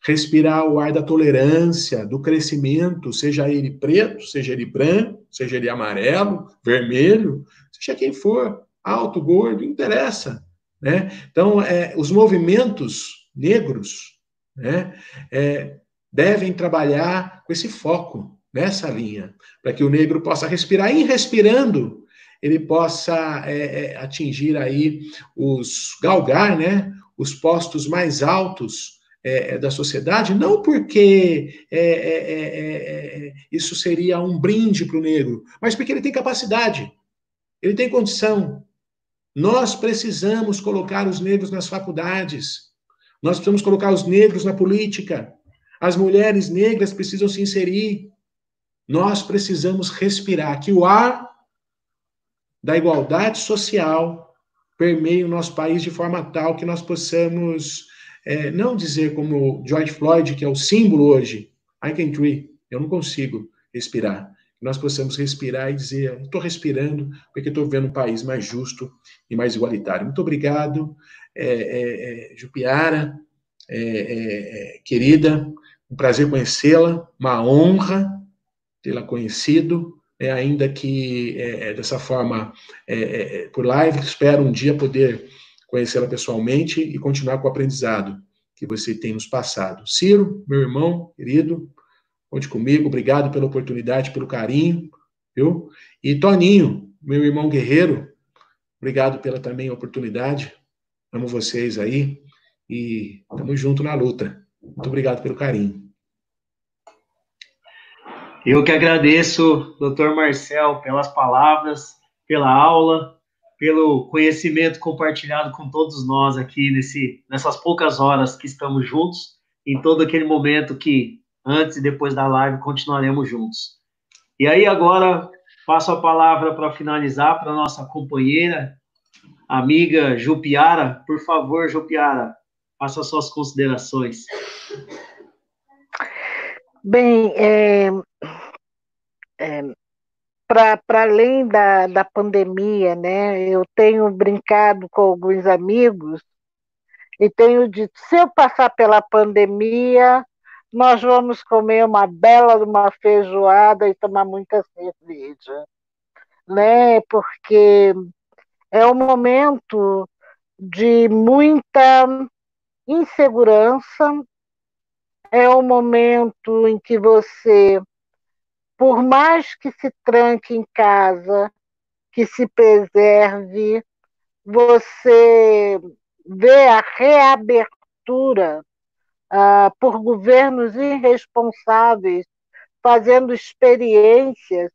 respirar o ar da tolerância, do crescimento, seja ele preto, seja ele branco, seja ele amarelo, vermelho, seja quem for, alto, gordo, interessa. Né? Então, é, os movimentos negros né, é, devem trabalhar com esse foco, nessa linha, para que o negro possa respirar. E respirando, ele possa é, é, atingir aí os galgar, né, os postos mais altos é, é da sociedade, não porque é, é, isso seria um brinde para o negro, mas porque ele tem capacidade, ele tem condição, Nós precisamos colocar os negros nas faculdades. Nós precisamos colocar os negros na política. As mulheres negras precisam se inserir. Nós precisamos respirar. Que o ar da igualdade social permeie o nosso país de forma tal que nós possamos é, não dizer como George Floyd, que é o símbolo hoje, I can't breathe, eu não consigo respirar. Nós possamos respirar e dizer, estou respirando porque estou vendo um país mais justo e mais igualitário. Muito obrigado, é, é, é Jupiara, é, é, querida, um prazer conhecê-la, uma honra tê-la conhecido, é, ainda que é, dessa forma é, por live. Espero um dia poder conhecê-la pessoalmente e continuar com o aprendizado que você tem nos passado. Ciro, meu irmão querido, conte comigo. Obrigado pela oportunidade, pelo carinho, viu? E Toninho, meu irmão guerreiro, obrigado pela também oportunidade. Amo vocês aí e estamos juntos na luta. Muito obrigado pelo carinho. Eu que agradeço, doutor Marcel, pelas palavras, pela aula, pelo conhecimento compartilhado com todos nós aqui nesse, nessas poucas horas que estamos juntos, em todo aquele momento que, antes e depois da live, continuaremos juntos. E aí, agora, passo a palavra para finalizar para nossa companheira, amiga Jupiara. Por favor, Jupiara, faça suas considerações. Bem, é, é, para além da, da pandemia, né? Eu tenho brincado com alguns amigos e tenho dito, se eu passar pela pandemia, nós vamos comer uma bela uma feijoada e tomar muita cerveja, né? Porque é um momento de muita insegurança, é um momento em que você por mais que se tranque em casa, que se preserve, você vê a reabertura ah, por governos irresponsáveis fazendo experiências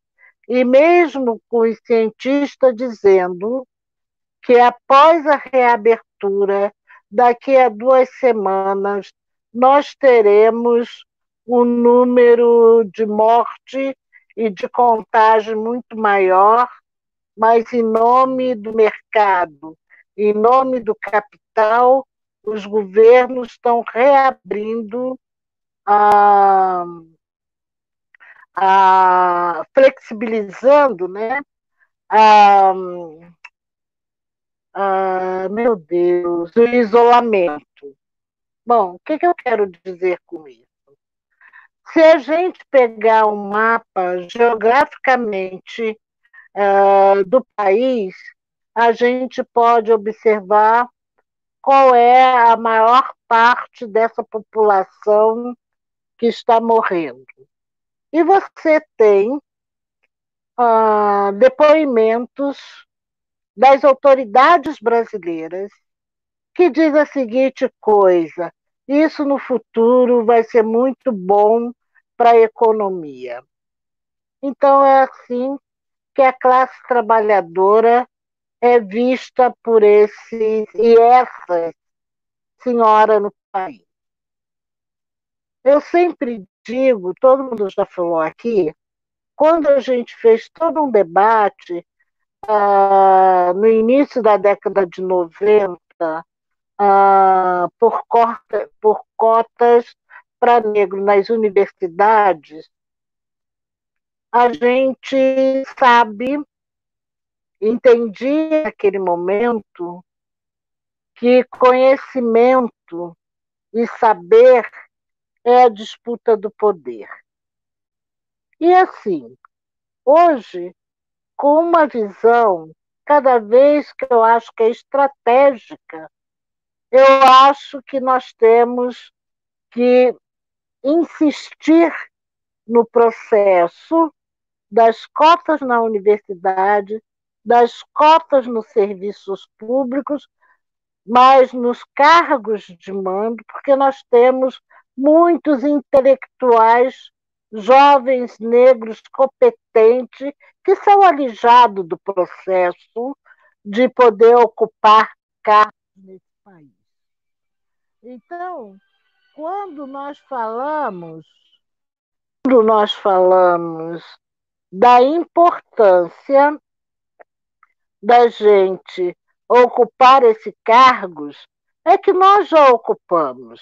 e mesmo com os cientistas dizendo que após a reabertura, daqui a duas semanas, nós teremos um número de morte e de contágio muito maior, mas em nome do mercado, em nome do capital, os governos estão reabrindo a, a flexibilizando, né? A, meu Deus, o isolamento. Bom, o que, que eu quero dizer com isso? Se a gente pegar um mapa geograficamente uh, do país, a gente pode observar qual é a maior parte dessa população que está morrendo. E você tem uh, depoimentos das autoridades brasileiras que diz a seguinte coisa: isso no futuro vai ser muito bom para a economia. Então, é assim que a classe trabalhadora é vista por esses e essas senhoras no país. Eu sempre digo, todo mundo já falou aqui, quando a gente fez todo um debate uh, no início da década de 90 uh, por, corta, por cotas para negro nas universidades, a gente sabe, entendi naquele momento que conhecimento e saber é a disputa do poder. E assim, hoje, com uma visão cada vez que eu acho que é estratégica, eu acho que nós temos que insistir no processo das cotas na universidade, das cotas nos serviços públicos, mas nos cargos de mando, porque nós temos muitos intelectuais jovens negros competentes que são alijados do processo de poder ocupar cargos nesse país. Então, quando nós falamos, quando nós falamos da importância da gente ocupar esses cargos, é que nós já ocupamos.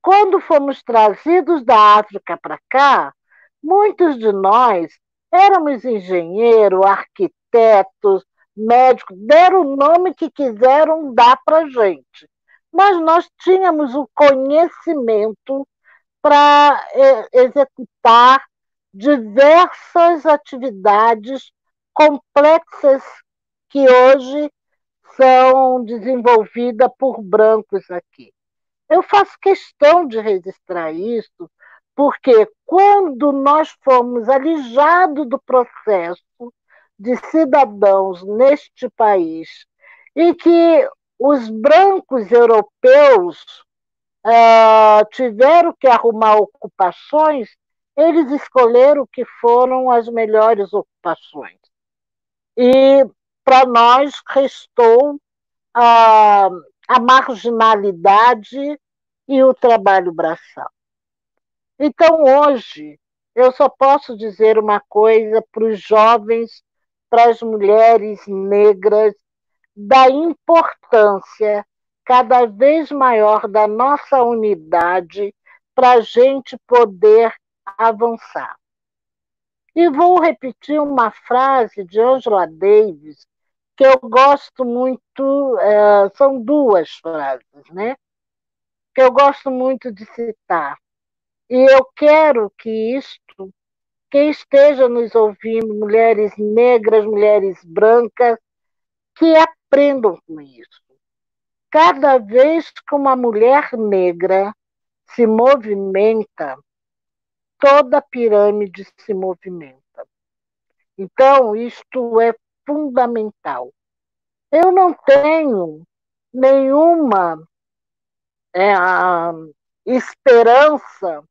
Quando fomos trazidos da África para cá, muitos de nós éramos engenheiros, arquitetos, médicos, deram o nome que quiseram dar para a gente. Mas nós tínhamos o conhecimento para executar diversas atividades complexas que hoje são desenvolvidas por brancos aqui. Eu faço questão de registrar isso, porque quando nós fomos alijados do processo de cidadãos neste país e que os brancos europeus uh, tiveram que arrumar ocupações, eles escolheram que foram as melhores ocupações. E para nós restou a, a marginalidade e o trabalho braçal. Então, hoje, eu só posso dizer uma coisa para os jovens, para as mulheres negras, da importância cada vez maior da nossa unidade para a gente poder avançar. E vou repetir uma frase de Angela Davis, que eu gosto muito, é, são duas frases, né? Que eu gosto muito de citar. E eu quero que isto, quem esteja nos ouvindo, mulheres negras, mulheres brancas, que aprendam com isso. Cada vez que uma mulher negra se movimenta, toda a pirâmide se movimenta. Então, isto é fundamental. Eu não tenho nenhuma é, esperança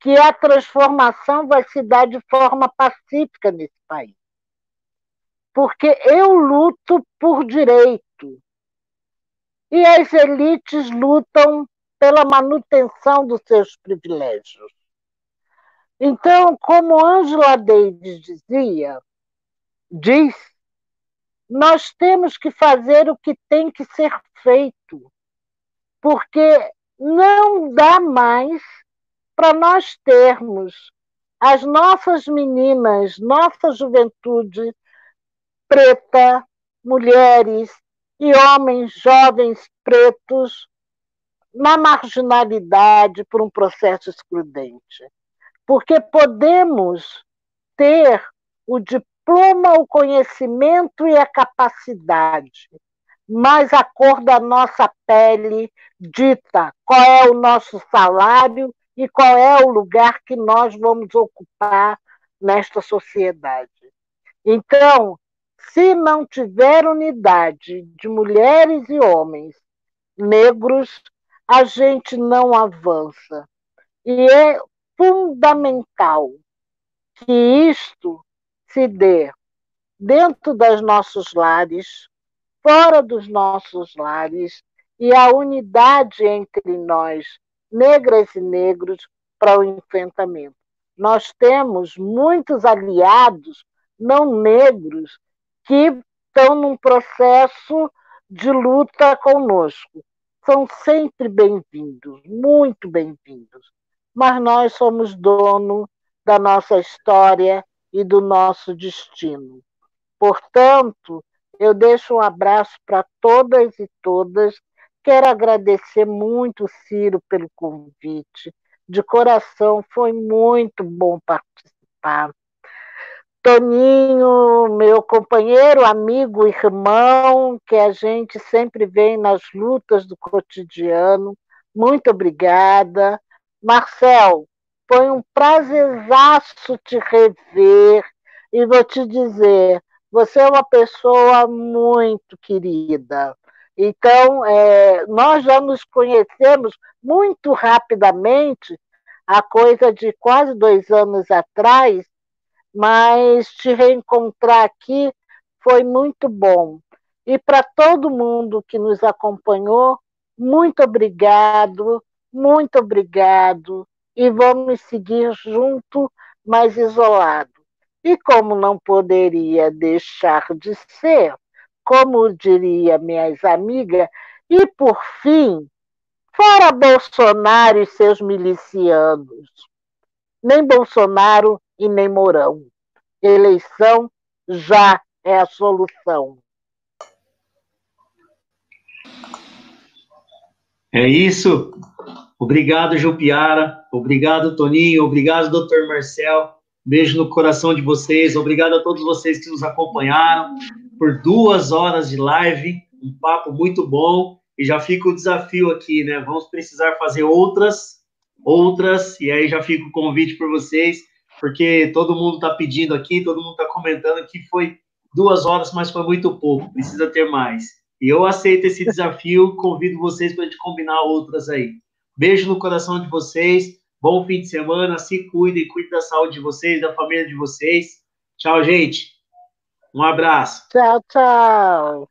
que a transformação vai se dar de forma pacífica nesse país. Porque eu luto por direito. E as elites lutam pela manutenção dos seus privilégios. Então, como Angela Davis dizia, diz, nós temos que fazer o que tem que ser feito, porque não dá mais para nós termos as nossas meninas, nossa juventude preta, mulheres e homens jovens pretos na marginalidade por um processo excludente. Porque podemos ter o diploma, o conhecimento e a capacidade, mas a cor da nossa pele dita qual é o nosso salário e qual é o lugar que nós vamos ocupar nesta sociedade. Então, se não tiver unidade de mulheres e homens negros, a gente não avança. E é fundamental que isto se dê dentro dos nossos lares, fora dos nossos lares, e a unidade entre nós, negras e negros, para o enfrentamento. Nós temos muitos aliados não negros que estão num processo de luta conosco. São sempre bem-vindos, muito bem-vindos. Mas nós somos dono da nossa história e do nosso destino. Portanto, eu deixo um abraço para todas e todas. Quero agradecer muito, Ciro, pelo convite. De coração, foi muito bom participar. Toninho, meu companheiro, amigo, irmão, que a gente sempre vem nas lutas do cotidiano. Muito obrigada. Marcel, foi um prazerzaço te rever e vou te dizer, você é uma pessoa muito querida. Então, é, nós já nos conhecemos muito rapidamente, há coisa de quase dois anos atrás, mas te reencontrar aqui foi muito bom. E para todo mundo que nos acompanhou, muito obrigado, muito obrigado. E vamos seguir junto, mas isolado. E como não poderia deixar de ser, como diria minhas amigas, e por fim, fora Bolsonaro e seus milicianos. Nem Bolsonaro e nem Mourão. Eleição já é a solução. É isso. Obrigado, Jupiara. Obrigado, Toninho. Obrigado, doutor Marcel. Beijo no coração de vocês. Obrigado a todos vocês que nos acompanharam por duas horas de live. Um papo muito bom. E já fica o desafio aqui, né? Vamos precisar fazer outras, outras. E aí já fica o convite por vocês, porque todo mundo está pedindo aqui, todo mundo está comentando que foi duas horas, mas foi muito pouco. Precisa ter mais. E eu aceito esse desafio. Convido vocês para a gente combinar outras aí. Beijo no coração de vocês. Bom fim de semana, se cuidem, cuidem da saúde de vocês, da família de vocês. Tchau, gente. Um abraço. Tchau, tchau.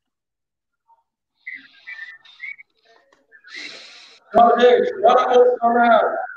Tchau, gente. Bora, Bolsonaro.